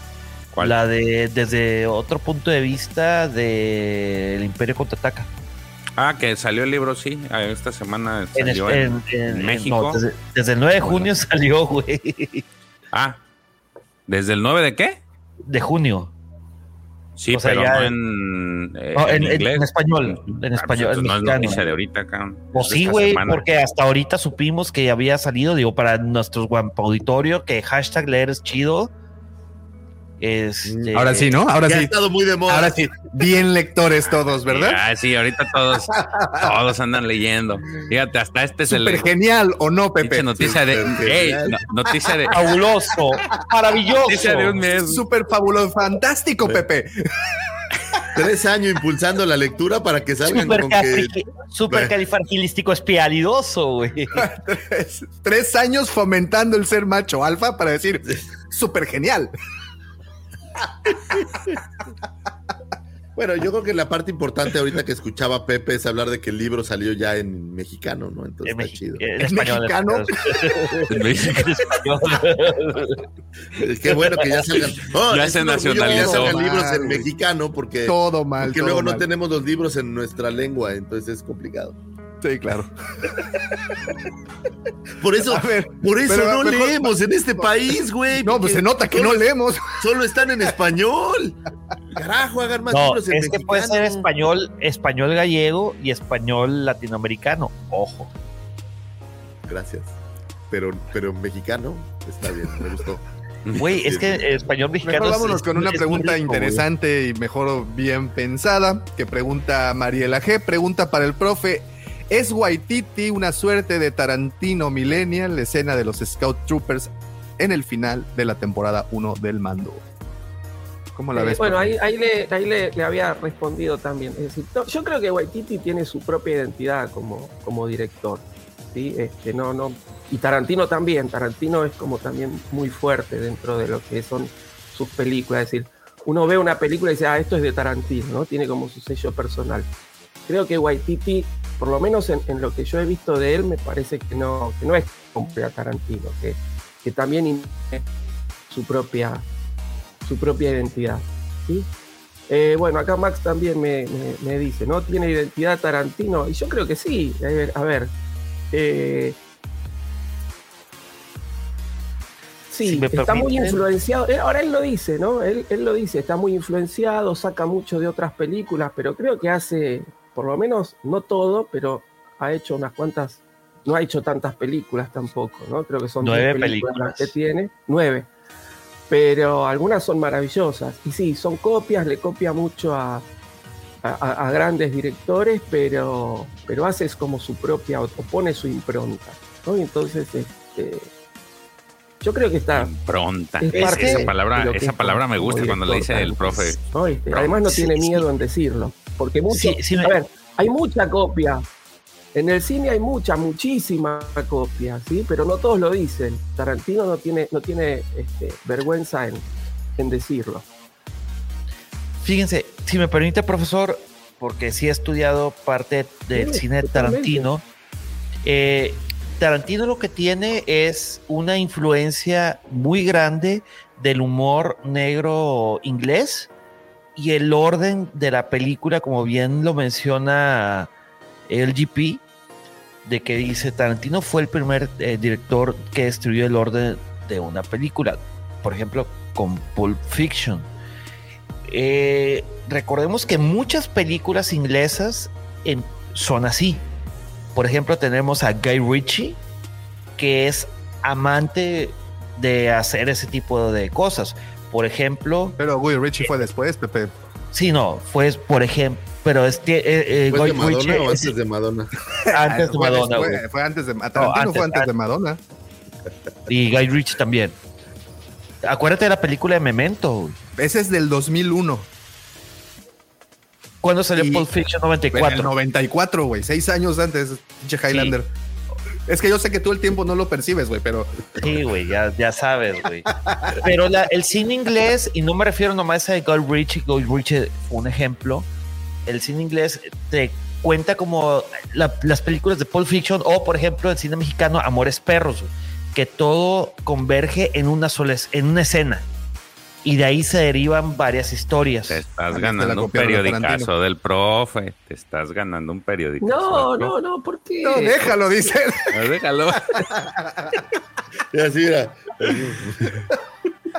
¿Cuál? La de desde otro punto de vista del Imperio contraataca. Ah, que salió el libro, sí. ah, Esta semana En, salió en- en, en- en México. no, desde, desde el 9 de junio salió, güey. Ah, ¿desde el 9 de qué? De junio. Sí, O sea, pero ya no en- en, eh, No, en- en- inglés. en español, en Ah, pues español, en no es noticia de ahorita, cabrón. Pues Es de sí, güey, porque hasta ahorita supimos que había salido, digo, para nuestros guampa auditorio, que hashtag leer es chido. Este, Ahora sí, ¿no? Ahora Ya ha sí. estado muy de moda. Ahora sí. Bien lectores todos, ¿verdad? Ah, sí, ahorita todos, todos andan leyendo. Fíjate, hasta este es el Súper genial, ¿o no, Pepe? noticia de. Súper Ey, genial. no- noticia de. Fabuloso, maravilloso. Noticia de un mes. Súper fabuloso, fantástico, Pepe. Tres años impulsando la lectura para que salgan con que. Super califragilístico espialidoso, güey. Tres, tres años fomentando el ser macho alfa para decir súper genial. Bueno, yo creo que la parte importante ahorita que escuchaba Pepe es hablar de que el libro salió ya en mexicano, ¿no? Entonces En está chido. en español. mexicano? En español. Que bueno que ya salgan. Oh, Ya se nacionalizó. Ya salgan libros en mexicano porque, Todo mal. porque todo luego no tenemos los libros en nuestra lengua, entonces es complicado. Sí, claro. Por eso, A ver, por eso pero no mejor- leemos en este país, güey. No, pues se nota que no leemos. Solo están en español. Carajo, hagan más No, libros en es que puede ser español, español gallego y español latinoamericano. Ojo. Gracias. Pero, pero mexicano está bien, me gustó. Güey, es que el español mexicano. Mejor vámonos es- con una pregunta rico, interesante y mejor bien pensada que pregunta Mariela G. Pregunta para el profe. ¿Es Waititi una suerte de Tarantino Millennial, la escena de los Scout Troopers en el final de la temporada 1 del mando? ¿Cómo la Eh, ves? bueno, ahí, ahí, le, ahí le, le había respondido también. Es decir, no, yo creo que Waititi tiene su propia identidad como, como director. ¿sí? Este, no, no, y Tarantino también. Tarantino es como también muy fuerte dentro de lo que son sus películas. Es decir, uno ve una película y dice, ah, esto es de Tarantino, ¿no? Tiene como su sello personal. Creo que Waititi, por lo menos en, en lo que yo he visto de él, me parece que no, que no es como a Tarantino, que, que también tiene su propia, su propia identidad. ¿sí? Eh, bueno, acá Max también me, me- me dice, ¿no? ¿Tiene identidad Tarantino? Y yo creo que sí. A ver, a ver, eh, sí, Si está muy influenciado. eh, ahora él lo dice, ¿no? Él, él lo dice, está muy influenciado, saca mucho de otras películas, pero creo que hace, por lo menos, no todo, pero ha hecho unas cuantas, no ha hecho tantas películas tampoco, ¿no? Creo que son Nueve películas las que tiene, nueve pero algunas son maravillosas. Y sí, son copias, le copia mucho a, a- a- a grandes directores, pero, pero hace como su propia, o pone su impronta. ¿no? Y entonces, este, yo creo que está. Impronta. Es esa palabra, esa es palabra me gusta cuando le dice el profe. además, no tiene Sí, sí. miedo en decirlo. Porque mucho. Sí, sí me- A ver, hay mucha copia. En el cine hay mucha, muchísima copia, ¿sí? Pero no todos lo dicen. Tarantino no tiene, no tiene este, vergüenza en, en decirlo. Fíjense, si me permite, profesor, porque sí he estudiado parte del Sí, cine de totalmente. Tarantino. eh, Tarantino lo que tiene es una influencia muy grande del humor negro inglés y el orden de la película, como bien lo menciona LGP, de que dice Tarantino fue el primer eh, director que destruyó el orden de una película. Por ejemplo, con Pulp Fiction. Eh, recordemos que muchas películas inglesas en- son así. Por ejemplo, tenemos a Guy Ritchie, que es amante de hacer ese tipo de cosas. Por ejemplo, Pero Guy Ritchie fue después, Pepe. sí, no, fue por ejemplo, pero este eh, eh, ¿Fue de Guy Madonna Ritchie o es antes de Madonna? antes de Fue Madonna, güey. fue antes de Tarantino antes, fue antes de. Madonna. y Guy Ritchie también. Acuérdate de la película de Memento. güey. Ese es del 2001. ¿Cuándo salió Y- Pulp Fiction En el 94? 94, güey. Seis años antes, pinche Highlander. Es que yo sé que tú el tiempo no lo percibes, güey, pero Sí, güey, ya, ya sabes, güey. Pero la- el cine inglés, y no me refiero nomás a Guy Ritchie, Guy Ritchie fue un ejemplo. El cine inglés te cuenta como la- las películas de Pulp Fiction o, por ejemplo, el cine mexicano Amores Perros, güey, que todo converge en una sola, en una escena. Y de ahí se derivan varias historias. Te estás ganando un periodicazo del profe. Te estás ganando un periodicazo. No, no, no, ¿por qué? No, déjalo, dice. Ah, Déjalo, Y así era.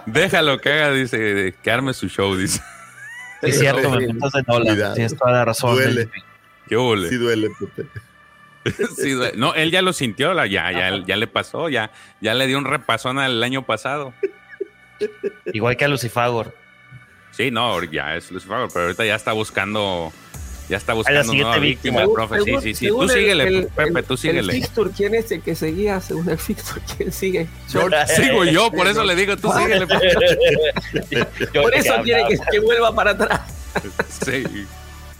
déjalo que haga, dice, que arme su show, dice. Es cierto, no, me metas de. Cuidado. Tienes toda la razón. Duele. ¿Qué hubo, Sí duele. Sí, duele. no, él ya lo sintió, la- ya, ya, ya le pasó, ya, ya le dio un repasón al año pasado. Igual que a Lucifagor. Sí, no, ya es Lucifer, pero ahorita ya está buscando, ya está buscando nueva víctima, el Según- profe. Sí, según- sí, sí. Tú el- síguele, el- Pepe, el- tú síguele. El fixture, ¿quién es el que seguía? Según el fixture, ¿quién sigue? Yo- Sigo yo, por eso le digo, tú síguele. Por eso quiere que, que vuelva para atrás. Sí.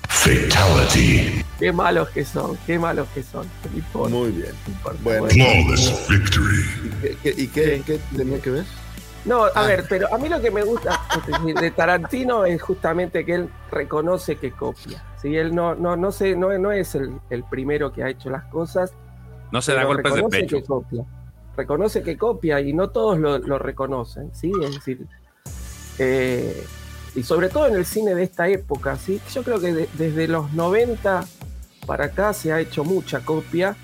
Fatality. Qué malos que son, qué malos que son. Muy bien. Bueno. Flawless victory. ¿Y qué, qué- y qué- qué tenía que ver? No, a Ah. ver, pero a mí lo que me gusta de Tarantino es justamente que él reconoce que copia. ¿sí? Él no, no, no, sé, no, no es el, el primero que ha hecho las cosas. No se da golpes de pecho. que copia. Reconoce que copia y no todos lo, lo reconocen, ¿sí? Es decir, eh, y sobre todo en el cine de esta época, ¿sí? Yo creo que de- desde los 90 para acá se ha hecho mucha copia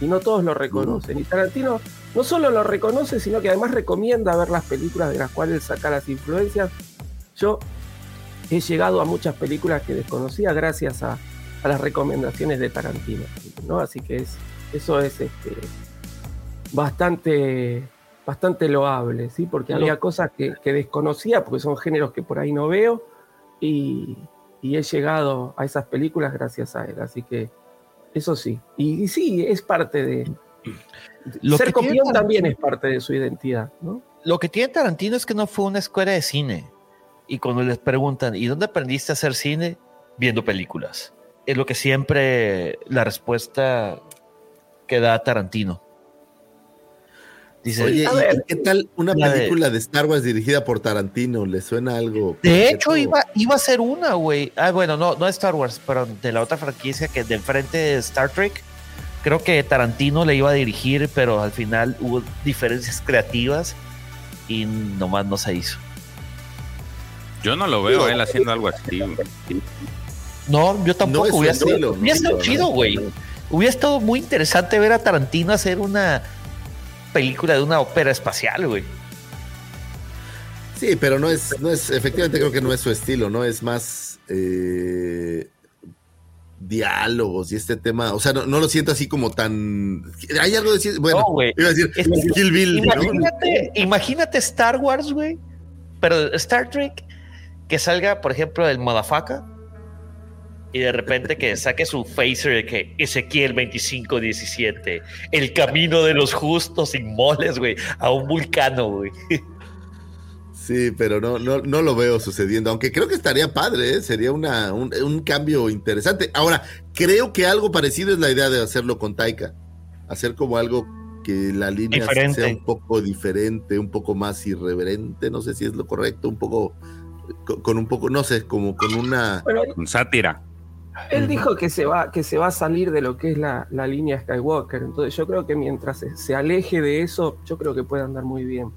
y no todos lo reconocen. Y Tarantino no solo lo reconoce, sino que además recomienda ver las películas de las cuales saca las influencias. Yo he llegado a muchas películas que desconocía gracias a, a las recomendaciones de Tarantino, ¿no? Así que es, eso es este, bastante, bastante loable, ¿sí? Porque había cosas que, que desconocía, porque son géneros que por ahí no veo, y, y he llegado a esas películas gracias a él, así que eso sí. Y, y sí, es parte de... Lo ser que tiene copión Tarantino- también es parte de su identidad, ¿no? Lo que tiene Tarantino es que no fue una escuela de cine. Y cuando les preguntan, ¿y dónde aprendiste a hacer cine? Viendo películas. Es lo que siempre la respuesta que da Tarantino. Dice, Oye, a ¿y ver, qué tal una de- película de Star Wars dirigida por Tarantino? ¿Le suena algo? de hecho iba, iba a ser una, güey. Ah, bueno, no, no Star Wars, pero de la otra franquicia que de enfrente de Star Trek. Creo que Tarantino le iba a dirigir, pero al final hubo diferencias creativas y nomás no se hizo. Yo no lo veo él haciendo algo así. güey. No, yo tampoco. No hubiera, estilo, estado, no, hubiera estado no, chido, no, güey. no. Hubiera estado muy interesante ver a Tarantino hacer una película de una ópera espacial, güey. Sí, pero no es, no es, efectivamente creo que no es su estilo, ¿no? Es más eh, diálogos y este tema, o sea, no, no lo siento así como tan... Hay algo de... decir- Bueno, No, güey. iba a decir Es que- Kill Bill, ¿no? Imagínate, Star Wars, güey. Pero Star Trek, que salga, por ejemplo, el Motherfucker. Y de repente que saque su phaser de que Ezequiel 2517, el camino de los justos inmoles, güey, a un vulcano, güey. Sí, pero no, no, no lo veo sucediendo, aunque creo que estaría padre, ¿eh? sería una, un, un cambio interesante. Ahora, creo que algo parecido es la idea de hacerlo con Taika, hacer como algo que la línea Diferente. sea un poco diferente, un poco más irreverente, no sé si es lo correcto, un poco, con, con un poco, no sé, como con una... Bueno, Con sátira. Él dijo que se va, que se va a salir de lo que es la, la línea Skywalker. Entonces yo creo que mientras se, se aleje de eso, yo creo que puede andar muy bien.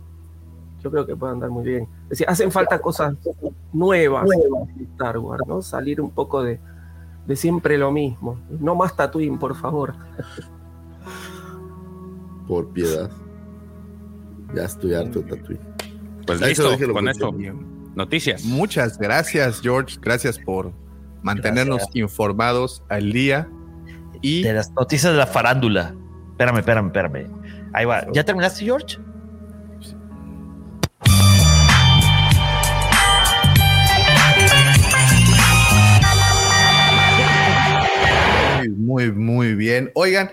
Yo creo que puede andar muy bien. Es decir, hacen falta cosas nuevas en Star Wars, ¿no? Salir un poco de, de siempre lo mismo. No más Tatooine, por favor. Por piedad. Ya estoy harto de Tatooine. Pues listo, lo dije, lo con esto. Noticias. Muchas gracias, George. Gracias por mantenernos Gracias. informados al día. Y De las noticias de la farándula. Espérame, espérame, espérame. Ahí va. ¿Ya terminaste, George? Muy, muy, bien. Oigan,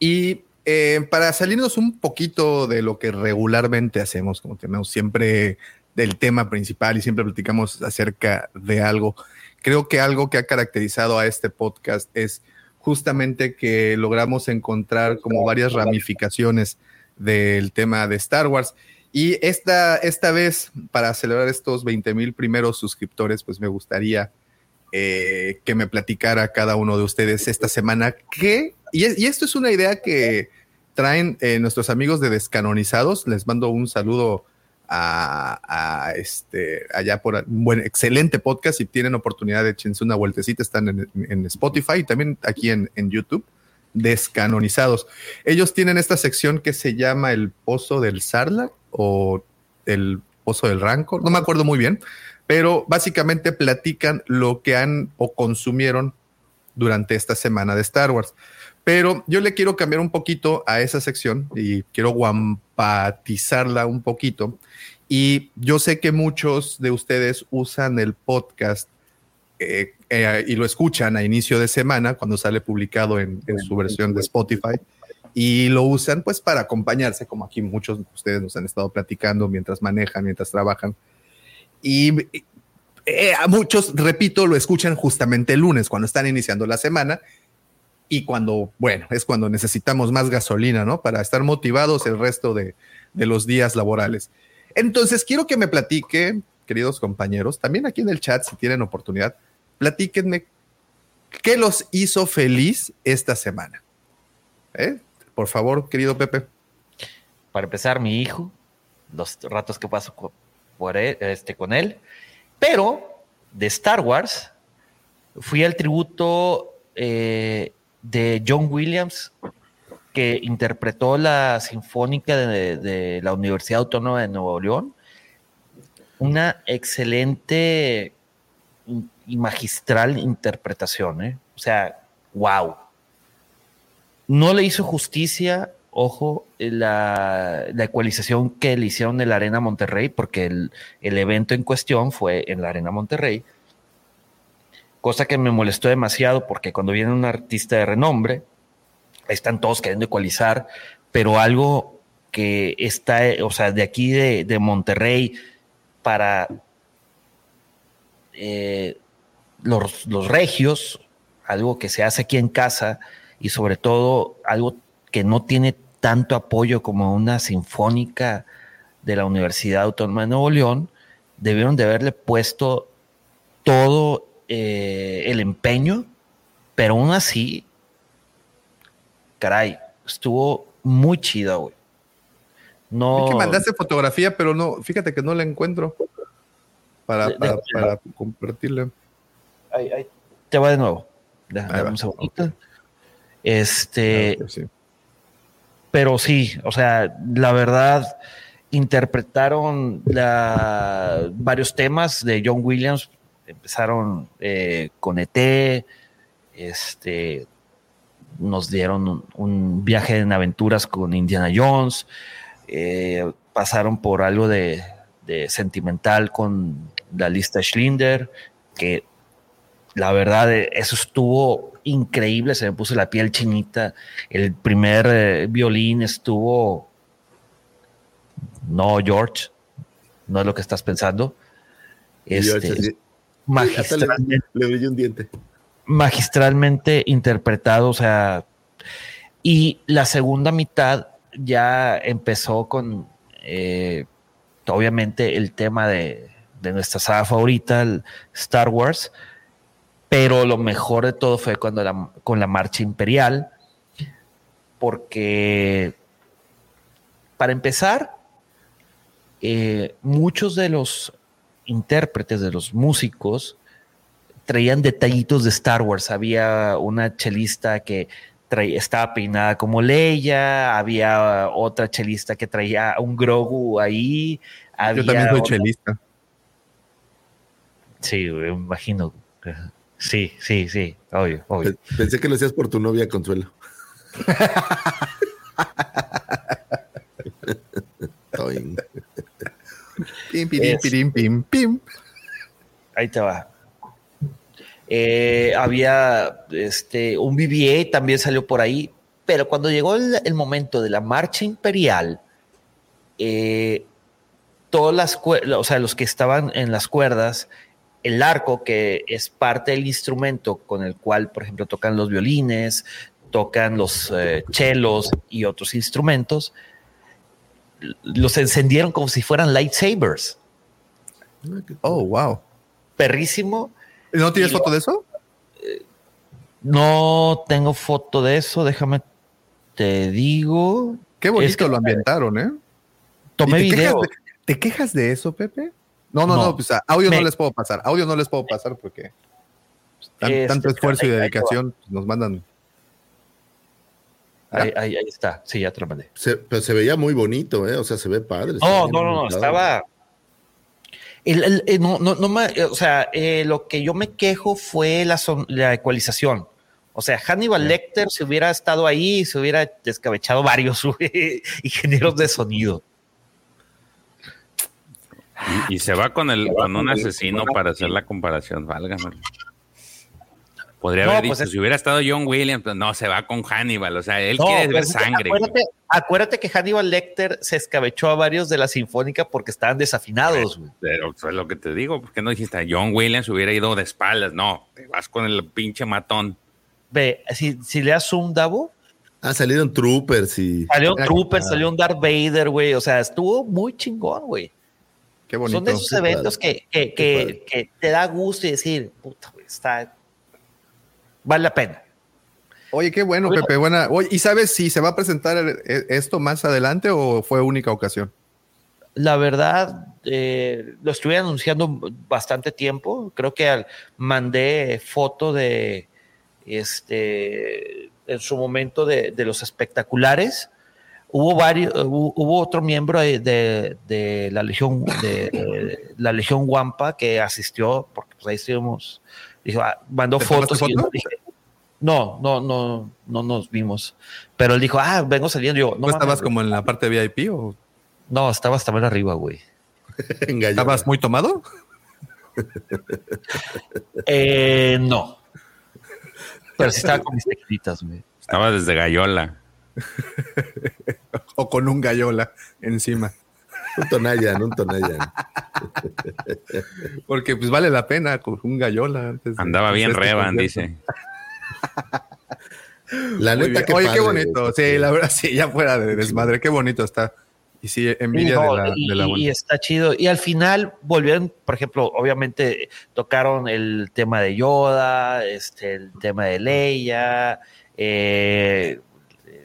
y eh, para salirnos un poquito de lo que regularmente hacemos, como tenemos siempre del tema principal y siempre platicamos acerca de algo, creo que algo que ha caracterizado a este podcast es justamente que logramos encontrar como varias ramificaciones del tema de Star Wars. Y esta, esta vez, para celebrar estos 20 mil primeros suscriptores, pues me gustaría eh, que me platicara cada uno de ustedes esta semana qué, y, es- y esto es una idea que traen eh, nuestros amigos de Descanonizados, les mando un saludo a, este, allá por un buen, excelente podcast. Si tienen oportunidad, échense una vueltecita. Están en, Spotify y también aquí en, en YouTube descanonizados. Ellos tienen esta sección que se llama el Pozo del Sarlacc o el Pozo del Rancor, no me acuerdo muy bien, pero básicamente platican lo que han o consumieron durante esta semana de Star Wars. Pero yo le quiero cambiar un poquito a esa sección y quiero guampatizarla un poquito. Y yo sé que muchos de ustedes usan el podcast eh, eh, y lo escuchan a inicio de semana cuando sale publicado en, en, su versión de Spotify y lo usan pues para acompañarse, como aquí muchos de ustedes nos han estado platicando mientras manejan, mientras trabajan. Y eh, a muchos, repito, lo escuchan justamente el lunes cuando están iniciando la semana y cuando, bueno, es cuando necesitamos más gasolina, ¿no? Para estar motivados el resto de, de los días laborales. Entonces, quiero que me platique, queridos compañeros, también aquí en el chat, si tienen oportunidad, platíquenme qué los hizo feliz esta semana. ¿Eh? Por favor, querido Pepe. Para empezar, mi hijo, los ratos que paso este, con él. Pero de Star Wars, fui al tributo eh, de John Williams, que interpretó la Sinfónica de, de, la Universidad Autónoma de Nuevo León. Una excelente y magistral interpretación, ¿eh? O sea, wow. No le hizo justicia, ojo, la, la, ecualización que le hicieron en la Arena Monterrey, porque el, el, evento en cuestión fue en la Arena Monterrey, cosa que me molestó demasiado porque cuando viene un artista de renombre, están todos queriendo ecualizar, pero algo que está, o sea, de aquí de, de Monterrey para eh, los, los regios, algo que se hace aquí en casa y sobre todo algo que no tiene tanto apoyo como una sinfónica de la Universidad Autónoma de Nuevo León, debieron de haberle puesto todo eh, el empeño, pero aún así, caray, estuvo muy chida, güey. No. Es que mandaste fotografía, pero no, fíjate que no la encuentro para, De- para, compartirla. Ahí, ahí te va de nuevo. Déjame Ahí va. un segundito. Este. Pero sí, o sea, la verdad, interpretaron varios temas de John Williams. Empezaron eh, con ET, este, nos dieron un, un viaje en aventuras con Indiana Jones, eh, pasaron por algo de, de sentimental con la lista Schlinder, que la verdad, eh, eso estuvo increíble, se me puso la piel chinita. El primer eh, violín estuvo, no George, no es lo que estás pensando. Este, le, magistralmente, le un diente. magistralmente interpretado, o sea, y la segunda mitad ya empezó con, eh, obviamente, el tema de, de nuestra saga favorita, el Star Wars, pero lo mejor de todo fue cuando la, con la marcha imperial, porque para empezar, eh, muchos de los intérpretes, de los músicos, traían detallitos de Star Wars. Había una chelista que traía, estaba peinada como Leia, había otra chelista que traía un Grogu ahí. Yo había también soy otra- chelista. Sí, me imagino. Sí, sí, sí, obvio, obvio. Pe- Pensé que lo hacías por tu novia Consuelo. Pim, pirim, pirim, pim, pim. Ahí te va. Eh, había este, un BBA, también salió por ahí, pero cuando llegó el, el momento de la marcha imperial, eh, todas las, o sea, los que estaban en las cuerdas, el arco, que es parte del instrumento con el cual, por ejemplo, tocan los violines, tocan los eh, chelos y otros instrumentos, los encendieron como si fueran lightsabers. Oh, wow. Perrísimo. ¿No tienes Y lo- foto de eso? No tengo foto de eso, déjame te digo. Qué bonito Es que- lo ambientaron, ¿eh? Tomé quejas video. de, ¿Te quejas de eso, Pepe? No, no, No. no, pues a audio no les puedo pasar. Audio no les puedo pasar porque pues, tan- Este, tanto esfuerzo y ahí- dedicación pues, nos mandan. Ahí, ahí, ahí está. Sí, ya te lo mandé. Se, pero se veía muy bonito, ¿eh? O sea, se ve padre. No, no, no, no, estaba. El- el- eh, no, no, no me- eh, o sea, eh, lo que yo me quejo fue la, son- la ecualización. O sea, Hannibal Lecter si hubiera estado ahí, se hubiera descabechado varios ingenieros de sonido. Y, y se va con el con un asesino para hacer la comparación, válgame. Podría No, haber pues dicho, es- si hubiera estado John Williams, pues no, se va con Hannibal. O sea, él No, quiere ver sangre. Acuérdate, acuérdate que Hannibal Lecter se escabechó a varios de la Sinfónica porque estaban desafinados. güey. Pero eso es lo que te digo, ¿por qué no dijiste John Williams hubiera ido de espaldas? No, te vas con el pinche matón. Ve, si, si le das zoom, Davo, Ah, salieron troopers y. salió un Trooper, salió un Darth Vader, güey. O sea, estuvo muy chingón, güey. Qué bonito. Son de esos eventos que, que, Qué que, que te da gusto y decir, puta, está. Vale la pena. Oye, qué bueno, Oye. Pepe. Buena. Oye, ¿y sabes si se va a presentar e- esto más adelante o fue única ocasión? La verdad, eh, lo estuve anunciando bastante tiempo. Creo que al- mandé foto de este en su momento de, de los espectaculares. Hubo varios, hubo, hubo otro miembro de, de- de la Legión de, de la Legión Wampa que asistió, porque pues ahí estuvimos, dijo, ah, mandó ¿Te tomaste fotos y yo foto? dije, no, no, no, no nos vimos. Pero él dijo, ah, vengo saliendo. Yo, ¿No, no, estabas mames, como en la parte VIP o No, estaba hasta más arriba, güey. Estabas muy tomado? Eh, no. Pero sí estaba con mis tequilitas, güey. Estaba desde Gallola. O con un gallola encima. Un Tonayan, un Tonayan. Porque pues vale la pena con un gallola. antes de Andaba bien este Revan, dice. La neta, bien. qué Oye, qué bonito. Sí, la verdad, sí, ya fuera de desmadre, qué bonito está. Y sí, envidia no, de la, y- de la y está chido. Y al final volvieron, por ejemplo, obviamente tocaron el tema de Yoda, este, el tema de Leia, eh,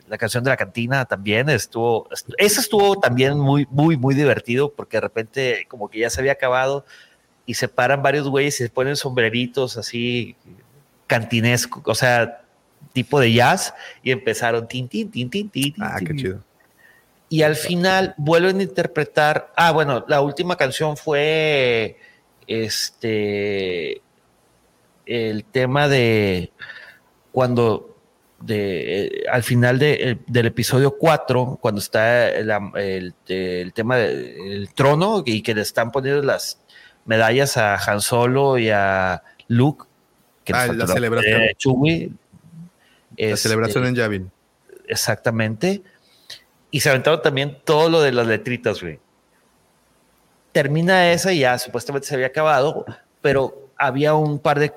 la canción de la cantina también estuvo, est- eso estuvo también muy, muy, muy divertido porque de repente como que ya se había acabado y se paran varios güeyes y se ponen sombreritos así cantinesco, o sea, tipo de jazz y empezaron tin, tin, tin, tin, tin, tin, Ah, qué chido. y al final vuelven a interpretar. Ah, bueno, la última canción fue este el tema de cuando de eh, al final de- eh, del episodio 4, cuando está el, el- el tema del trono y que le están poniendo las medallas a Han Solo y a Luke. Que Ah, la celebración. eh, Chewie. La Este, celebración en Yavin. Exactamente. Y se aventaron también todo lo de las letritas, güey. Termina esa y ya supuestamente se había acabado, pero había un par de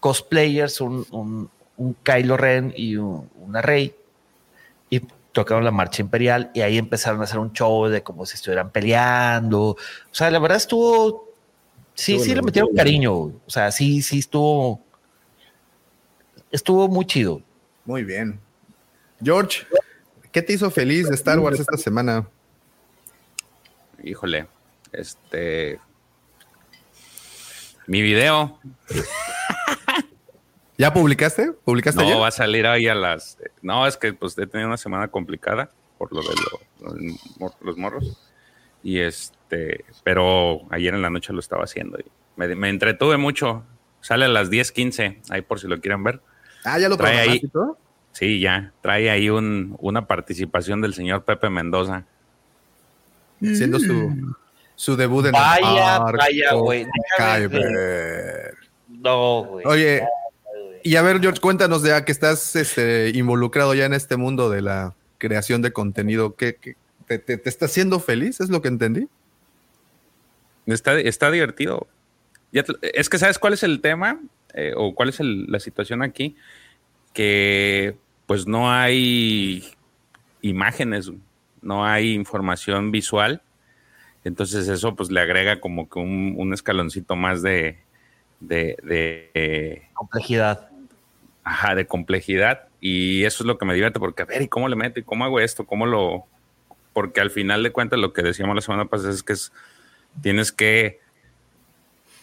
cosplayers, un, un, un Kylo Ren y un- una Rey, y tocaron la marcha imperial y ahí empezaron a hacer un show de como si estuvieran peleando. O sea, la verdad estuvo, sí, Estuvo sí le metieron cariño. O sea, sí, sí estuvo, estuvo muy chido. Muy bien. George, ¿qué te hizo feliz de Star Wars esta semana? Híjole, este. Mi video ¿Ya publicaste? ¿Publicaste no ayer? va a salir ahí a las. No, es que pues he tenido una semana complicada por lo de lo- los morros. Y este, pero ayer en la noche lo estaba haciendo y me, me entretuve mucho. Sale a las 10:15, ahí por si lo quieren ver. Ah, ya lo Trae programaste ahí. y todo. Sí, ya. Trae ahí un, una participación del señor Pepe Mendoza. Siendo su, su debut en Vaya, el arco vaya, güey. No, güey. Oye, y a ver, George, cuéntanos ya que estás este, involucrado ya en este mundo de la creación de contenido. ¿Qué, te, está haciendo feliz? ¿Es lo que entendí? Está, está divertido. Es que, ¿sabes cuál es el tema? Eh, o cuál es la situación aquí? Que pues no hay imágenes, no hay información visual. Entonces eso pues le agrega como que un escaloncito más de, de, de, Complejidad. ajá, de complejidad. Y eso es lo que me divierte porque, a ver, ¿y cómo le meto? ¿Y cómo hago esto? ¿Cómo lo...? porque al final de cuentas lo que decíamos la semana pasada es que es, tienes que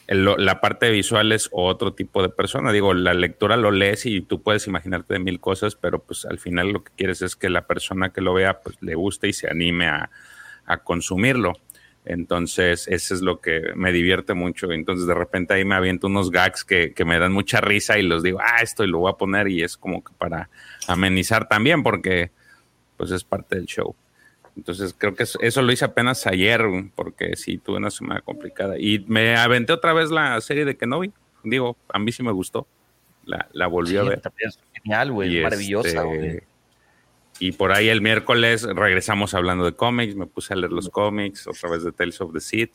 el- la parte visual es otro tipo de persona. Digo, la lectura lo lees y tú puedes imaginarte de mil cosas, pero pues al final lo que quieres es que la persona que lo vea pues le guste y se anime a, a consumirlo. Entonces, eso es lo que me divierte mucho. Entonces, de repente ahí me aviento unos gags que, que me dan mucha risa y los digo, ah, esto y lo voy a poner y es como que para amenizar también porque pues es parte del show. Entonces creo que eso, eso lo hice apenas ayer, porque sí, tuve una semana complicada. Y me aventé otra vez la serie de Kenobi. Digo, a mí sí me gustó. La, la volví a ver. genial, güey. Maravillosa, este, güey. Y por ahí el miércoles regresamos hablando de cómics, me puse a leer los cómics, otra vez de Tales of the Seed.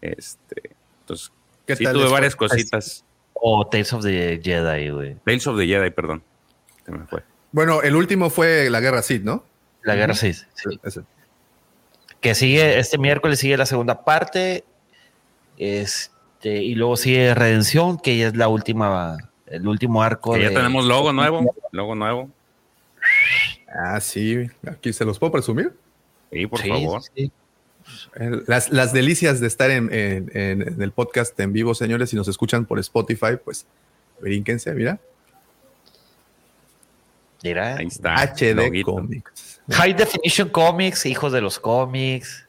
Este, entonces, ¿Qué sí tal tuve fue? varias cositas. O Tales of the Jedi, güey. Tales of the Jedi, perdón. Se me fue. Bueno, el último fue la Guerra Sith, ¿no? La Guerra Sith. sí. Ese. Que sigue, este miércoles sigue la segunda parte. Este, y luego sigue Redención, que ya es la última, el último arco. Que ya de- tenemos logo nuevo, logo nuevo. Ah, sí. Aquí se los puedo presumir. Sí, por Sí, favor. sí. Las, las delicias de estar en, en- en- en el podcast en vivo, señores, si nos escuchan por Spotify, pues brínquense, mira. Mira. Ahí está. HD loguito. Comics. High Definition Comics, hijos de los cómics.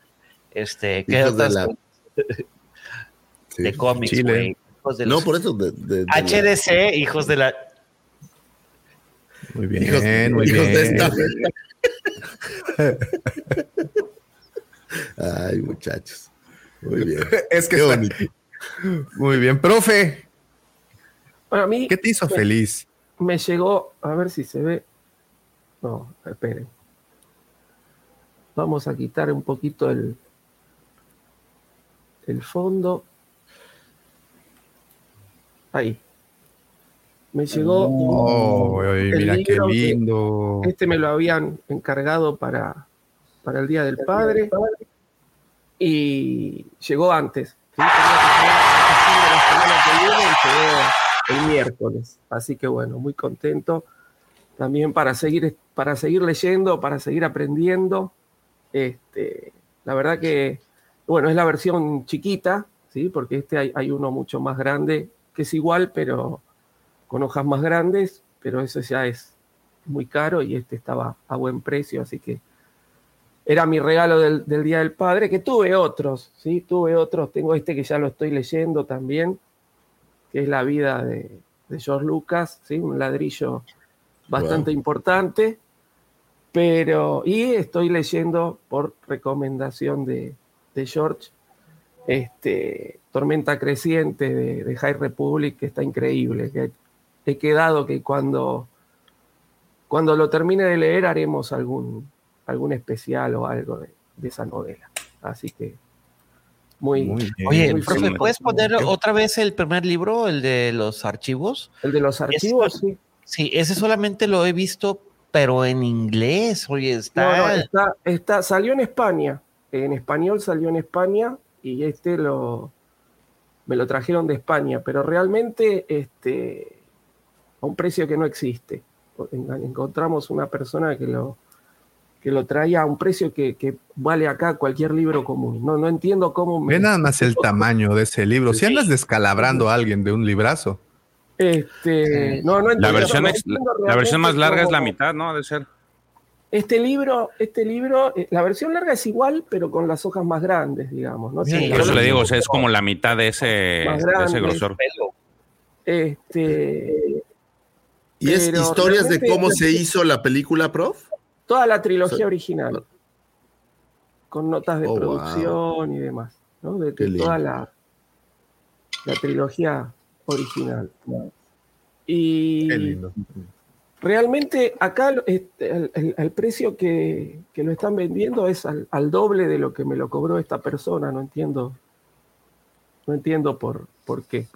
Este, ¿qué Hijos de otras la- Sí. de cómics, güey? Hijos de No, los- por eso. De, de- de la- HDC, hijos de la. Muy bien, hijos, muy hijos bien. de esta. Ay, muchachos. Muy bien. Es que Qué está- bonito. Muy bien. Profe, Bueno, a mí ¿qué te hizo feliz? me llegó, a ver si se ve. No, esperen. Vamos a quitar un poquito el, el fondo. Ahí. Me llegó. Oh, el mira qué lindo. Este me lo habían encargado para, para el Día del Padre y llegó antes. el miércoles. Así que bueno, muy contento también para seguir, para seguir leyendo, para seguir aprendiendo. Este, la verdad que, bueno, es la versión chiquita, ¿sí? porque este hay, hay uno mucho más grande que es igual, pero con hojas más grandes, pero eso ya es muy caro y este estaba a buen precio, así que era mi regalo del, del Día del Padre, que tuve otros, ¿sí? Tuve otros, tengo este que ya lo estoy leyendo también, que es la vida de, de George Lucas, ¿sí? Un ladrillo bastante importante, pero, y estoy leyendo por recomendación de, de George, este, Tormenta Creciente de, de High Republic, que está increíble, que he quedado que cuando, cuando lo termine de leer haremos algún, algún especial o algo de, de esa novela. Así que muy, Muy bien. Oye, Muy profe, bien. ¿puedes poner otra vez el primer libro, el de los archivos? el de los archivos, sí. Sí, ese solamente lo he visto, pero en inglés. Oye, No, está. no, está, está- salió en España. En español salió en España y este lo me lo trajeron de España, pero realmente este a un precio que no existe. En- Encontramos una persona que lo que lo traía a un precio que, que vale acá cualquier libro común. No, no entiendo cómo me, Ve nada más el tamaño de ese libro. Si andas descalabrando a alguien de un librazo. este, no, no La entiendo, versión, la, entiendo la versión más larga es la mitad, ¿no? De ser. Este libro, este libro, eh, la versión larga es igual, pero con las hojas más grandes, digamos. ¿no? Sí, Por eso le versión- digo, o sea, es como la mitad de ese, Más de ese grosor. Este, ¿Y es Pero historias de cómo se hizo la película, prof? toda la trilogía original, con notas de Oh, wow. producción y demás, ¿no? De, toda la, la trilogía original. Y Qué lindo. realmente acá este, el, el- el precio que, que lo están vendiendo es al, al doble de lo que me lo cobró esta persona, no entiendo, no entiendo por, por qué.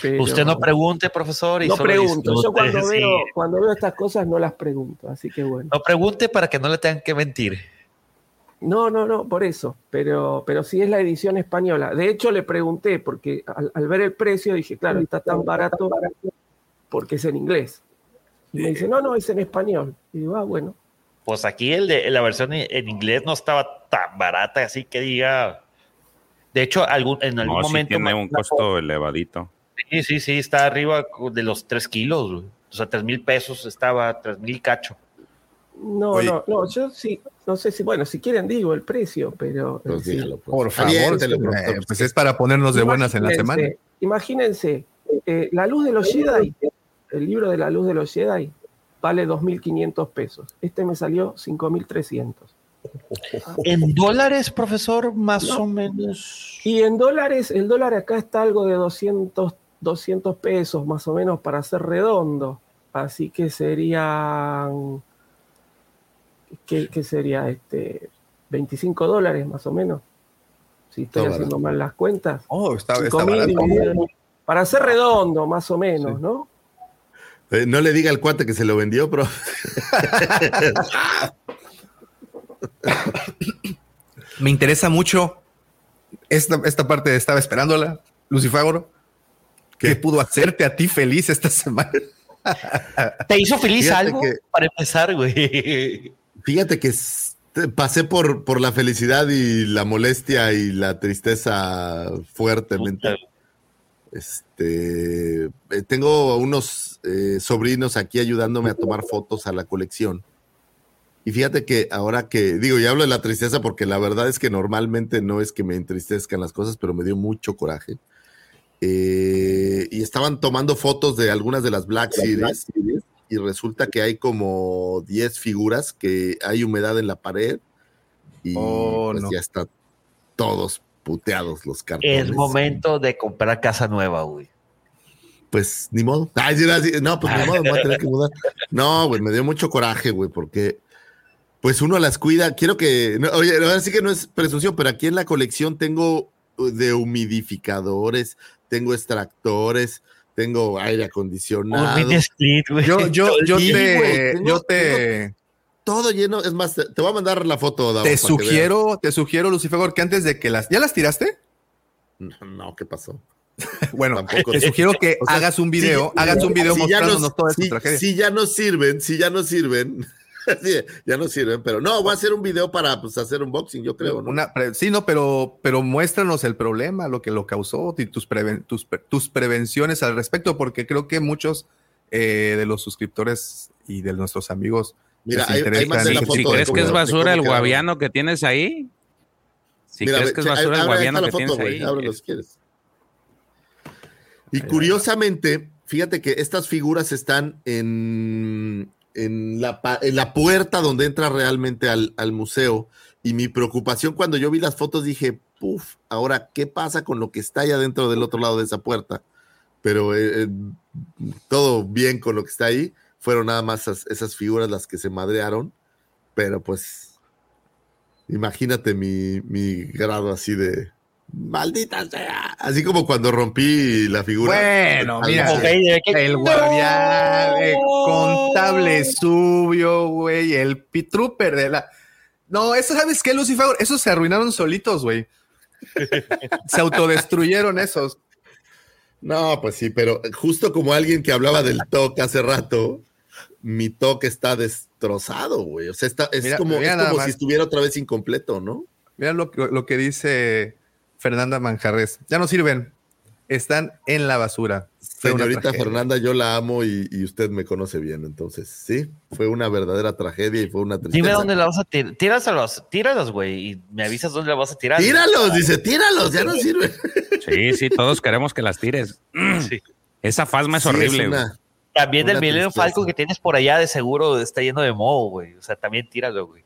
Pero- Usted no pregunte, profesor. Y no solo pregunto, yo cuando sí. veo, cuando veo estas cosas no las pregunto, así que bueno. No pregunte para que no le tengan que mentir. No, no, no, por eso, pero, pero sí es la edición española. De hecho, le pregunté, porque al, al ver el precio dije, claro, está tan barato porque es en inglés. Y me dice, no, no, es en español. Y digo, ah, bueno. Pues aquí el de, la versión en inglés no estaba tan barata, así que diga. De hecho, algún, en algún No, sí momento. tiene me- un costo elevadito. Sí, sí, sí, está arriba de los 3 kilos. güey. O sea, 3 mil pesos estaba, 3 mil cacho. No, Oye. no, no, yo sí, no sé si, bueno, si quieren digo el precio, pero... Pues sí. dígalo, pues. Por favor, eh, profesor. pues es para ponernos de buenas en la semana. Imagínense, imagínense, eh, La Luz de los Jedi, el libro de La Luz de los Jedi, vale 2.500 pesos. Este me salió 5.300. En dólares, profesor, más No. o menos. Y en dólares, el dólar acá está algo de 200, 200 pesos más o menos para ser redondo. Así que serían, ¿qué, qué sería? Este, 25 dólares más o menos. Si estoy Está haciendo barato. mal las cuentas. Oh, está, está 5.000 barato. dividido- para ser redondo más o menos, ¿no? Eh, no le diga al cuate que se lo vendió, pero Me interesa mucho esta, esta parte, estaba esperándola, Lucifagoro. ¿Qué pudo hacerte a ti feliz esta semana? ¿Te hizo feliz Fíjate algo? que- Para empezar, güey. fíjate que pasé por, por la felicidad y la molestia y la tristeza fuertemente. Este, eh, tengo unos eh, sobrinos aquí ayudándome a tomar fotos a la colección. Y fíjate que ahora que digo, y hablo de la tristeza porque la verdad es que normalmente no es que me entristezcan las cosas, pero me dio mucho coraje. Eh, y estaban tomando fotos de algunas de las Black Series y resulta que hay como 10 figuras que hay humedad en la pared y Oh, pues no. ya están todos puteados los cartones. Es momento de comprar casa nueva, güey. Pues ni modo. Ay. No, pues ni modo, me voy a tener que mudar. No, güey, me dio mucho coraje, güey, porque pues uno las cuida. Quiero que, no, oye, ahora sí que no es presunción, pero aquí en la colección tengo uh, de humidificadores, tengo extractores, tengo aire acondicionado. Mini split, güey. Yo, yo, yo Sí, te, tengo- yo te, Todo lleno. Es más, te, te voy a mandar la foto, Davo, te sugiero, te sugiero, Lucifagor, que antes de que las, ¿ya las tiraste? No, no, ¿qué pasó? Bueno, Tampoco. te sugiero que O sea, hagas un video, si- hagas un video si mostrándonos nos- toda esta si- tragedia. Si ya no sirven, si ya no sirven, sí, ya no sirven, pero no, voy a hacer un video para pues, hacer unboxing, yo creo, ¿no? Una sí, no, pero, pero muéstranos el problema, lo que lo causó y tus, preven- tus, tus prevenciones al respecto, porque creo que muchos eh, de los suscriptores y de nuestros amigos Mira, ahí interesan- mandé la Si, foto si de crees que es de basura el guaviano que tienes ahí, si Mira, crees que es basura el guaviano que tienes ahí, ábrelo si quieres. Y curiosamente, fíjate que estas figuras están en, en, la, en la puerta donde entra realmente al, al museo. Y mi preocupación cuando yo vi las fotos dije, puf, ahora, ¿qué pasa con lo que está allá dentro del otro lado de esa puerta? Pero eh, eh, todo bien con lo que está ahí. Fueron nada más esas, esas figuras las que se madrearon. Pero pues, imagínate mi, mi grado así de, Maldita sea. Así como cuando rompí la figura. Bueno, mira, al- el guardián, el contable suyo, güey, el pitrooper de la. No, eso, ¿sabes qué, Lucifer? Esos se arruinaron solitos, güey. Se autodestruyeron esos. No, pues sí, pero justo como alguien que hablaba del toque hace rato, mi toque está destrozado, güey. O sea, está, es Mira, como, mira es nada como más. si estuviera otra vez incompleto, ¿no? Mira lo que dice Fernanda Manjarres. Ya no sirven. Están en la basura. Fue Señorita. Fernanda, yo la amo y, y usted me conoce bien, entonces sí, fue una verdadera tragedia y fue una tristeza. Dime dónde la vas a tirar. Tíralos, tíralos, güey. Y me avisas dónde la vas a tirar. Tíralos, dice, tíralos, ya no sirve. Sí, sí, todos queremos que las tires. Esa fasma es Sí, es horrible. una- güey. También del Millennium. Falcon que tienes por allá, de seguro está lleno de moho, güey. O sea, también tíralo, güey.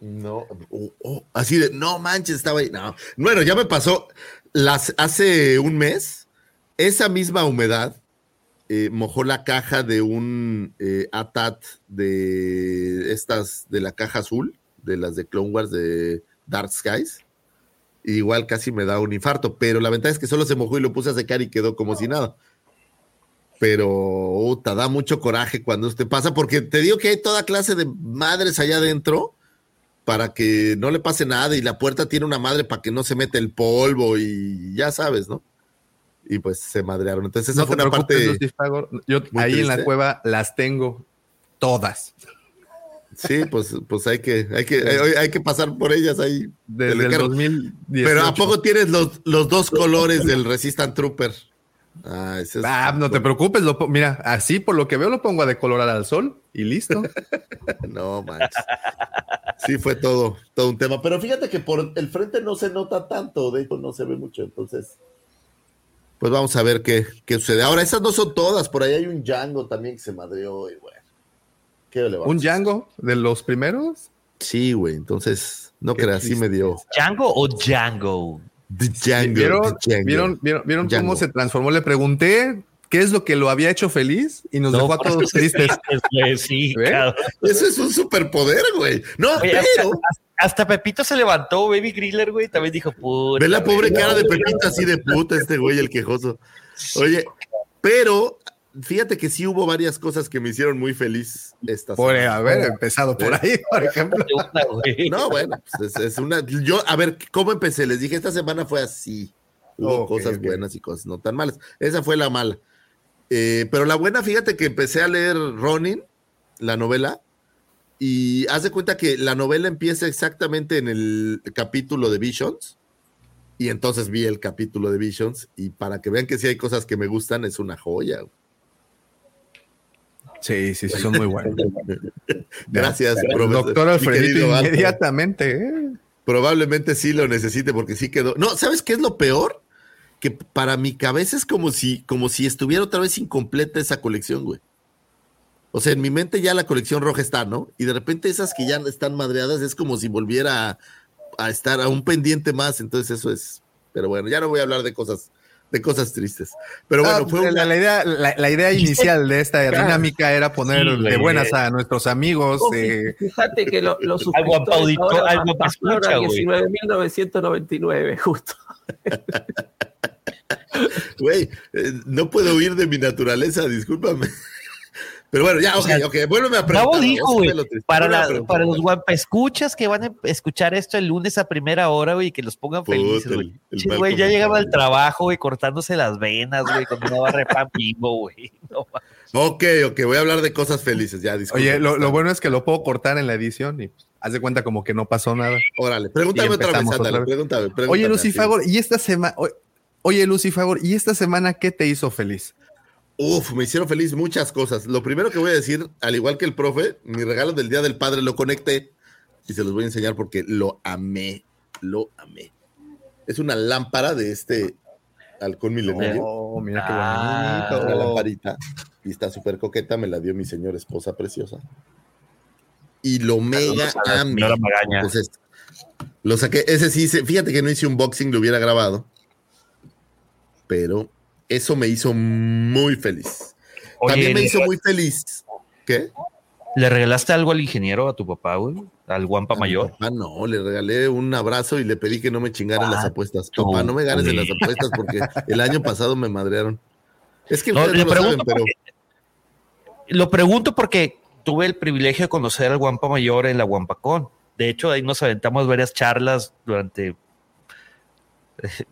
No, oh, oh, así de, no manches, estaba ahí. No. Bueno, ya me pasó las, hace un mes, esa misma humedad eh, mojó la caja de un eh, ATAT de estas, de la caja azul, de las de Clone Wars de Dark Skies. Igual casi me da un infarto, pero la ventaja es que solo se mojó y lo puse a secar y quedó como si nada. Pero te da mucho coraje cuando usted pasa, porque te digo que hay toda clase de madres allá adentro para que no le pase nada y la puerta tiene una madre para que no se mete el polvo y ya sabes, ¿no? Y pues se madrearon. Entonces esa No fue te una parte... Yo ahí en la cueva las tengo todas. Sí, pues, pues hay que, hay que, hay, hay que pasar por ellas ahí. Desde el carro. 2018. Pero ¿a poco tienes los, los dos colores del Resistant Trooper? Ah, ese es- Ah, no te preocupes, lo mira, así por lo que veo lo pongo a decolorar al sol y listo. No, manches. Sí, fue todo, todo un tema. Pero fíjate que por el frente no se nota tanto, de hecho no se ve mucho. Entonces, pues vamos a ver qué, qué sucede. Ahora, esas no son todas, por ahí hay un Django también que se madreó y bueno. ¿Qué le ¿Un? Django de los primeros? Sí, güey, entonces no creas, sí me dio. ¿Django o Django? Django, ¿Vieron, Django. ¿vieron, vieron, vieron Django. cómo se transformó? Le pregunté qué es lo que lo había hecho feliz y nos dejó a todos tristes. Sí, cabrón. Eso es un superpoder, güey. No, Oye, hasta, pero hasta Pepito se levantó, Baby Griller, güey. También dijo, puta. ve la pobre cara de. Pepito así de puta, este güey, el quejoso. Oye, pero fíjate que sí hubo varias cosas que me hicieron muy feliz esta Por semana. haber empezado por ahí, por ejemplo. No, bueno, pues es, es una. Yo, a ver, ¿cómo empecé? Les dije, esta semana fue así. Hubo cosas buenas y cosas no tan malas. Esa fue la mala. Eh, pero la buena, fíjate que empecé a leer Ronin, la novela, y haz de cuenta que la novela empieza exactamente en el capítulo de Visions. Y entonces vi el capítulo de Visions, y para que vean que sí hay cosas que me gustan, es una joya. Sí, sí, sí, son muy buenos. Gracias, profesor. doctor Alfredito inmediatamente. ¿eh? Probablemente sí lo necesite porque sí quedó. No, ¿sabes qué es lo peor? Que para mi cabeza es como si, como si estuviera otra vez incompleta esa colección, güey. O sea, en mi mente ya la colección roja está, ¿no? Y de repente esas que ya están madreadas es como si volviera a, a estar a un pendiente más. Entonces eso es. Pero bueno, ya no voy a hablar de cosas, de cosas tristes. Pero bueno, Ah, fue la, una- la idea, la, la idea inicial de esta dinámica era poner Sí, de buenas a nuestros amigos. Oh, eh, Fíjate que lo- los Algo ahora algo escucha, a güey. 19.999, justo. Güey, eh, no puedo huir de mi naturaleza, discúlpame. Pero bueno, ya, ok, sea, ok, vuélveme a preguntar. Bravo dijo, güey, para, la- para los guampa escuchas que van a escuchar esto el lunes a primera hora, güey, y que los pongan Puta, felices, el- güey. güey, ya llegaba al trabajo, güey, cortándose las venas, güey, con una barra de pan bimbo, güey. No, Ok, ok, voy a hablar de cosas felices, ya, disculpa. oye, lo, lo bueno es que lo puedo cortar en la edición y pues, haz de cuenta como que no pasó nada. Órale, pregúntame otra vez, ándale, otra vez. pregúntame, pregúntame. Oye, así. Lucifagor, ¿y esta semana? Oye, Lucifagor, ¿y esta semana qué te hizo feliz? Uf, me hicieron feliz muchas cosas. Lo primero que voy a decir, al igual que el profe, mi regalo del Día del Padre lo conecté y se los voy a enseñar porque lo amé, lo amé. Es una lámpara de este halcón milenario. Oh, mira qué Ah. una bonito. lamparita y está súper coqueta, me la dio mi señora esposa preciosa. Y lo mega a la amé. Entonces, lo saqué, ese sí, fíjate que no hice unboxing, lo hubiera grabado, pero eso me hizo muy feliz. Oye, También me ¿le- hizo muy feliz. ¿Qué? ¿Le regalaste algo al ingeniero, a tu papá, güey? Al guampa A mayor. papá no, le regalé un abrazo y le pedí que no me chingaran las Ah, apuestas. tú, Papá, no me ganes en las apuestas porque el año pasado me madrearon. Es que No, ustedes le no lo saben, pregunto pero Lo pregunto porque tuve el privilegio de conocer al Guampa Mayor en la Guampacón. De hecho, ahí nos aventamos varias charlas durante.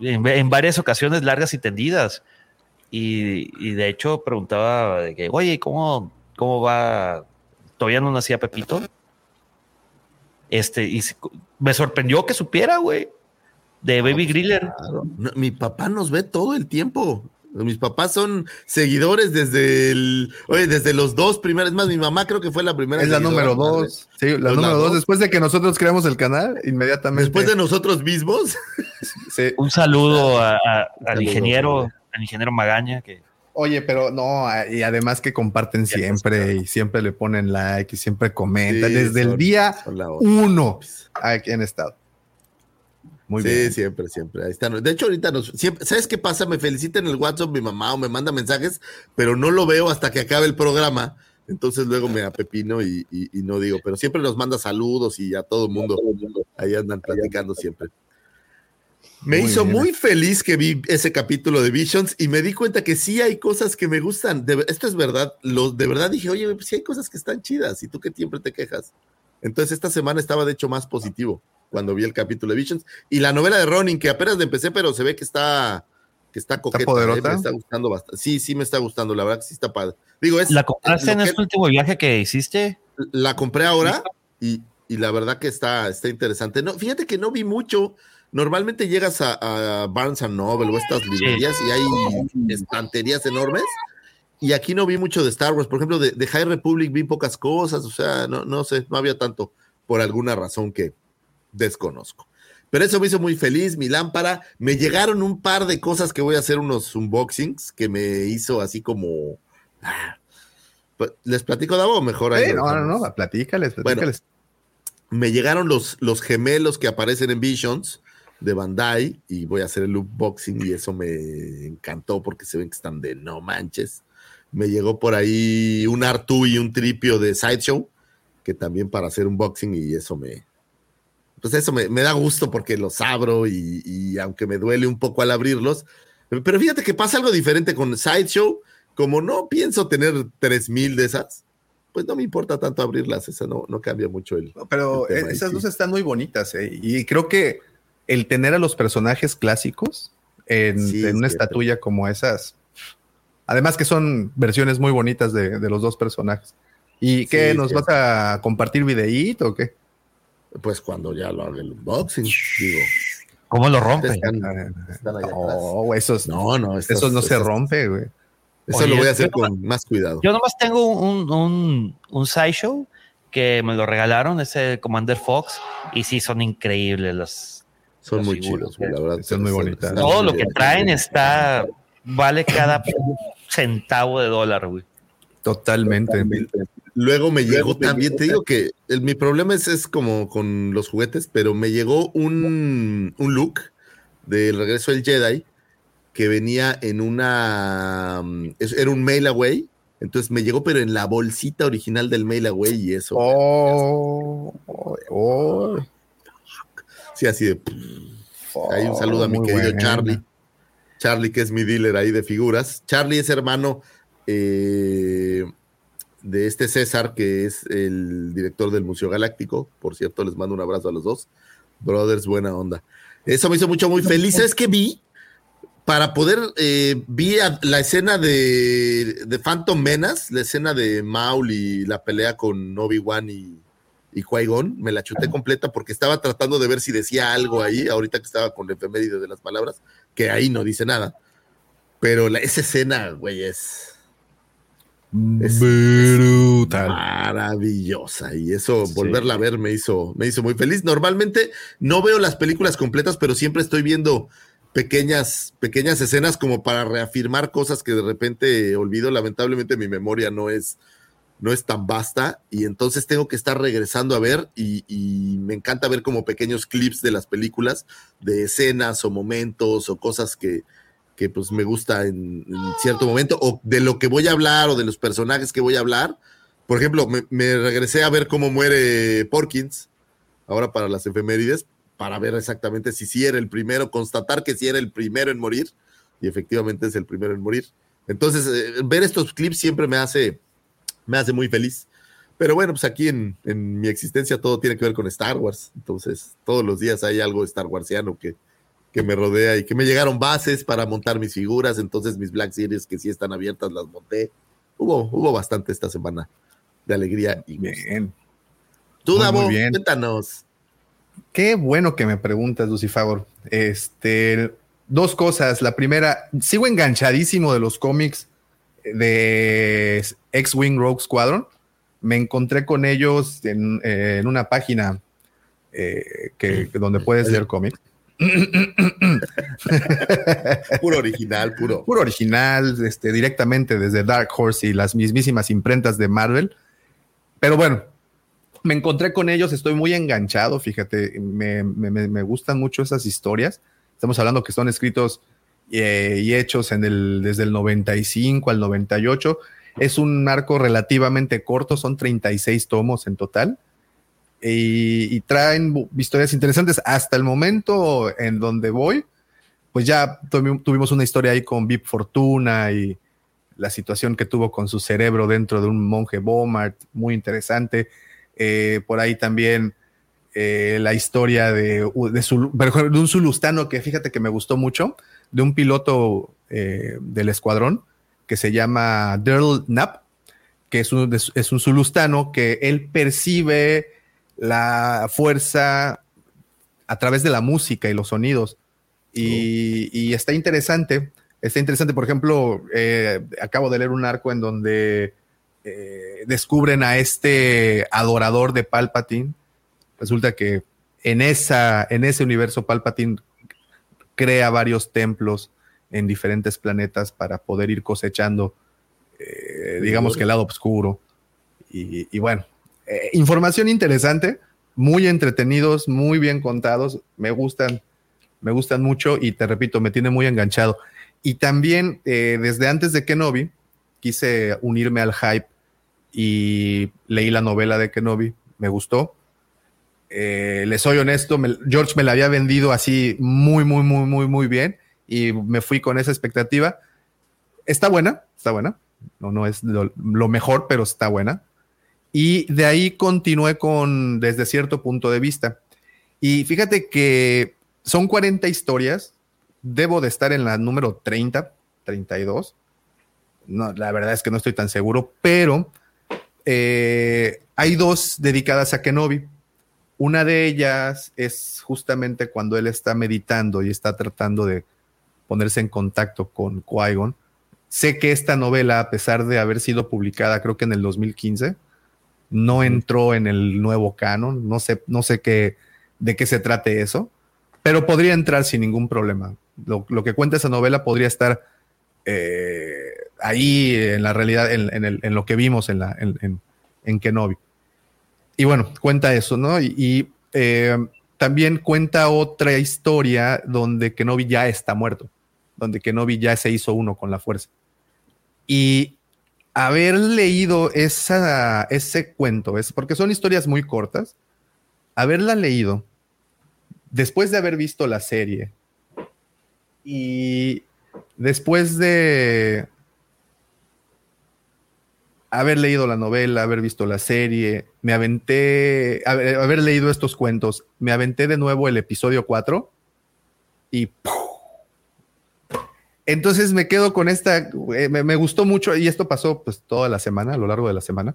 En, en varias ocasiones largas y tendidas. Y, y de hecho, preguntaba de que, oye, ¿cómo, ¿cómo va? Todavía no nacía Pepito. Este, y me sorprendió que supiera, güey, de Baby Griller. Claro. No, mi papá nos ve todo el tiempo. Mis papás son seguidores desde el, oye, desde los dos primeros. Es más, mi mamá creo que fue la primera. Es la número madre. dos. Sí, la Pues la número dos. dos. Después de que nosotros creamos el canal, inmediatamente. Después de nosotros mismos. Sí. Un saludo a- a- al saludo, ingeniero. Al ingeniero Magaña, que Oye, pero no, y además que comparten siempre y siempre le ponen like y siempre comentan. Sí, Desde el día uno aquí han estado. Muy sí, bien. siempre, siempre. Ahí están. De hecho, ahorita nos. Siempre, ¿Sabes qué pasa? Me felicita en el WhatsApp mi mamá o me manda mensajes, pero no lo veo hasta que acabe el programa. Entonces luego me apepino y, y- y no digo, pero siempre nos manda saludos y a todo el mundo. Ahí andan platicando siempre. Me Muy hizo bien. muy feliz que vi ese capítulo de Visions y me di cuenta que sí hay cosas que me gustan. De- esto es verdad. Lo, de verdad dije, oye, pues sí hay cosas que están chidas y tú que siempre te quejas. Entonces esta semana estaba de hecho más positivo cuando vi el capítulo de Visions y la novela de Ronin que apenas empecé, pero se ve que está que está coqueta, ¿eh? poderota? me está gustando bastante. Sí, sí me está gustando, la verdad que sí está padre. Digo, es ¿La compraste en que- este último viaje que hiciste? La compré ahora y, y la verdad que está, está interesante. No, fíjate que no vi mucho. Normalmente llegas a, a Barnes and Noble o estas librerías y hay estanterías enormes. Y aquí no vi mucho de Star Wars. Por ejemplo, de, de High Republic vi pocas cosas. O sea, no, no sé, no había tanto por alguna razón que desconozco. Pero eso me hizo muy feliz, mi lámpara. Me llegaron un par de cosas que voy a hacer unos unboxings que me hizo así como. ah, pues, ¿Les platico de algo? Mejor ahí Eh, no, no, dejamos. no, platícales, Bueno, platícales. me llegaron los, los gemelos que aparecen en Visions de Bandai y voy a hacer el unboxing y eso me encantó porque se ven que están de no manches. Me llegó por ahí un Artu y un tripio de Sideshow que también para hacer unboxing y eso me pues eso me, me da gusto porque los abro y, y aunque me duele un poco al abrirlos, pero fíjate que pasa algo diferente con Sideshow, como no pienso tener 3000 de esas, pues no me importa tanto abrirlas, esa no, no cambia mucho el, Pero el tema esas sí. luces están muy bonitas, ¿eh? Y creo que el tener a los personajes clásicos en, Sí, en una es cierto. estatuilla como esas. Además que son versiones muy bonitas de, de los dos personajes. ¿Y qué? Sí, ¿Nos vas a compartir videíto o qué? Pues cuando ya lo haga el unboxing, digo. ¿Cómo lo rompe? Están, están allá atrás. No, esos No, no, esos no se rompe, güey. Eso Oye, lo voy a hacer con más cuidado. Yo nomás tengo un, un, un sideshow que me lo regalaron, ese Commander Fox, y sí, son increíbles los. Son muy chidos, güey, la verdad. Son muy bonitas. Todo lo que traen está. Vale cada centavo de dólar, güey. Totalmente. Luego me llegó también, te digo que el- mi problema es, es como con los juguetes, pero me llegó un, un look del regreso del Jedi que venía en una. mm, Era un mail away. Entonces me llegó, pero en la bolsita original del mail away y eso. Oh, oh, Sí, así de. Ahí un saludo a mi muy querido buena. Charlie. Charlie, que es mi dealer ahí de figuras. Charlie es hermano eh, de este César, que es el director del Museo Galáctico. Por cierto, les mando un abrazo a los dos. Brothers, buena onda. Eso me hizo mucho muy feliz. ¿Sabes qué vi? Para poder, eh, vi la escena de, de Phantom Menace, la escena de Maul y la pelea con Obi-Wan y, y Qui-Gon, me la chuté completa porque estaba tratando de ver si decía algo ahí, ahorita que estaba con la efeméride de las palabras, que ahí no dice nada. Pero la- esa escena, güey, es, es- Brutal. maravillosa. Y eso, volverla a ver, me hizo, me hizo muy feliz. Normalmente no veo las películas completas, pero siempre estoy viendo pequeñas, pequeñas escenas como para reafirmar cosas que de repente olvido. Lamentablemente mi memoria no es, no es tan vasta y entonces tengo que estar regresando a ver y, me encanta ver como pequeños clips de las películas, de escenas o momentos o cosas que, que pues me gusta en, cierto momento o de lo que voy a hablar o de los personajes que voy a hablar. Por ejemplo, me, me regresé a ver cómo muere Porkins ahora para las efemérides para ver exactamente si sí era el primero, constatar que sí era el primero en morir, y efectivamente es el primero en morir. Entonces, eh, ver estos clips siempre me hace, me hace muy feliz. Pero bueno, pues aquí en, en mi existencia todo tiene que ver con Star Wars. Entonces, todos los días hay algo Star Warsiano que, que me rodea y que me llegaron bases para montar mis figuras. Entonces, mis Black Series que sí están abiertas las monté. Hubo, hubo bastante esta semana de alegría y. Bien. Tú, Muy, Davo, cuéntanos. Qué bueno que me preguntas, Lucifagor. Este, dos cosas. La primera, sigo enganchadísimo de los cómics de X-Wing Rogue Squadron. Me encontré con ellos en, en una página eh, que, donde puedes leer cómics. Puro original, puro. Puro original, este, directamente desde Dark Horse y las mismísimas imprentas de Marvel. Pero bueno, me encontré con ellos, estoy muy enganchado, fíjate, me, me- me- me gustan mucho esas historias. Estamos hablando que son escritos eh, y hechos en el, desde el 95 al 98. Es un arco relativamente corto, son 36 tomos en total. Y, traen historias interesantes. Hasta el momento en donde voy, pues ya tuvi- tuvimos una historia ahí con Vip Fortuna y la situación que tuvo con su cerebro dentro de un monje Bomart, muy interesante. Eh, por ahí también eh, la historia de, de un zulustano que fíjate que me gustó mucho, de un piloto eh, del escuadrón que se llama Daryl Knapp, que es un, es un zulustano, que él percibe la fuerza a través de la música y los sonidos. Y, y está interesante, está interesante, por ejemplo, eh, acabo de leer un arco en donde eh, descubren a este adorador de Palpatine. Resulta que en, esa, en ese universo Palpatine crea varios templos en diferentes planetas para poder ir cosechando, eh, digamos que el lado oscuro. Y, bueno, eh, información interesante, muy entretenidos, muy bien contados, me gustan, me gustan mucho y te repito, me tiene muy enganchado. Y también eh, desde antes de Kenobi, quise unirme al hype y leí la novela de Kenobi, me gustó. Eh, le soy honesto, George me la había vendido así muy, muy, muy, muy, muy bien y me fui con esa expectativa. Está buena, está buena. No, no es lo, lo mejor, pero está buena. Y de ahí continué con desde cierto punto de vista. Y fíjate que son 40 historias. Debo de estar en la número 30, 32. No, la verdad es que no estoy tan seguro, pero eh, hay dos dedicadas a Kenobi. Una de ellas es justamente cuando él está meditando y está tratando de ponerse en contacto con Qui-Gon. Sé que esta novela, a pesar de haber sido publicada, creo que en el 2015, no entró en el nuevo canon. No sé, no sé qué, de qué se trate eso, pero podría entrar sin ningún problema. Lo, lo que cuenta esa novela podría estar eh, ahí en la realidad, en, en, el, en, lo que vimos en, la, en, en, Kenobi. Y bueno, cuenta eso, ¿no? Y, eh, también cuenta otra historia donde Kenobi ya está muerto, donde Kenobi ya se hizo uno con la fuerza. Y haber leído esa, ese cuento, es porque son historias muy cortas, haberla leído después de haber visto la serie y después de haber leído la novela, haber visto la serie, me aventé, haber, leído estos cuentos, me aventé de nuevo el episodio 4 y ¡pum! Entonces me quedo con esta, eh, me, me, gustó mucho y esto pasó pues toda la semana, a lo largo de la semana.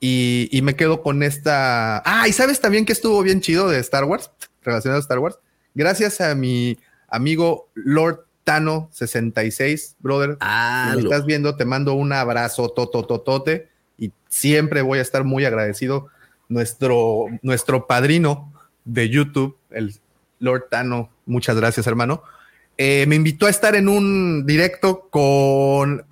Y, y, me quedo con esta... Ah, y sabes también que estuvo bien chido de Star Wars, relacionado a Star Wars. Gracias a mi amigo Lord Tano 66, brother. Ah, si me estás viendo, te mando un abrazo totototote y siempre voy a estar muy agradecido. Nuestro, nuestro padrino de YouTube, el Lord Tano, muchas gracias, hermano eh, me invitó a estar en un directo con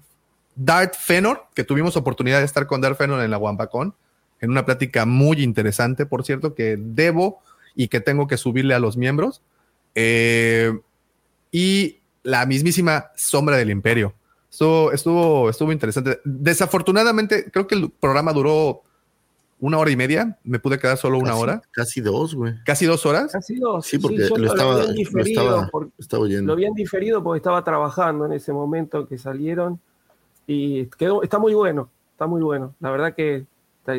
Dart Fenor, que tuvimos oportunidad de estar con Dart Fenor en la Wampacón, en una plática muy interesante, por cierto, que debo y que tengo que subirle a los miembros. Eh, y la mismísima Sombra del Imperio. Estuvo, estuvo, estuvo interesante. Desafortunadamente, creo que el programa duró una hora y media, me pude quedar solo una casi, hora. Casi dos, güey. ¿Casi dos horas? Casi dos. Sí, porque sí, lo, estaba, lo, estaba, por, estaba oyendo. Lo habían diferido porque estaba trabajando en ese momento que salieron y quedó, está muy bueno, está muy bueno. La verdad que está,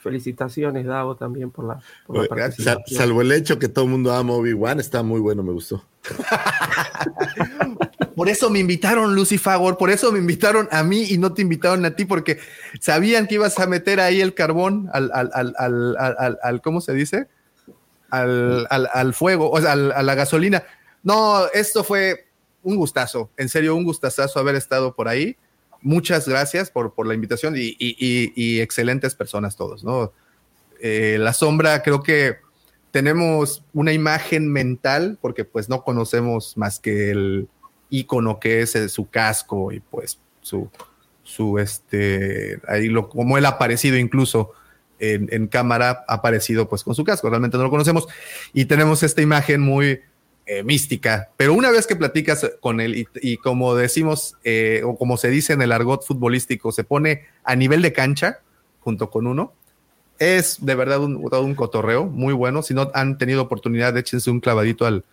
felicitaciones, Davo, también por la, por la participación. Salvo el hecho que todo el mundo ama Obi-Wan, está muy bueno, me gustó. por eso me invitaron, Lucy Fagor, por eso me invitaron a mí y no te invitaron a ti, porque sabían que ibas a meter ahí el carbón al, al, al, al, ¿cómo se dice? Al, fuego, o sea, a la gasolina. No, esto fue un gustazo, en serio, un gustazazo haber estado por ahí. Muchas gracias por, por la invitación y, y, excelentes personas todos, ¿no? Eh, la sombra, creo que tenemos una imagen mental, porque pues no conocemos más que el, icono que es su casco y pues su, su este, ahí lo, como él ha aparecido incluso en, cámara, ha aparecido pues con su casco, realmente no lo conocemos. Y tenemos esta imagen muy eh, mística, pero una vez que platicas con él y, como decimos, eh, o como se dice en el argot futbolístico, se pone a nivel de cancha junto con uno, es de verdad un, un cotorreo muy bueno, si no han tenido oportunidad, échense un clavadito al,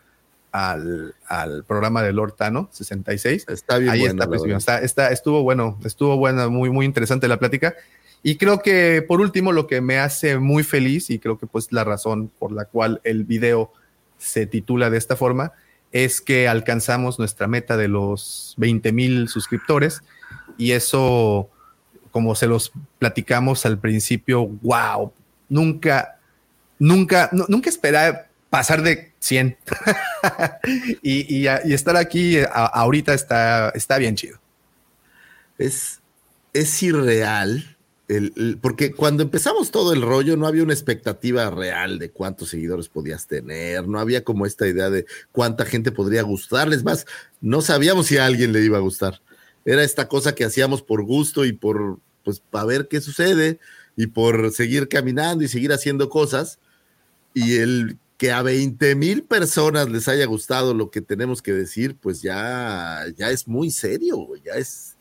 al, al, programa de Lord Tano 66. Está bien Ahí buena, está, pues, está, está, estuvo bueno, estuvo buena, muy, muy interesante la plática. Y creo que por último lo que me hace muy feliz y creo que pues la razón por la cual el video se titula de esta forma es que alcanzamos nuestra meta de los 20 mil suscriptores y eso como se los platicamos al principio, wow, nunca, nunca, nu- nunca esperaba pasar de 100. y, y- estar aquí a- ahorita está, está bien chido. Es, es irreal. el- porque cuando empezamos todo el rollo no había una expectativa real de cuántos seguidores podías tener, no había como esta idea de cuánta gente podría gustarles más, no sabíamos si a alguien le iba a gustar. Era esta cosa que hacíamos por gusto y por, pues, para ver qué sucede y por seguir caminando y seguir haciendo cosas. Y el que a 20 mil personas les haya gustado lo que tenemos que decir, pues ya, ya es muy serio, ya es,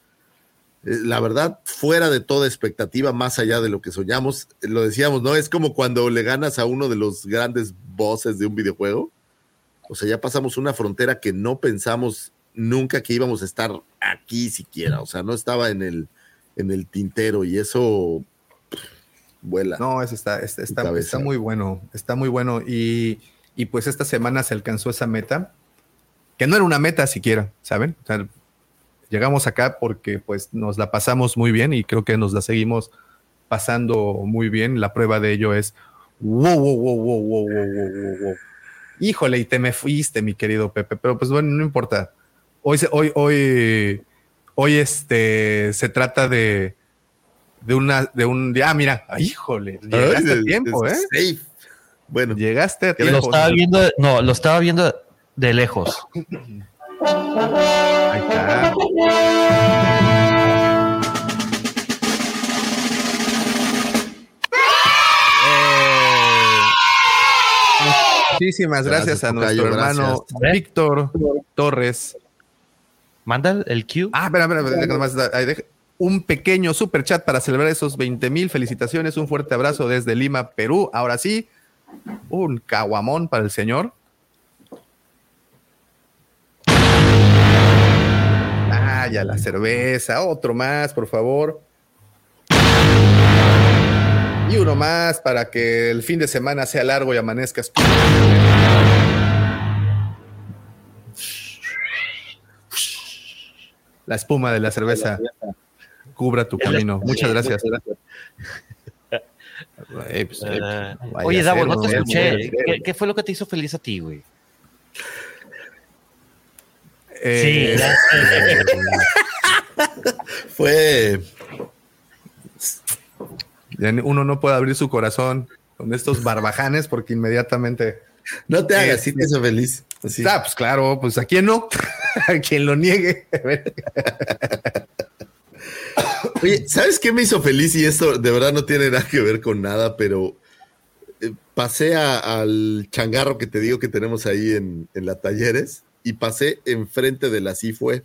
eh, la verdad, fuera de toda expectativa, más allá de lo que soñamos, eh, lo decíamos, ¿no? Es como cuando le ganas a uno de los grandes bosses de un videojuego. O sea, ya pasamos una frontera que no pensamos nunca que íbamos a estar aquí siquiera. O sea, no estaba en el, en el tintero y eso vuela. No, eso está, está, está- está muy bueno, está muy bueno. Y, y pues esta semana se alcanzó esa meta, que no era una meta siquiera, ¿saben? O sea, llegamos acá porque pues nos la pasamos muy bien y creo que nos la seguimos pasando muy bien. La prueba de ello es, wow, wow, wow, wow, wow, wow, wow, wow, wow. Híjole, y te me fuiste, mi querido Pepe, pero pues bueno, no importa. Hoy, hoy, hoy, hoy este, se trata de, de una, de un, de- ah, mira, ay, híjole, llegaste Ay, a de- tiempo, de ¿eh? safe. Bueno, Llegaste a Lo tiempo. estaba viendo, no, lo estaba viendo de lejos. Ahí está. Muchísimas gracias, Gracias, a nuestro hermano gracias. Víctor Torres. Manda el cue. Ah, espera, espera, espera, más, ahí deja- un pequeño super chat para celebrar esos 20 mil felicitaciones. Un fuerte abrazo desde Lima, Perú. Ahora sí, un caguamón para el señor. Ah, ya la cerveza. Otro más, por favor. Y uno más para que el fin de semana sea largo y amanezcas. La espuma de la cerveza cubra tu camino. Muchas gracias. Eh, pues, eh, Ah, oye, Davo, no te escuché. ¿Qué, qué fue lo que te hizo feliz a ti, güey? Eh, fue ya uno no puede abrir su corazón con estos barbajanes porque inmediatamente. No te hagas, Eh, sí te hizo feliz. Así. Ah, pues claro, pues a quién no, a quien lo niegue. Oye, ¿sabes qué me hizo feliz? Y esto de verdad no tiene nada que ver con nada, pero eh, pasé al changarro que te digo que tenemos ahí en, en la Talleres y pasé enfrente del Así Fue.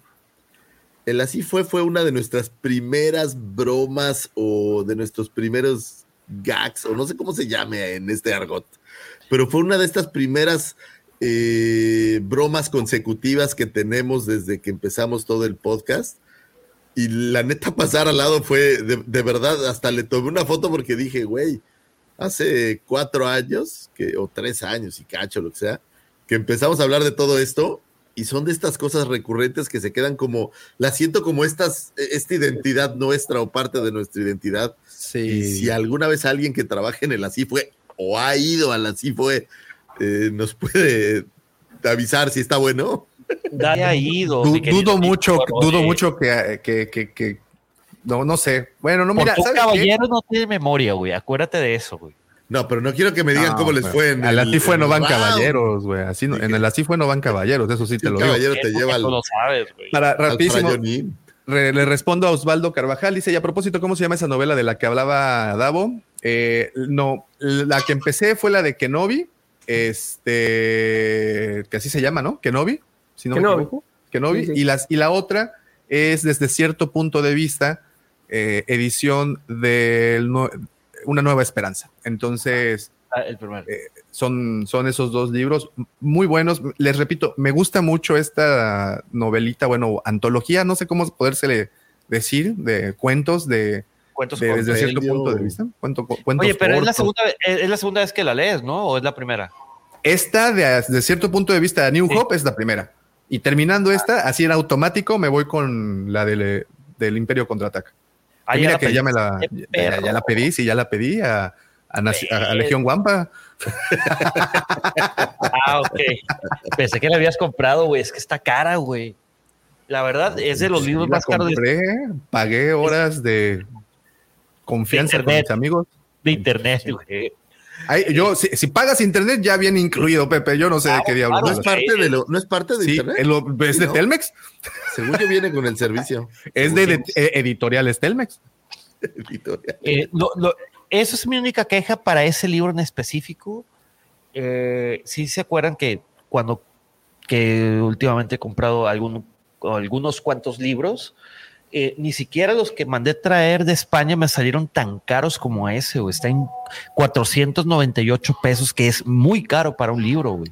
El Así Fue fue una de nuestras primeras bromas o de nuestros primeros gags, o no sé cómo se llame en este argot, pero fue una de estas primeras eh, bromas consecutivas que tenemos desde que empezamos todo el podcast. Y la neta pasar al lado fue, de, de verdad, hasta le tomé una foto porque dije, güey, hace cuatro años, que, o tres años y cacho, lo que sea, que empezamos a hablar de todo esto y son de estas cosas recurrentes que se quedan como, la siento como estas, esta identidad nuestra o parte de nuestra identidad. Sí. Y si alguna vez alguien que trabaje en el así fue o ha ido al así fue, eh, nos puede avisar si está bueno. Dale ha ido. Du- mi querido dudo mucho, dudo mucho que, que, que, que- no, no sé. Bueno, no, mira, ¿sabes qué? caballero no tiene memoria, güey. Acuérdate de eso, güey. No, pero no quiero que me digan No, cómo les pero fue en el- así fue en no el van caballeros, güey. Así no- en el así fue no van caballeros, eso sí te lo digo. caballero te lleva al, lo sabes, güey. Para rapidísimo, re- le respondo a Osvaldo Carvajal. Dice, y a propósito, ¿cómo se llama esa novela de la que hablaba Davo? Eh, no, la que empecé fue la de Kenobi, este, que así se llama, ¿no? Kenobi, si no me Kenobi. equivoco. Kenobi. Sí, sí. Y, las, y la otra es desde cierto punto de vista eh, edición de Una Nueva Esperanza. Entonces, Ah, el primero. eh, son, son esos dos libros muy buenos. Les repito, me gusta mucho esta novelita, bueno, antología, no sé cómo podérsele decir, de cuentos, de, Cuentos de- desde cierto compendio. punto de vista. Cuento- cuentos Oye, pero es la, segunda, vez- es la segunda vez que la lees, ¿no? ¿O es la primera? Esta, de, de cierto punto de vista, New Sí. Hope es la primera. Y terminando esta, así en automático, me voy con la del, del Imperio Contraataca. Ah, mira ya que ya me la, ya, la pedí, sí, ya la pedí a, a, Naci- a- a Legión Guampa. Ah, ok. Pensé que la habías comprado, güey. Es que está cara, güey. La verdad, es de los Sí, libros más caros de, compré, pagué horas de confianza con internet. mis amigos. de internet, güey. Ay, yo, si, si pagas internet, ya viene incluido, Pepe. Yo no sé de qué diablos. No es parte de lo, no es parte de Sí, internet. es, lo- es de ¿no? Telmex. Según yo viene con el servicio. Es de, de- eh, editoriales Telmex. Editorial. Eh, lo- lo- eso es mi única queja para ese libro en específico. Eh, sí se acuerdan que cuando que últimamente he comprado algún- algunos cuantos libros, eh, ni siquiera los que mandé traer de España me salieron tan caros como ese, güey. Está en 498 pesos, que es muy caro para un libro, güey.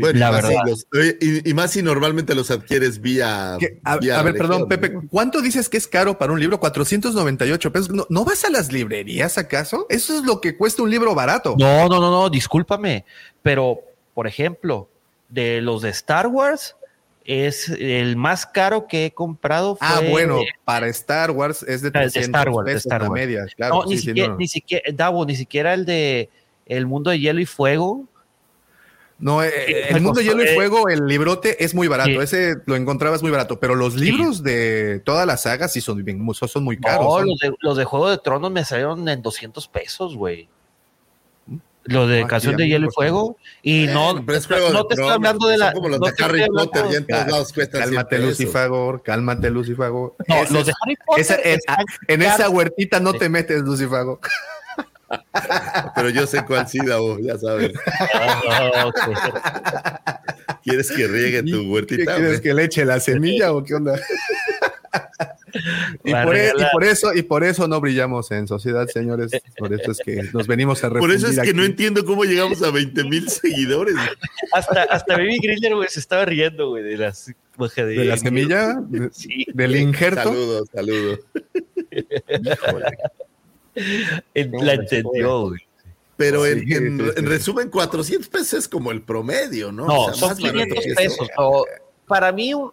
Bueno, La verdad. los- y, y más si normalmente los adquieres vía. Que- a, vía a ver, región, perdón, ¿no? Pepe, ¿cuánto dices que es caro para un libro? 498 pesos. ¿No, ¿no vas a las librerías acaso? Eso es lo que cuesta un libro barato. No, no, no, no, discúlpame. Pero, por ejemplo, de los de Star Wars, es el más caro que he comprado. Ah, bueno, para Star Wars es de Ah, de 300 Star Wars, de pesos Star la Wars. media. Claro, no, ni, sí, sí, siquiera, no. ni siquiera, Davo, ni siquiera el de El Mundo de Hielo y Fuego. No, eh, Eh, el mundo de costó, hielo y eh, fuego, el librote es muy barato. Sí. Ese lo encontrabas muy barato, pero los libros de todas las sagas sí son, bien, son muy caros. No, los de, los de Juego de Tronos me salieron en 200 pesos, güey. Los de Ah, Canción de Hielo y Fuego. Y no, Pero es Juego no te estoy hablando de son la. como los no de te Harry estoy Potter, hablando- ya en todos lados cuestan 100 Cálmate. Lucifagor, cálmate, Lucifagor. No, Ese los de Harry Potter. esa- en, esa huertita no te metes, Lucifago. Pero yo sé cuál sí, Davo, ya sabes. ¿Quieres que riegue tu ¿Qué huertita? quieres que le eche la semilla o qué onda? y, por, e- y por eso y por eso no brillamos en sociedad, señores. Por eso es que nos venimos a Por eso es que no entiendo cómo llegamos a 20 mil seguidores. güey. Hasta, hasta Baby Griller, güey, se estaba riendo, güey, de las de la semilla, de- Sí. del injerto. Saludos, saludos. En- La entendió, güey. Pero en, Sí, en- sí, sí. en resumen, 400 pesos es como el promedio, ¿no? No, O sea, son más barato 500 que eso. pesos. para mí, un-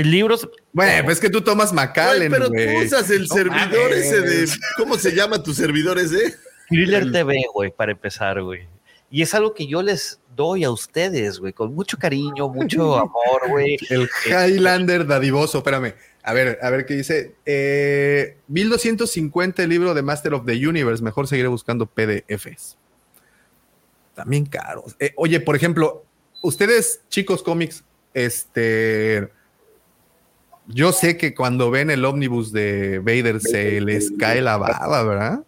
el libro. Bueno, pues es que tú tomas Güey, Macallen, pero tú güey. usas el No servidor mames. ese de. ¿Cómo se llama tu servidor ese? Griller TV, güey, para empezar, güey. Y es algo que yo les doy a ustedes, güey, con mucho cariño, mucho amor, güey. El Highlander dadivoso, espérame. A ver, a ver qué dice. Eh, 1250 el libro de Master of the Universe. Mejor seguiré buscando PDFs. También caros. Eh, oye, por ejemplo, ustedes, chicos cómics, este. Yo sé que cuando ven el ómnibus de Vader se les cae la baba, ¿verdad?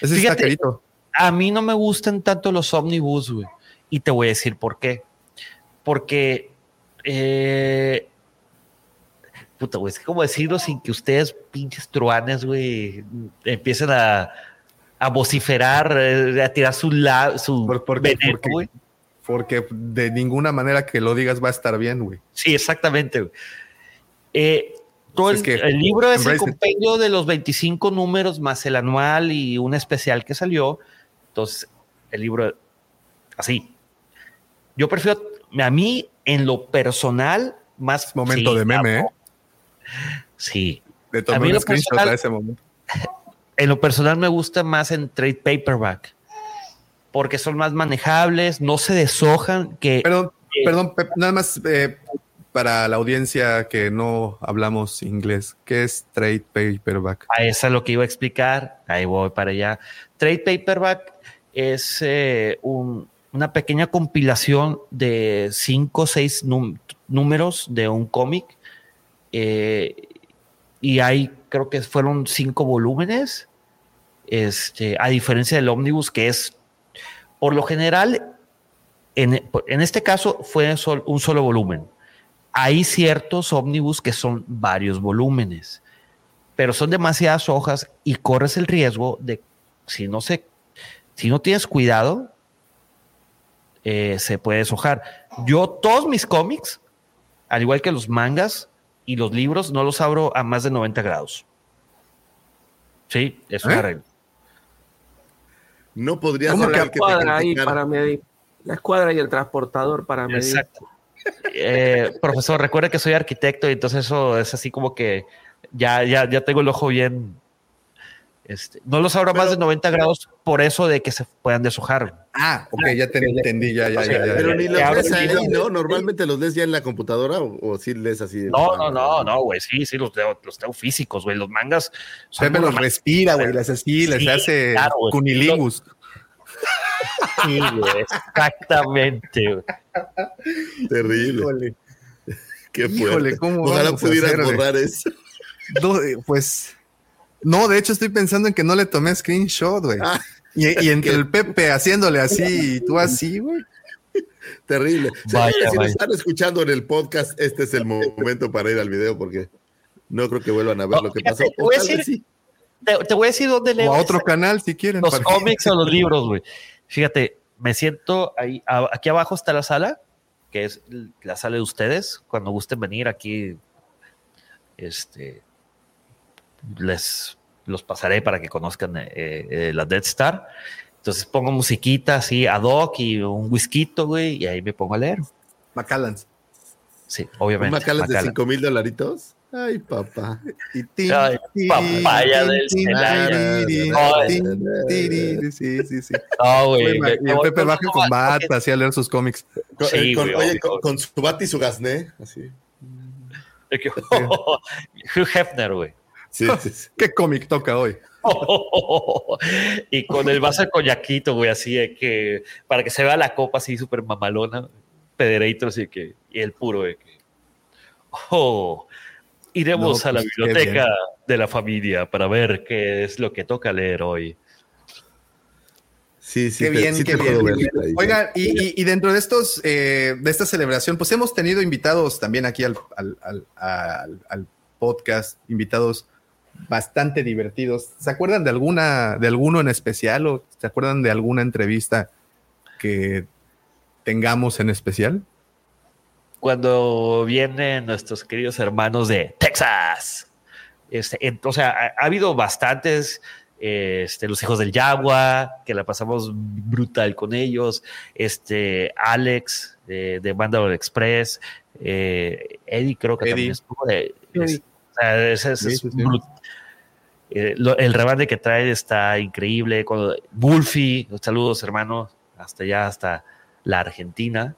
Ese está Fíjate, carito. A mí no me gustan tanto los omnibus, güey. Y te voy a decir por qué. Porque. Eh, puta, güey, es que como decirlo sin que ustedes, pinches truanes, güey, empiecen a, a vociferar, eh, a tirar su, la, su Por- por qué? veneno, Porque-. Porque de ninguna manera que lo digas va a estar bien, güey. Sí, exactamente. güey. Eh, todo Es el, que el libro es el it. compendio de los 25 números más el anual y un especial que salió. Entonces, el libro, así. Yo prefiero, a mí, en lo personal, más. Momento sí, de meme, ¿eh? Sí. De A tomar mí un screenshot personal- a ese momento. En lo personal me gusta más en trade paperback. Porque son más manejables, no se deshojan. Que, Perdón, eh, perdón, nada más eh, para la audiencia que no hablamos inglés. ¿Qué es trade paperback? A eso es lo que iba a explicar. Ahí voy para allá. Trade Paperback es eh, un- una pequeña compilación de cinco o seis números de un cómic. eh, y hay, creo que fueron cinco volúmenes. Este, a diferencia del Omnibus, que es, por lo general, en, este caso fue un solo volumen. Hay ciertos ómnibus que son varios volúmenes pero son demasiadas hojas y corres el riesgo de, si no, se, si no tienes cuidado, eh, se puede deshojar. Yo todos mis cómics, al igual que los mangas y los libros, no los abro a más de 90 grados. Sí, es una ¿Eh? regla. No hablar la que te escuadra ahí criticara. para medir. La escuadra y el transportador para medir. Exacto. Eh, profesor, recuerde que soy arquitecto y entonces eso es así como que ya, ya, ya tengo el ojo bien. Este, no los abro más de 90 grados por eso de que se puedan deshojar. Ah, ok, ya te entendí, ya, ya, ya. ya, Pero ni los ahí, libro. ¿no? Normalmente los lees ya en la computadora o, o sí lees así. No, no, no, no, güey. Sí, sí, los tengo, los tengo físicos, güey. Los mangas. Pepe los respira, güey, les así, les hace cunilingus. Sí, güey, exactamente. güey. Terrible. Híjole, Qué fuerte. híjole, ¿cómo Ojalá pudieras borrar eso. No, eh, pues, no, de hecho estoy pensando en que no le tomé screenshot, güey. Ah. Y, y entre el Pepe haciéndole así y tú así, güey. Terrible. Vaya, Señores, si nos están escuchando en el podcast, este es el momento para ir al video porque no creo que vuelvan a ver lo que pasó. te voy a decir- sí. Te, te voy a decir dónde leo O a otro canal si quieren. los cómics o los libros, güey. Fíjate, me siento ahí. aquí abajo está la sala, que es la sala de ustedes. Cuando gusten venir aquí, este, les los pasaré para que conozcan eh, eh, la Dead Star. Entonces pongo musiquita así ad hoc y un whisky, güey, y ahí me pongo a leer. Macallans. Sí, ¿Un obviamente. Macallan de Macallan. 5 mil dolaritos? Ay, papá. Y tin, Ay, papaya tin, del Celaya. Sí, sí, sí. No, güey. El Pepe baja con bata, así a leer sus cómics. Con, Sí, eh, con- güey, oye, con, con su bat y su gasné. Así. Hugh Hefner, güey. Sí, sí, sí. ¿Qué cómic toca hoy? y con el vaso de coñaquito, güey, así de que para que se vea la copa así súper mamalona, Pederator, así que, y el puro de que, oh, iremos No, a la pues, biblioteca de la familia para ver qué es lo que toca leer hoy. Sí, sí, Qué te- bien, sí qué bien. bien. Oigan, y, y- y dentro de estos, eh, de esta celebración, pues hemos tenido invitados también aquí al, al- al- al- al podcast, invitados bastante divertidos. ¿Se acuerdan de alguna, de alguno en especial o se acuerdan de alguna entrevista que tengamos en especial? Cuando vienen nuestros queridos hermanos de Texas, este, en- o sea, ha, ha habido bastantes, este, los hijos del Yagua, que la pasamos brutal con ellos, este, Alex de Mandalore Express, eh, Eddie creo que Eddie. también estuvo de... Eddie. o sea, es- Sí, es sí, sí. brut- eh, lo- el rebande que trae está increíble. Cuando, Wolfie, saludos hermano, hasta allá, hasta la Argentina.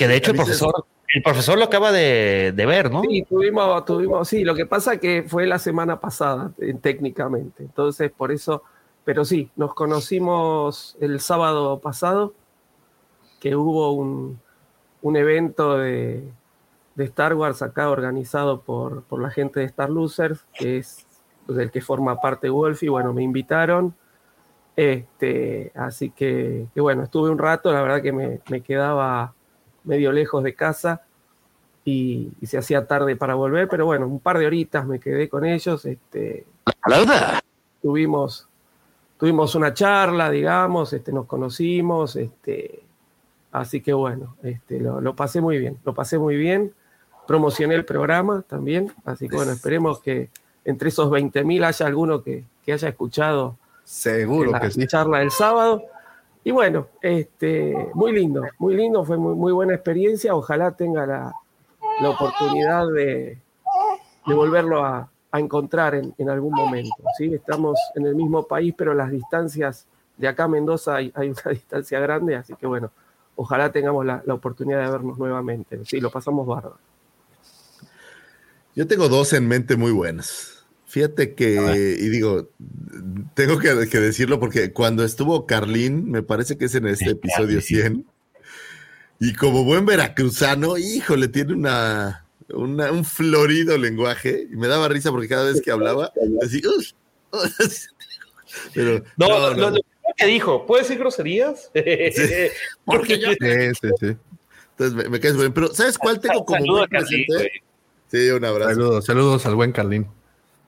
Que de hecho el profesor, el profesor lo acaba de, de ver, ¿no? Sí, tuvimos, tuvimos, sí, lo que pasa que fue la semana pasada, eh, técnicamente. Entonces, por eso, pero sí, nos conocimos el sábado pasado, que hubo un, un evento de, de Star Wars acá organizado por, por la gente de Star Losers, que es del que forma parte Wolfie. Bueno, me invitaron. Este, así que, que bueno, estuve un rato, la verdad que me, me quedaba medio lejos de casa y, y se hacía tarde para volver, pero bueno, un par de horitas me quedé con ellos. Este, tuvimos, tuvimos una charla, digamos, este, nos conocimos, este, así que bueno, este, lo, lo pasé muy bien, lo pasé muy bien. Promocioné el programa también, así que bueno, esperemos que entre esos 20.000 haya alguno que, que haya escuchado Seguro la que sí. charla del sábado. Y bueno, este, muy lindo, muy lindo, fue muy, muy buena experiencia. Ojalá tenga la, la oportunidad de, de volverlo a, a encontrar en, en algún momento. ¿sí? Estamos en el mismo país, pero las distancias de acá a Mendoza hay, hay una distancia grande, así que bueno, ojalá tengamos la, la oportunidad de vernos nuevamente. Sí, lo pasamos bárbaro. Yo tengo dos en mente muy buenas. Fíjate que, y digo, tengo que, que decirlo porque cuando estuvo Carlín, me parece que es en este episodio 100, y como buen veracruzano, híjole, tiene una, una- un florido lenguaje, y me daba risa porque cada vez que hablaba, decía, "Uy, uy", pero No, no, lo, no, lo- que dijo, ¿puede decir groserías? porque yo... Sí, sí, sí. Entonces me, me caes bien, pero ¿sabes cuál tengo como Saludo muy a Carlín, presente? Sí, un abrazo. Saludos, saludos al buen Carlín.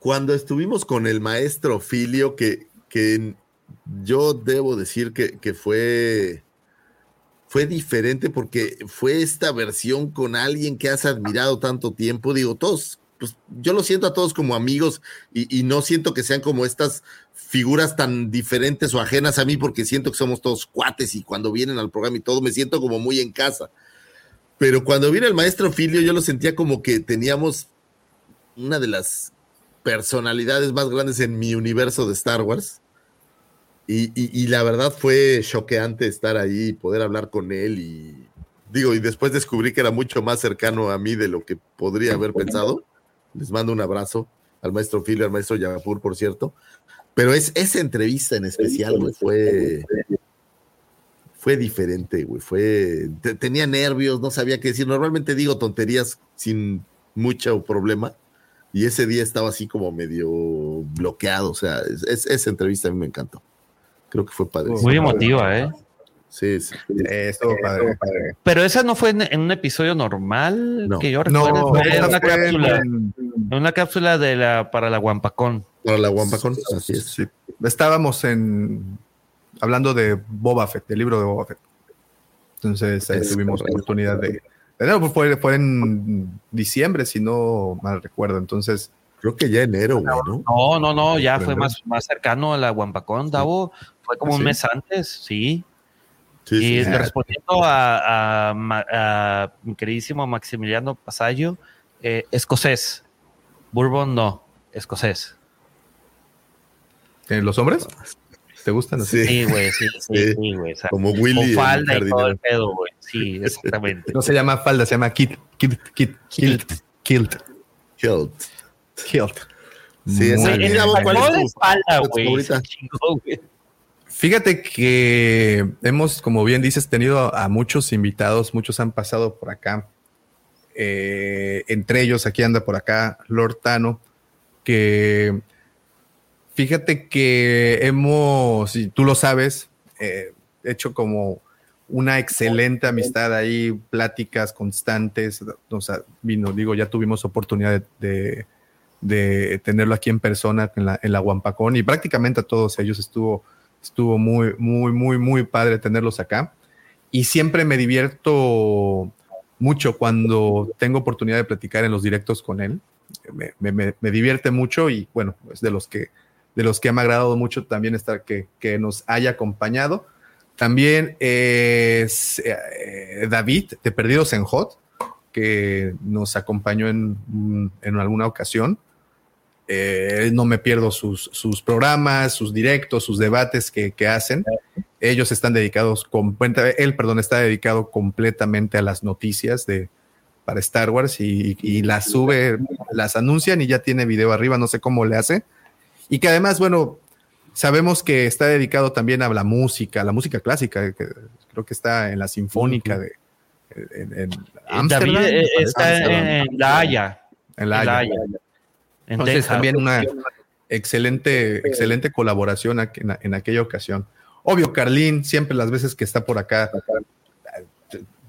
Cuando estuvimos con el maestro Filio, que, que yo debo decir que, que fue, fue diferente porque fue esta versión con alguien que has admirado tanto tiempo. Digo, todos, pues yo lo siento a todos como amigos y, y no siento que sean como estas figuras tan diferentes o ajenas a mí porque siento que somos todos cuates y cuando vienen al programa y todo me siento como muy en casa. Pero cuando vino el maestro Filio yo lo sentía como que teníamos una de las personalidades más grandes en mi universo de Star Wars. Y, y- y la verdad fue choqueante estar ahí y poder hablar con él. Y digo, y después descubrí que era mucho más cercano a mí de lo que podría haber pensado. Les mando un abrazo al maestro Phil y al maestro Yapur, por cierto. Pero es, esa entrevista en especial, güey, fue, fue diferente, güey. Fue, te- tenía nervios, no sabía qué decir. Normalmente digo tonterías sin mucho problema. Y ese día estaba así como medio bloqueado. O sea, es- es- esa entrevista a mí me encantó. Creo que fue padre. Muy emotiva, ¿eh? Sí, sí. estuvo padre, padre. Pero esa no fue en, en un episodio normal No. que yo No, recuerdo. fue en una fue cápsula. en- una cápsula de la para la Guampacón. Para la Guampacón, así es. Sí. Estábamos en hablando de Boba Fett, del libro de Boba Fett. Entonces ahí Es tuvimos correcto. oportunidad de. De nuevo, pues, fue, fue en diciembre, si no mal recuerdo. Entonces, Creo que ya enero, güey, ¿no? No, no, no, ya fue más, más cercano a la Guampacón, Davo. Fue como un mes antes, sí. Y sí. respondiendo a, a Ma- a mi queridísimo Maximiliano Pasallo, eh, escocés. Bourbon no, escocés. ¿eh, ¿los hombres? ¿Te gustan así? Sí, güey, sí, sí, Sí. güey. o sea, Como Willy. Con falda y todo el pedo, güey. Sí, exactamente. No se llama falda, se llama kit, kit, kit, kilt, kilt, Hilt. kilt. Sí, esa-. Mira, vos, ¿cuál es tu- de espalda, güey. Fíjate que hemos, como bien dices, tenido a muchos invitados, muchos han pasado por acá. Eh, entre ellos, aquí anda por acá Lord Tano, que fíjate que hemos, y tú lo sabes, eh, hecho como una excelente amistad ahí, pláticas constantes. O sea, vino, digo, ya tuvimos oportunidad de, de- tenerlo aquí en persona en la, en la Guampacón y prácticamente a todos ellos estuvo, estuvo muy, muy, muy, muy padre tenerlos acá. Y siempre me divierto mucho cuando tengo oportunidad de platicar en los directos con él. Me- me- me divierte mucho y bueno, es de los que, de los que me ha agradado mucho también estar que, que nos haya acompañado. También es eh, David de Perdidos en Hot, que nos acompañó en, en alguna ocasión. Eh, no me pierdo sus, sus programas, sus directos, sus debates que, que hacen. Ellos están dedicados, él, perdón, está dedicado completamente a las noticias de, para Star Wars y, y las sube, las anuncian y ya tiene video arriba, no sé cómo le hace. Y que además, bueno, sabemos que está dedicado también a la música, a la música clásica, que creo que está en la Sinfónica de en, en Ámsterdam, David eh, me parece, está en, La Haya. En La en La Haya. En Entonces Texas. también una excelente, excelente colaboración en, en aquella ocasión. Obvio, Carlín, siempre las veces que está por acá,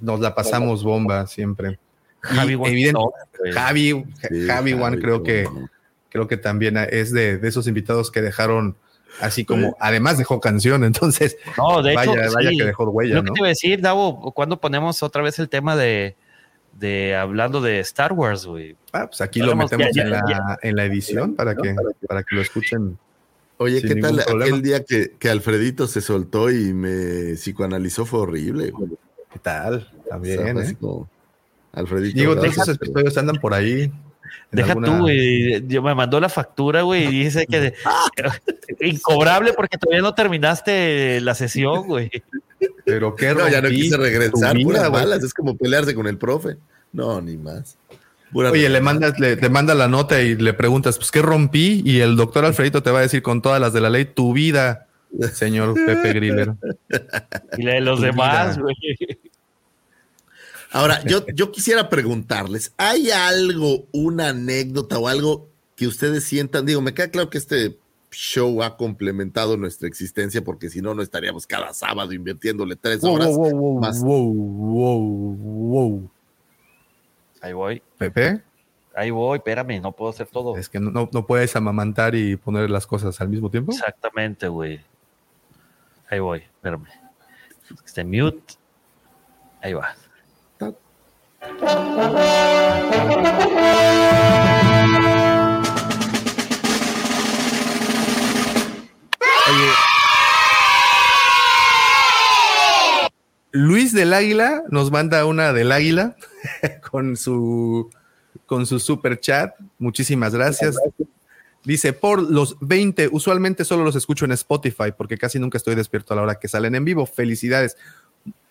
nos la pasamos bomba siempre. Javi güey. Javi, Sí, Javi Juan Javi, creo cómo que. Creo que también es de, de esos invitados que dejaron así como, además dejó canción, entonces No, de hecho, vaya, vaya sí. que dejó huella, Lo que ¿no? te iba a decir, Davo, ¿cuándo ponemos otra vez el tema de, de hablando de Star Wars, güey? Ah, pues aquí lo metemos ya, en, la, ya. en la edición para que, para que lo escuchen. Oye, ¿qué tal problema. aquel día que, que Alfredito se soltó y me psicoanalizó? Fue horrible. güey. ¿Qué tal? O sea, También, ¿eh? Alfredito. Digo, todos esos episodios andan por ahí. Deja alguna- tú, güey. Yo me mandó la factura, güey, y dice que incobrable porque todavía no terminaste la sesión, güey. Pero qué No, ya no quise regresar, vida, puras balas. Es como pelearse con el profe. No, ni más. Pura Oye, le mandas, le, te manda la nota y le preguntas, pues, ¿qué rompí? Y el doctor Alfredito te va a decir con todas las de la ley, tu vida, señor Pepe Griller. Y la de los Tu demás, güey. Ahora, yo, yo quisiera preguntarles, ¿hay algo, una anécdota o algo que ustedes sientan? Digo, me queda claro que este show ha complementado nuestra existencia porque si no, no estaríamos cada sábado invirtiéndole tres Wow, horas. wow, wow, más. wow, wow, wow. Ahí voy, Pepe, ahí voy, espérame, no puedo hacer todo. es que no, no, no puedes amamantar y poner las cosas al mismo tiempo. Exactamente, güey. Ahí voy, espérame. Este mute. Ahí va. Luis del Águila nos manda una del Águila con su con su super chat muchísimas gracias. Dice, por los 20, usualmente solo los escucho en Spotify porque casi nunca estoy despierto a la hora que salen en vivo. Felicidades.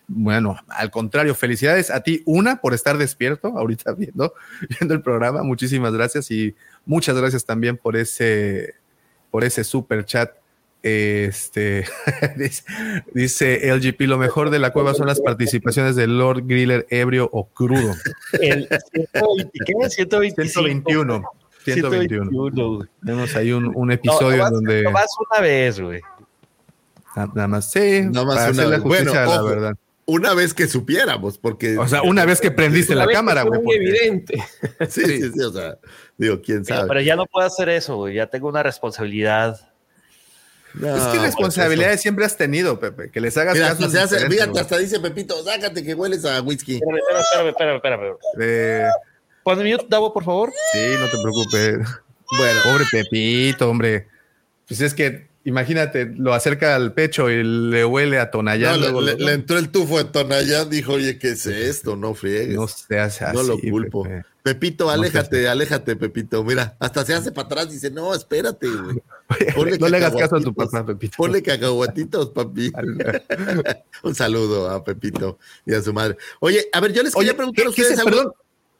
Bueno, al contrario, felicidades a ti, una, por estar despierto ahorita viendo, viendo el programa. Muchísimas gracias y muchas gracias también por ese, por ese super chat. Este dice, LGP: Lo mejor de la cueva son las participaciones de Lord Griller ebrio o crudo. El 120, ¿qué? 125. 121. 121. Tenemos ahí un, un episodio no, donde. No más una vez, güey. Nada más, sí. Nada más para una vez. Bueno, justicia la verdad. Una vez que supiéramos, porque. O sea, una vez que prendiste Una la vez cámara, güey. muy porque- evidente. Sí, sí, sí, o sea, digo, quién sabe. pero ya no puedo hacer eso, güey. Ya tengo una responsabilidad. No, Es que pues responsabilidades siempre has tenido, Pepe. Que les hagas Mira, caso. se hace- fíjate, hasta dice Pepito, sácate que hueles a whisky. Espérame, espérame, espérame, espérame. espérame. Eh, Pon mute, Davo, por favor. sí, no te preocupes. Bueno, Pobre Pepito, hombre. Pues es que, imagínate, lo acerca al pecho y le huele a no, Tonayán. le, entró el tufo de Tonayán, dijo, oye, ¿qué es esto? No friegues. No No, se hace así. lo culpo. Pepe. Pepito, No se aléjate, aléjate, Pepito. Mira, hasta se hace para atrás, dice, no, espérate, güey. Ponle No le hagas caso a tu papá, Pepito. Ponle cacahuatitos, papi. Un saludo a Pepito y a su madre. Oye, a ver, yo les quería Oye, preguntar ¿qué- a ustedes. Perdón,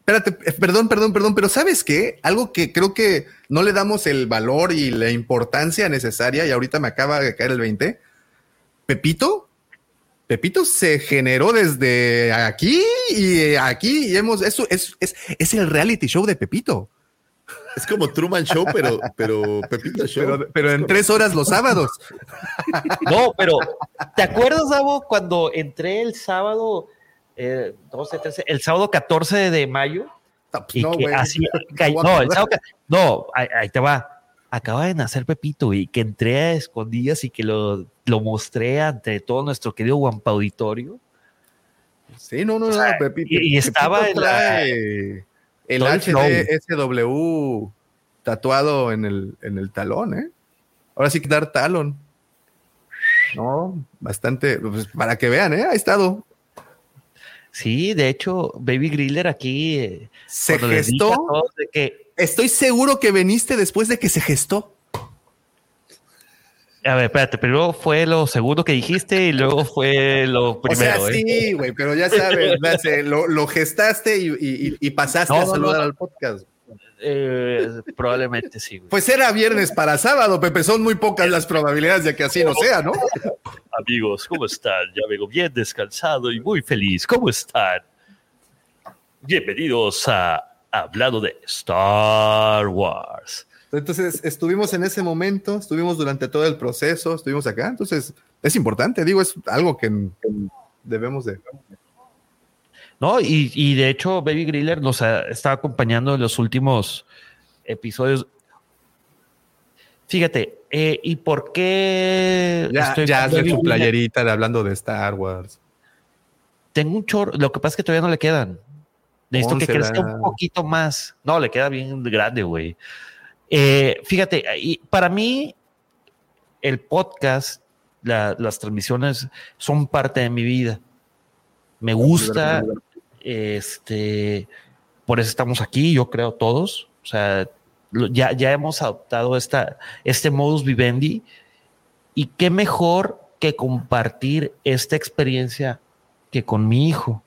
espérate, eh, perdón, perdón, perdón, pero ¿sabes qué? Algo que creo que no le damos el valor y la importancia necesaria y ahorita me acaba de caer el 20. Pepito, Pepito se generó desde aquí y aquí y hemos, eso es, es, es el reality show de Pepito, Es como Truman Show, pero, pero Pepito Show. pero, pero en tres horas los sábados. No, pero ¿te acuerdas, Davo, cuando entré el sábado, eh, 12, 13, el sábado 14 de mayo? Ah, pues Y no, que así, no, el sábado no, ahí, ahí te va. Acaba de nacer Pepito y que entré a escondidas y que lo, lo mostré ante todo nuestro querido Guampa Auditorio. Sí, no, no, no, sea, Pepito. y- y estaba Pepito trae el el. HDSW tatuado en el, en el talón, ¿eh? Ahora sí que dar talón. No, bastante, pues, para que vean, ¿eh? Ha estado. Sí, de hecho, Baby Griller aquí eh, Se gestó. de que, Estoy seguro que veniste después de que se gestó. a ver, espérate, primero fue lo segundo que dijiste y luego fue lo primero. o sea, ¿eh? sí, güey, pero ya sabes, lo, lo gestaste y, y- y pasaste No, a no, saludar no. al podcast. Eh, probablemente sí. güey. Pues era viernes para sábado, Pepe, son muy pocas las probabilidades de que así no sea, ¿no? Amigos, ¿cómo están? Ya vengo bien descansado y muy feliz. ¿Cómo están? Bienvenidos a Hablando de Star Wars. Entonces estuvimos en ese momento, estuvimos durante todo el proceso, estuvimos acá, entonces es importante, digo, es algo que, que debemos de... No, y, y de hecho, Baby Griller nos ha, está acompañando en los últimos episodios. Fíjate, eh, ¿y por qué Ya, estoy ya Baby su playerita de hablando de Star Wars. Tengo un chorro, lo que pasa es que todavía no le quedan. Necesito que crezca un poquito más. No, le queda bien grande, güey. Eh, fíjate, y para mí, el podcast, la- las transmisiones son parte de mi vida. Me gusta, este, por eso estamos aquí, yo creo todos. O sea, ya, ya hemos adoptado esta, este modus vivendi. Y qué mejor que compartir esta experiencia que con mi hijo.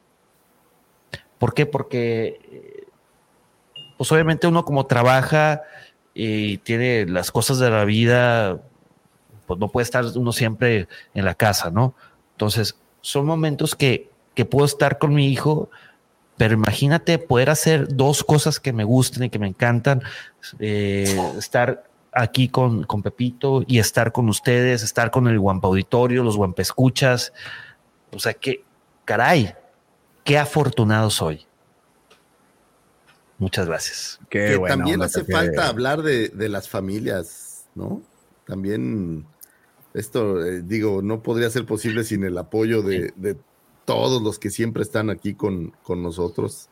¿Por qué? Porque, eh, pues obviamente uno como trabaja y tiene las cosas de la vida, pues no puede estar uno siempre en la casa, ¿no? Entonces, son momentos que, que puedo estar con mi hijo, pero imagínate poder hacer dos cosas que me gusten y que me encantan, eh, estar aquí con, con Pepito y estar con ustedes, estar con el Guampa Auditorio, los Guampa Escuchas. O sea que, caray, qué afortunado soy. Muchas gracias. Qué que buena también hace falta hablar de, de las familias, ¿no? También esto, eh, digo, no podría ser posible sin el apoyo de, de todos los que siempre están aquí con, con nosotros.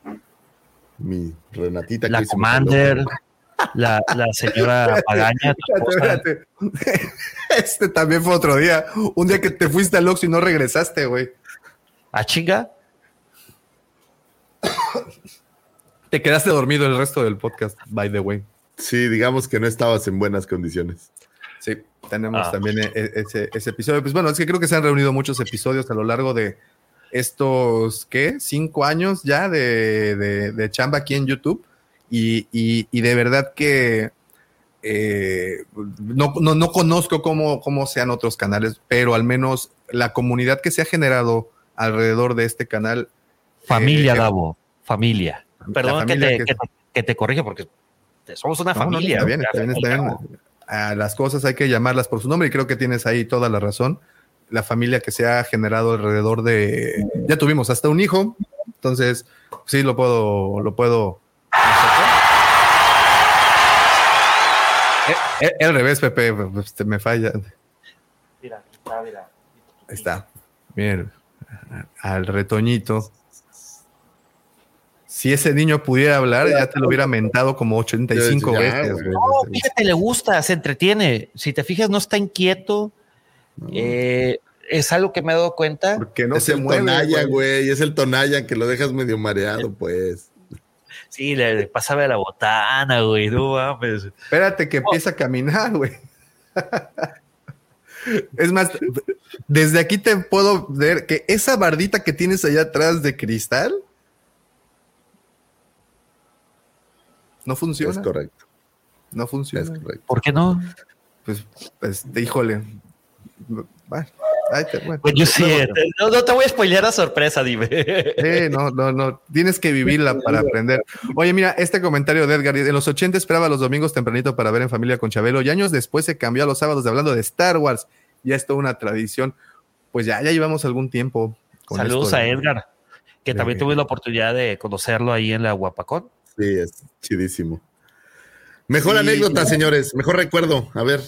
Mi Renatita. que La Commander, la, la señora Pagaña. Espérate, espérate. Este también fue otro día. Un día que te fuiste al Oxxo y no regresaste, güey. ¿A chinga? Te quedaste dormido el resto del podcast, by the way. Sí, digamos que no estabas en buenas condiciones. Sí, tenemos Ah. también e- e- ese, ese episodio. Pues bueno, es que creo que se han reunido muchos episodios a lo largo de estos, ¿qué? Cinco años ya de, de- de chamba aquí en YouTube. Y, y- y de verdad que eh, no, no, no conozco cómo, cómo sean otros canales, pero al menos la comunidad que se ha generado alrededor de este canal. Familia, eh, Davo. Familia. Perdón que, te, que- que te- que te corrige porque somos una No, no, familia. está bien, ¿no? está bien, está bien. A las cosas hay que llamarlas por su nombre y creo que tienes ahí toda la razón. La familia que se ha generado alrededor de. Ya tuvimos hasta un hijo, entonces sí lo puedo, lo puedo. Eh, eh, al revés, Pepe, pues, te me falla. Mira, está, mira. Ahí está. Bien. Al retoñito. Si ese niño pudiera hablar, ya te lo hubiera mentado como 85 Ya, veces. No, fíjate, le gusta, se entretiene. Si te fijas, no está inquieto. Eh, es algo que me he dado cuenta. Porque no es se el mueve. Tonaya, güey. Es el Tonaya que lo dejas medio mareado, pues. Sí, le, le pasaba la botana, güey. No mames. Espérate que empieza a caminar, güey. Es más, desde aquí te puedo ver que esa bardita que tienes allá atrás de cristal no funciona. Es correcto. No Es funciona. correcto. ¿Por qué no? Pues, pues, híjole. Bueno, ahí te- bueno. Pues yo sí. Luego- No, no te voy a spoilear la sorpresa, dime. Sí, no, no, no. Tienes que vivirla para aprender. Oye, mira, este comentario de Edgar. En los 80 esperaba los domingos tempranito para ver en familia con Chabelo y años después se cambió a los sábados de hablando de Star Wars. Ya es toda una tradición. Pues ya, ya llevamos algún tiempo. con Saludos esto a Edgar, que de- también tuve la oportunidad de conocerlo ahí en la Guapacón. Sí, es chidísimo. Mejor Sí. anécdota, señores. Mejor recuerdo. A ver.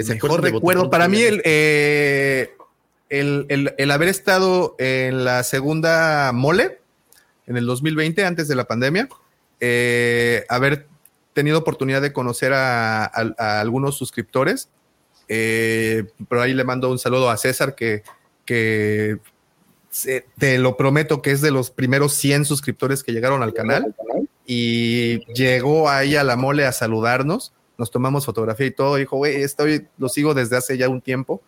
Que se Mejor recuerdo. Para mí, el, eh, el, el- el haber estado en la segunda mole en el 2020, antes de la pandemia, eh, haber tenido oportunidad de conocer a, a- a algunos suscriptores. eh, pero ahí le mando un saludo a César, que, que se- te lo prometo que es de los primeros 100 suscriptores que llegaron al canal y llegó ahí a la mole a saludarnos. Nos tomamos fotografía y todo. Dijo, güey, estoy, lo sigo desde hace ya un tiempo.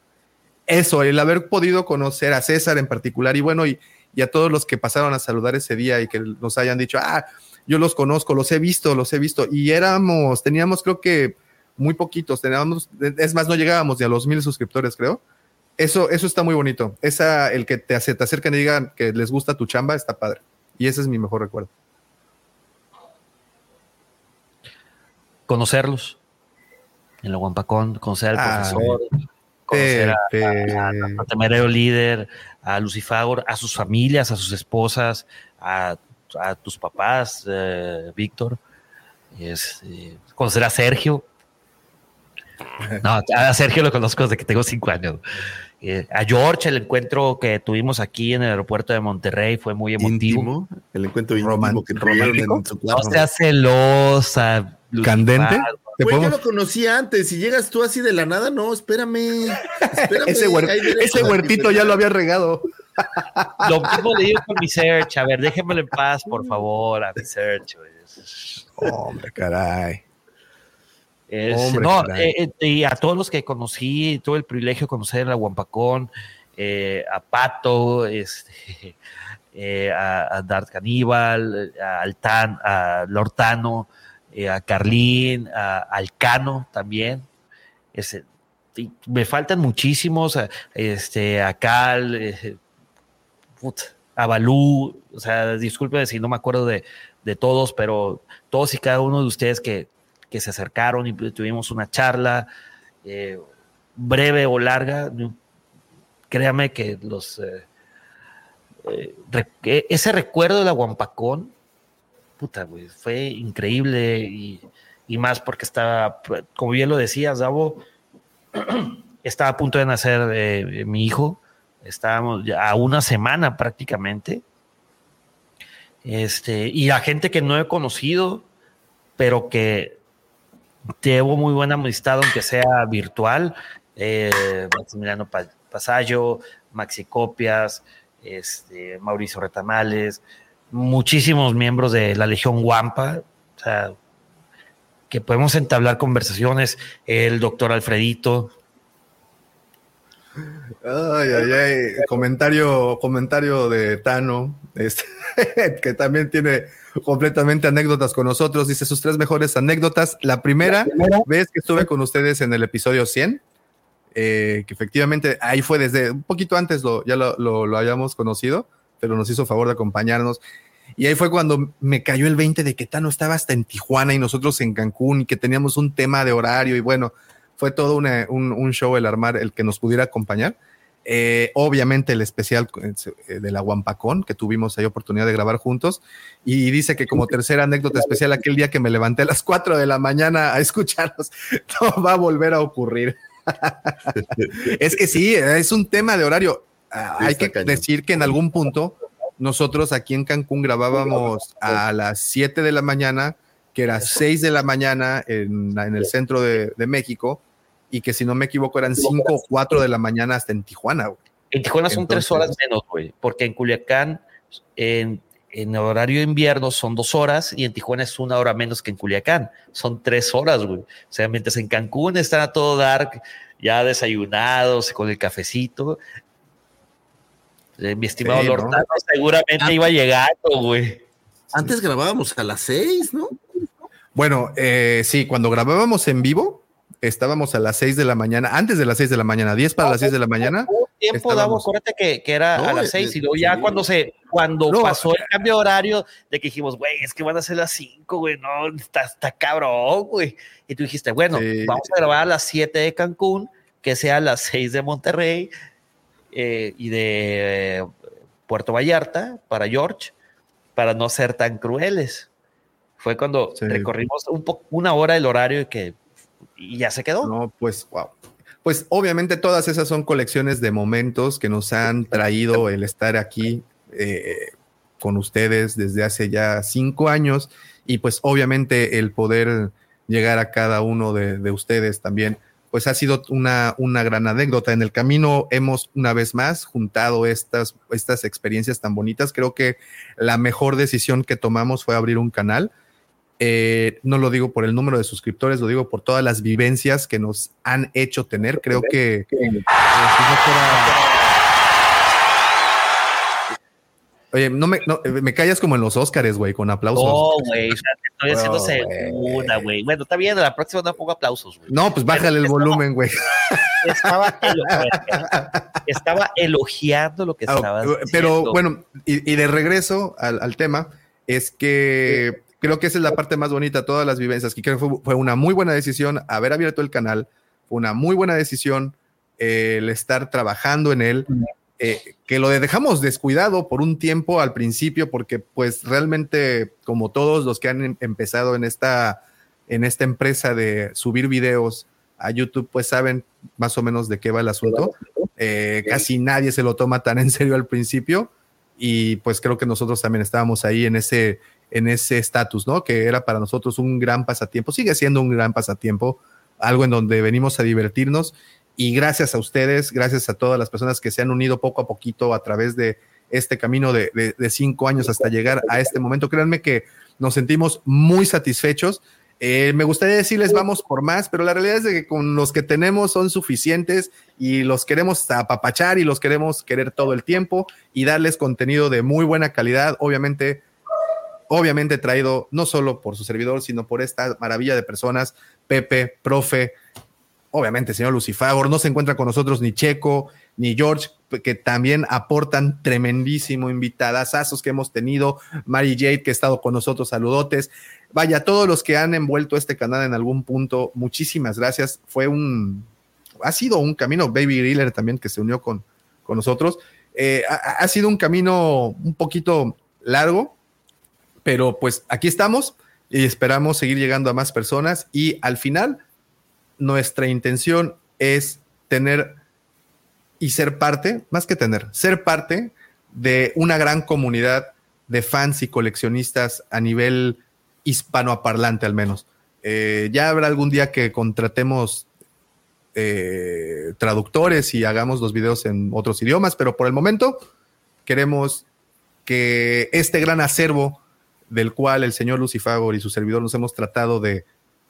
Eso, el haber podido conocer a César en particular y bueno, y, y a todos los que pasaron a saludar ese día y que nos hayan dicho, ah, yo los conozco, los he visto, los he visto. Y éramos, teníamos creo que muy poquitos, teníamos, es más, no llegábamos ni a los mil suscriptores, creo. Eso, eso está muy bonito. Esa, el que te, te acercan y digan que les gusta tu chamba, está padre. Y ese es mi mejor recuerdo. Conocerlos en la Guampacón, conocer al Ah, profesor, conocer a, a- a Temerario Líder, a Lucifagor, a sus familias, a sus esposas, a, a tus papás, eh, Víctor, es, eh, conocer a Sergio. No, a Sergio lo conozco desde que tengo cinco años. Eh, a George, el encuentro que tuvimos aquí en el aeropuerto de Monterrey fue muy emotivo. íntimo. El encuentro íntimo Roman- que romántico. en su No celosa. ¿Candente? Lucifagor. ¿Te Güey, yo podemos- lo conocí antes. Si llegas tú así de la nada, no, espérame. espérame ese, huer- a huertito ya lo había regado. Lo mismo le digo con mi search. A ver, déjenmelo en paz, por favor, a mi search. Hombre, caray. Es- Hombre, no, caray. eh, eh, y a todos los que conocí, tuve el privilegio de conocer en la Guampacón, eh, a Pato, este, eh, a, a Dart Caníbal, a Altan, a Lortano, eh, a Carlín, a Alcano también. Me faltan muchísimos, a, este, a Cal, eh, a Balú, o sea, disculpen si no me acuerdo de, de todos, pero todos y cada uno de ustedes que, que se acercaron y tuvimos una charla eh, breve o larga, créame que los eh, eh, que ese recuerdo de la Guampacón, fue increíble y, más porque estaba, como bien lo decías, Davo, estaba a punto de nacer eh, mi hijo, estábamos ya a una semana prácticamente. Este, y a gente que no he conocido, pero que llevo muy buena amistad, aunque sea virtual. Eh, Maximiliano Pa- Pasallo, Maxi Copias, este, Mauricio Retamales, muchísimos miembros de la Legión Guampa, o sea, que podemos entablar conversaciones, el doctor Alfredito. Ay, ay, ay. Comentario, comentario de Tano, este, que también tiene completamente anécdotas con nosotros. Dice sus tres mejores anécdotas. La primera, vez que estuve con ustedes en el episodio 100, eh, que efectivamente ahí fue desde un poquito antes, lo, ya lo, lo, lo habíamos conocido, pero nos hizo favor de acompañarnos. Y ahí fue cuando me cayó el 20 de que Tano estaba hasta en Tijuana y nosotros en Cancún y que teníamos un tema de horario y bueno, fue todo un, un, show el armar el que nos pudiera acompañar. Eh, obviamente el especial eh, de la Guampacón que tuvimos ahí oportunidad de grabar juntos y dice que como tercera anécdota especial aquel día que me levanté a las 4 de la mañana a escucharlos no va a volver a ocurrir es que sí es un tema de horario hay que cañón. decir que en algún punto nosotros aquí en Cancún grabábamos a las 7 de la mañana que era 6 de la mañana en, en el centro de, de México y que si no me equivoco eran 5 o 4 de la mañana hasta en Tijuana. Güey. En Tijuana son Entonces, 3 horas menos, güey, porque en Culiacán, en, en horario de invierno son 2 horas y en Tijuana es una hora menos que en Culiacán. Son 3 horas, güey. O sea, mientras en Cancún están a todo dark, ya desayunados, con el cafecito. Eh, mi estimado sí, Lord ¿no? seguramente ah, iba llegando, güey. Antes grabábamos a las 6, ¿no? Bueno, eh, sí, cuando grabábamos en vivo, estábamos a las 6 de la mañana, antes de las 6 de la mañana, 10 para no, las 6 de la mañana. tiempo, Davo, acuérdate que, que era no, a las 6 y luego ya sí. cuando se, cuando no, pasó el cambio de horario, de que dijimos, güey, es que van a ser las 5, güey, no, está, está cabrón, güey. Y tú dijiste, bueno, sí. vamos a grabar a las 7 de Cancún, que sea a las 6 de Monterrey eh, y de eh, Puerto Vallarta para George, para no ser tan crueles. Fue cuando sí. recorrimos un una hora el horario y que y ya se quedó. No, pues, wow. Pues obviamente todas esas son colecciones de momentos que nos han traído el estar aquí eh, con ustedes desde hace ya cinco años y pues obviamente el poder llegar a cada uno de, de ustedes también, pues ha sido una, una, gran anécdota. En el camino hemos una vez más juntado estas, estas experiencias tan bonitas. Creo que la mejor decisión que tomamos fue abrir un canal eh, no lo digo por el número de suscriptores, lo digo por todas las vivencias que nos han hecho tener. Creo que eh, si no fuera... Oye, no me, no, me callas como en los Óscares, güey, con aplausos. Oh, güey, estoy haciendo segunda, güey. Bueno, está bien, la próxima no pongo aplausos, güey. No, pues bájale el volumen, güey. Estaba, estaba, elogiando lo que ah, estaba Pero diciendo. bueno, y, y, de regreso al, al tema, es que sí creo que esa es la parte más bonita, todas las vivencias, que creo que fue, fue una muy buena decisión haber abierto el canal, fue una muy buena decisión eh, el estar trabajando en él, eh, que lo dejamos descuidado por un tiempo al principio, porque pues realmente, como todos los que han em, empezado en esta, en esta empresa de subir videos a YouTube, pues saben más o menos de qué va el asunto. Eh, casi nadie se lo toma tan en serio al principio y pues creo que nosotros también estábamos ahí en ese en ese estatus, ¿no? Que era para nosotros un gran pasatiempo, sigue siendo un gran pasatiempo, algo en donde venimos a divertirnos y gracias a ustedes, gracias a todas las personas que se han unido poco a poquito a través de este camino de, cinco años hasta llegar a este momento, créanme que nos sentimos muy satisfechos. Eh, me gustaría decirles vamos por más, pero la realidad es de que con los que tenemos son suficientes y los queremos apapachar y los queremos querer todo el tiempo y darles contenido de muy buena calidad. Obviamente, obviamente traído no solo por su servidor, sino por esta maravilla de personas, Pepe, profe, obviamente señor Lucifagor, no se encuentra con nosotros ni Checo, ni George, que también aportan tremendísimo invitadasazos que hemos tenido, Mary Jade, que ha estado con nosotros, saludotes. Vaya, todos los que han envuelto este canal en algún punto, muchísimas gracias. Fue un, ha sido un camino, Baby Griller también, que se unió con, con nosotros. Eh, ha, ha sido un camino un poquito largo, pero pues aquí estamos y esperamos seguir llegando a más personas y al final nuestra intención es tener y ser parte, más que tener, ser parte de una gran comunidad de fans y coleccionistas a nivel hispanoparlante al menos. Eh, ya habrá algún día que contratemos eh, traductores y hagamos los videos en otros idiomas, pero por el momento queremos que este gran acervo del cual el señor Lucifagor y su servidor nos hemos tratado de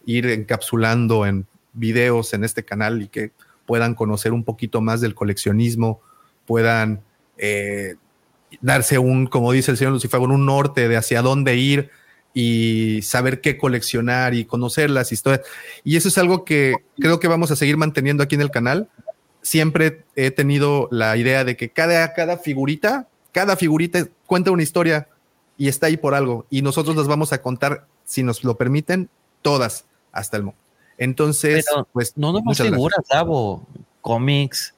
ir encapsulando en videos en este canal y que puedan conocer un poquito más del coleccionismo, puedan eh, darse un, como dice el señor Lucifagor, un norte de hacia dónde ir y saber qué coleccionar y conocer las historias. Y eso es algo que creo que vamos a seguir manteniendo aquí en el canal. Siempre he tenido la idea de que cada, cada figurita, cada figurita cuenta una historia y está ahí por algo. Y nosotros las vamos a contar, si nos lo permiten, todas hasta el momento. Entonces, Pero pues. No nos muchas gracias. figuras, Davo. Cómics.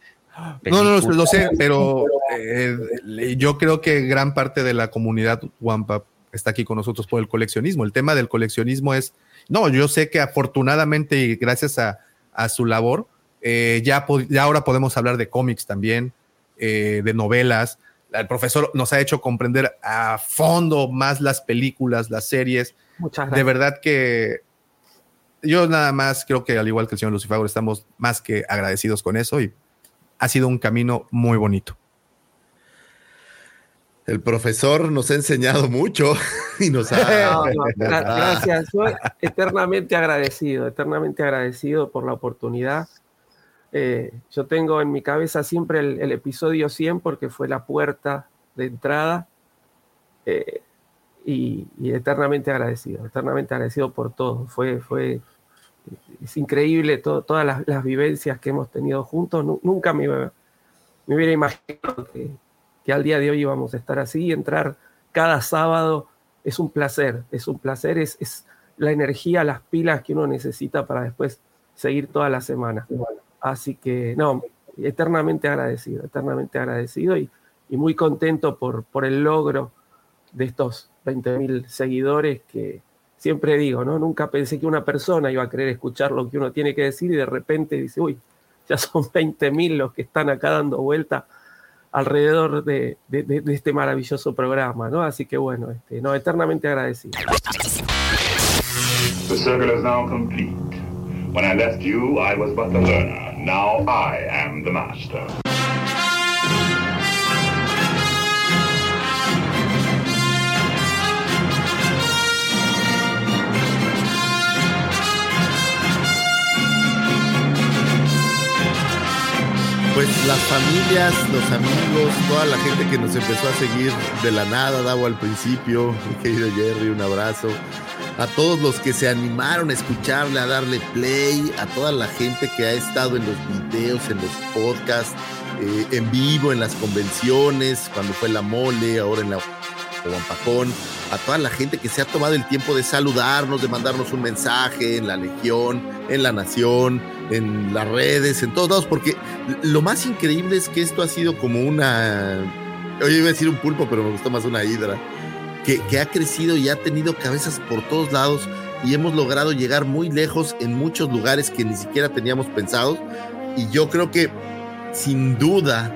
No, no, lo, sé, pero eh, yo creo que gran parte de la comunidad Wampa está aquí con nosotros por el coleccionismo. El tema del coleccionismo es, no, yo sé que afortunadamente y gracias a, a su labor, eh, ya, ya ahora podemos hablar de cómics también, eh, de novelas. El profesor nos ha hecho comprender a fondo más las películas, las series. Muchas De gracias. verdad que yo nada más creo que al igual que el señor Lucifago estamos más que agradecidos con eso y ha sido un camino muy bonito. El profesor nos ha enseñado mucho y nos ha. No, no, gra- gracias. Yo eternamente agradecido, eternamente agradecido por la oportunidad. Eh, yo tengo en mi cabeza siempre el, el episodio 100 porque fue la puerta de entrada eh, y, y eternamente agradecido, eternamente agradecido por todo. Fue, fue, es increíble todo- todas las, las vivencias que hemos tenido juntos. Nu- nunca me, hubiera imaginado que, que al día de hoy íbamos a estar así y entrar cada sábado es un placer, es un placer, es, es la energía, las pilas que uno necesita para después seguir toda la semana. Así que, no, eternamente agradecido, eternamente agradecido y, y muy contento por, por el logro de estos 20.000 seguidores que siempre digo, ¿no? Nunca pensé que una persona iba a querer escuchar lo que uno tiene que decir y de repente dice, uy, ya son 20.000 los que están acá dando vuelta alrededor de, este maravilloso programa, ¿no? Así que bueno, este, no, eternamente agradecido. The circle is now complete. When I left you, I was but the learner. Now I am the master. Pues las familias, los amigos, toda la gente que nos empezó a seguir de la nada, Davo al principio, mi querido Jerry, un abrazo. A todos los que se animaron a escucharle, a darle play, a toda la gente que ha estado en los videos, en los podcasts, eh, en vivo, en las convenciones, cuando fue la mole, ahora en la Guampacón, a toda la gente que se ha tomado el tiempo de saludarnos, de mandarnos un mensaje en la Legión, en la Nación, en las redes, en todos lados, porque lo más increíble es que esto ha sido como una. Oye, iba a decir un pulpo, pero me gustó más una hidra. Que, ha crecido y ha tenido cabezas por todos lados y hemos logrado llegar muy lejos en muchos lugares que ni siquiera teníamos pensados. Y yo creo que, sin duda,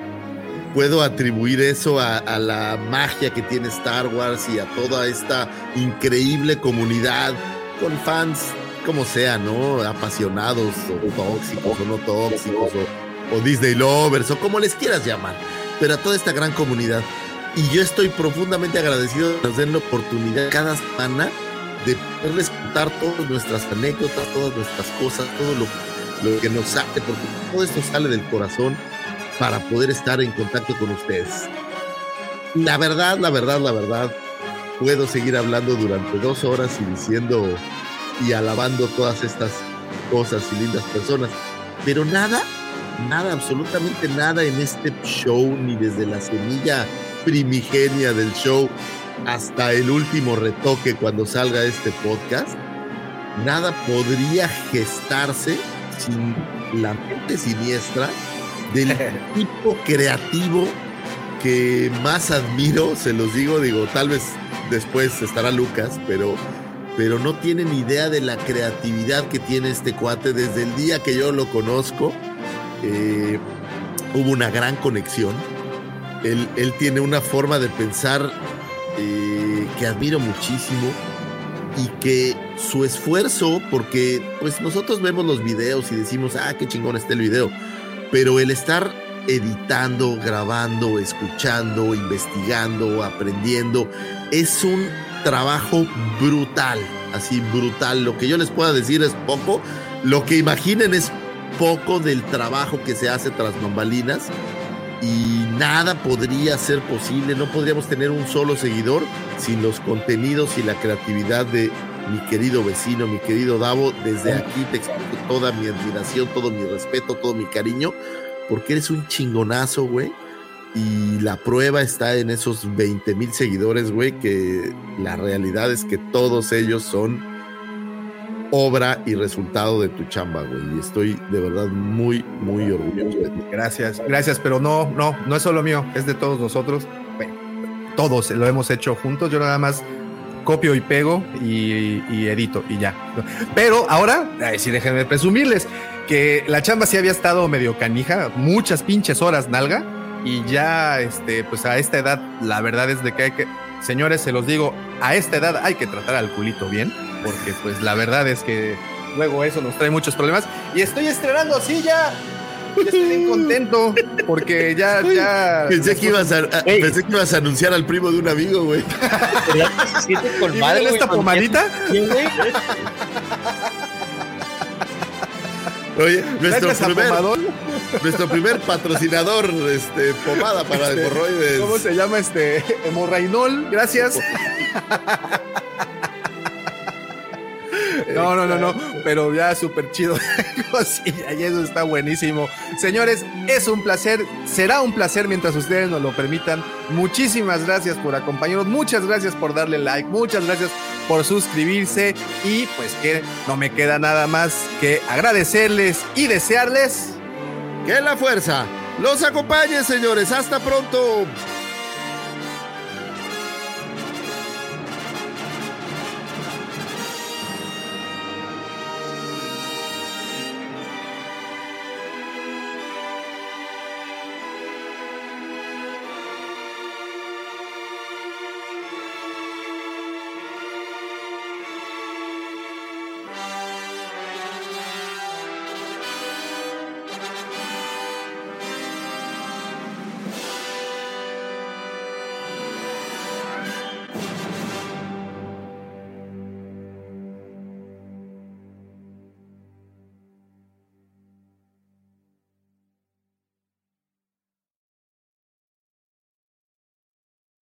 puedo atribuir eso a la magia que tiene Star Wars y a toda esta increíble comunidad con fans como sea, ¿no? Apasionados o tóxicos o no tóxicos o, Disney lovers o como les quieras llamar, pero a toda esta gran comunidad. Y yo estoy profundamente agradecido de que nos den la oportunidad cada semana de poderles contar todas nuestras anécdotas, todas nuestras cosas, todo lo, lo que nos sale, porque todo esto sale del corazón para poder estar en contacto con ustedes. La verdad, la verdad, la verdad, puedo seguir hablando durante dos horas y diciendo y alabando todas estas cosas y lindas personas, pero nada, nada, absolutamente nada en este show, ni desde la semilla primigenia del show hasta el último retoque cuando salga este podcast, nada podría gestarse sin la mente siniestra del tipo creativo que más admiro, se los digo, digo, tal vez después estará Lucas, pero, pero no tienen idea de la creatividad que tiene este cuate desde el día que yo lo conozco. eh, hubo una gran conexión. Él, él tiene una forma de pensar eh, que admiro muchísimo y que su esfuerzo, porque pues nosotros vemos los videos y decimos, ah, qué chingón está el video, pero el estar editando, grabando, escuchando, investigando, aprendiendo. Es un trabajo brutal, así brutal. Lo que yo les pueda decir es poco. Lo que imaginen es poco del trabajo que se hace tras bambalinas y nada podría ser posible, no podríamos tener un solo seguidor sin los contenidos y la creatividad de mi querido vecino, mi querido Davo. Desde aquí te explico toda mi admiración, todo mi respeto, todo mi cariño, porque eres un chingonazo, güey. Y la prueba está en esos 20 mil seguidores, güey, que la realidad es que todos ellos son obra y resultado de tu chamba, güey. Y estoy de verdad muy, muy orgulloso de ti. Gracias, gracias, pero no, no, no es solo mío, es de todos nosotros. Todos lo hemos hecho juntos. Yo nada más copio y pego y, y edito y ya. Pero ahora, ay, sí, déjenme presumirles que la chamba sí había estado medio canija, muchas pinches horas nalga. Y ya, este, pues a esta edad, la verdad es de que hay que, señores, se los digo, a esta edad hay que tratar al culito bien, porque pues la verdad es que luego eso nos trae muchos problemas. Y estoy estrenando así ya. Ya estoy bien contento porque ya, ya. Pensé que, ibas a, a- pensé que ibas a anunciar al primo de un amigo, güey. ¿Y miren esta pomadita? Oye, nuestro primer, Pomadón. nuestro primer patrocinador, este, pomada para Este, hemorroides. ¿Cómo se llama este? Hemorrainol, gracias. No, no, no, no, pero ya súper chido. Y eso está buenísimo. Señores, es un placer, será un placer mientras ustedes nos lo permitan. Muchísimas gracias por acompañarnos, muchas gracias por darle like, muchas gracias por suscribirse y pues que no me queda nada más que agradecerles y desearles Que la fuerza los acompañe, señores. Hasta pronto.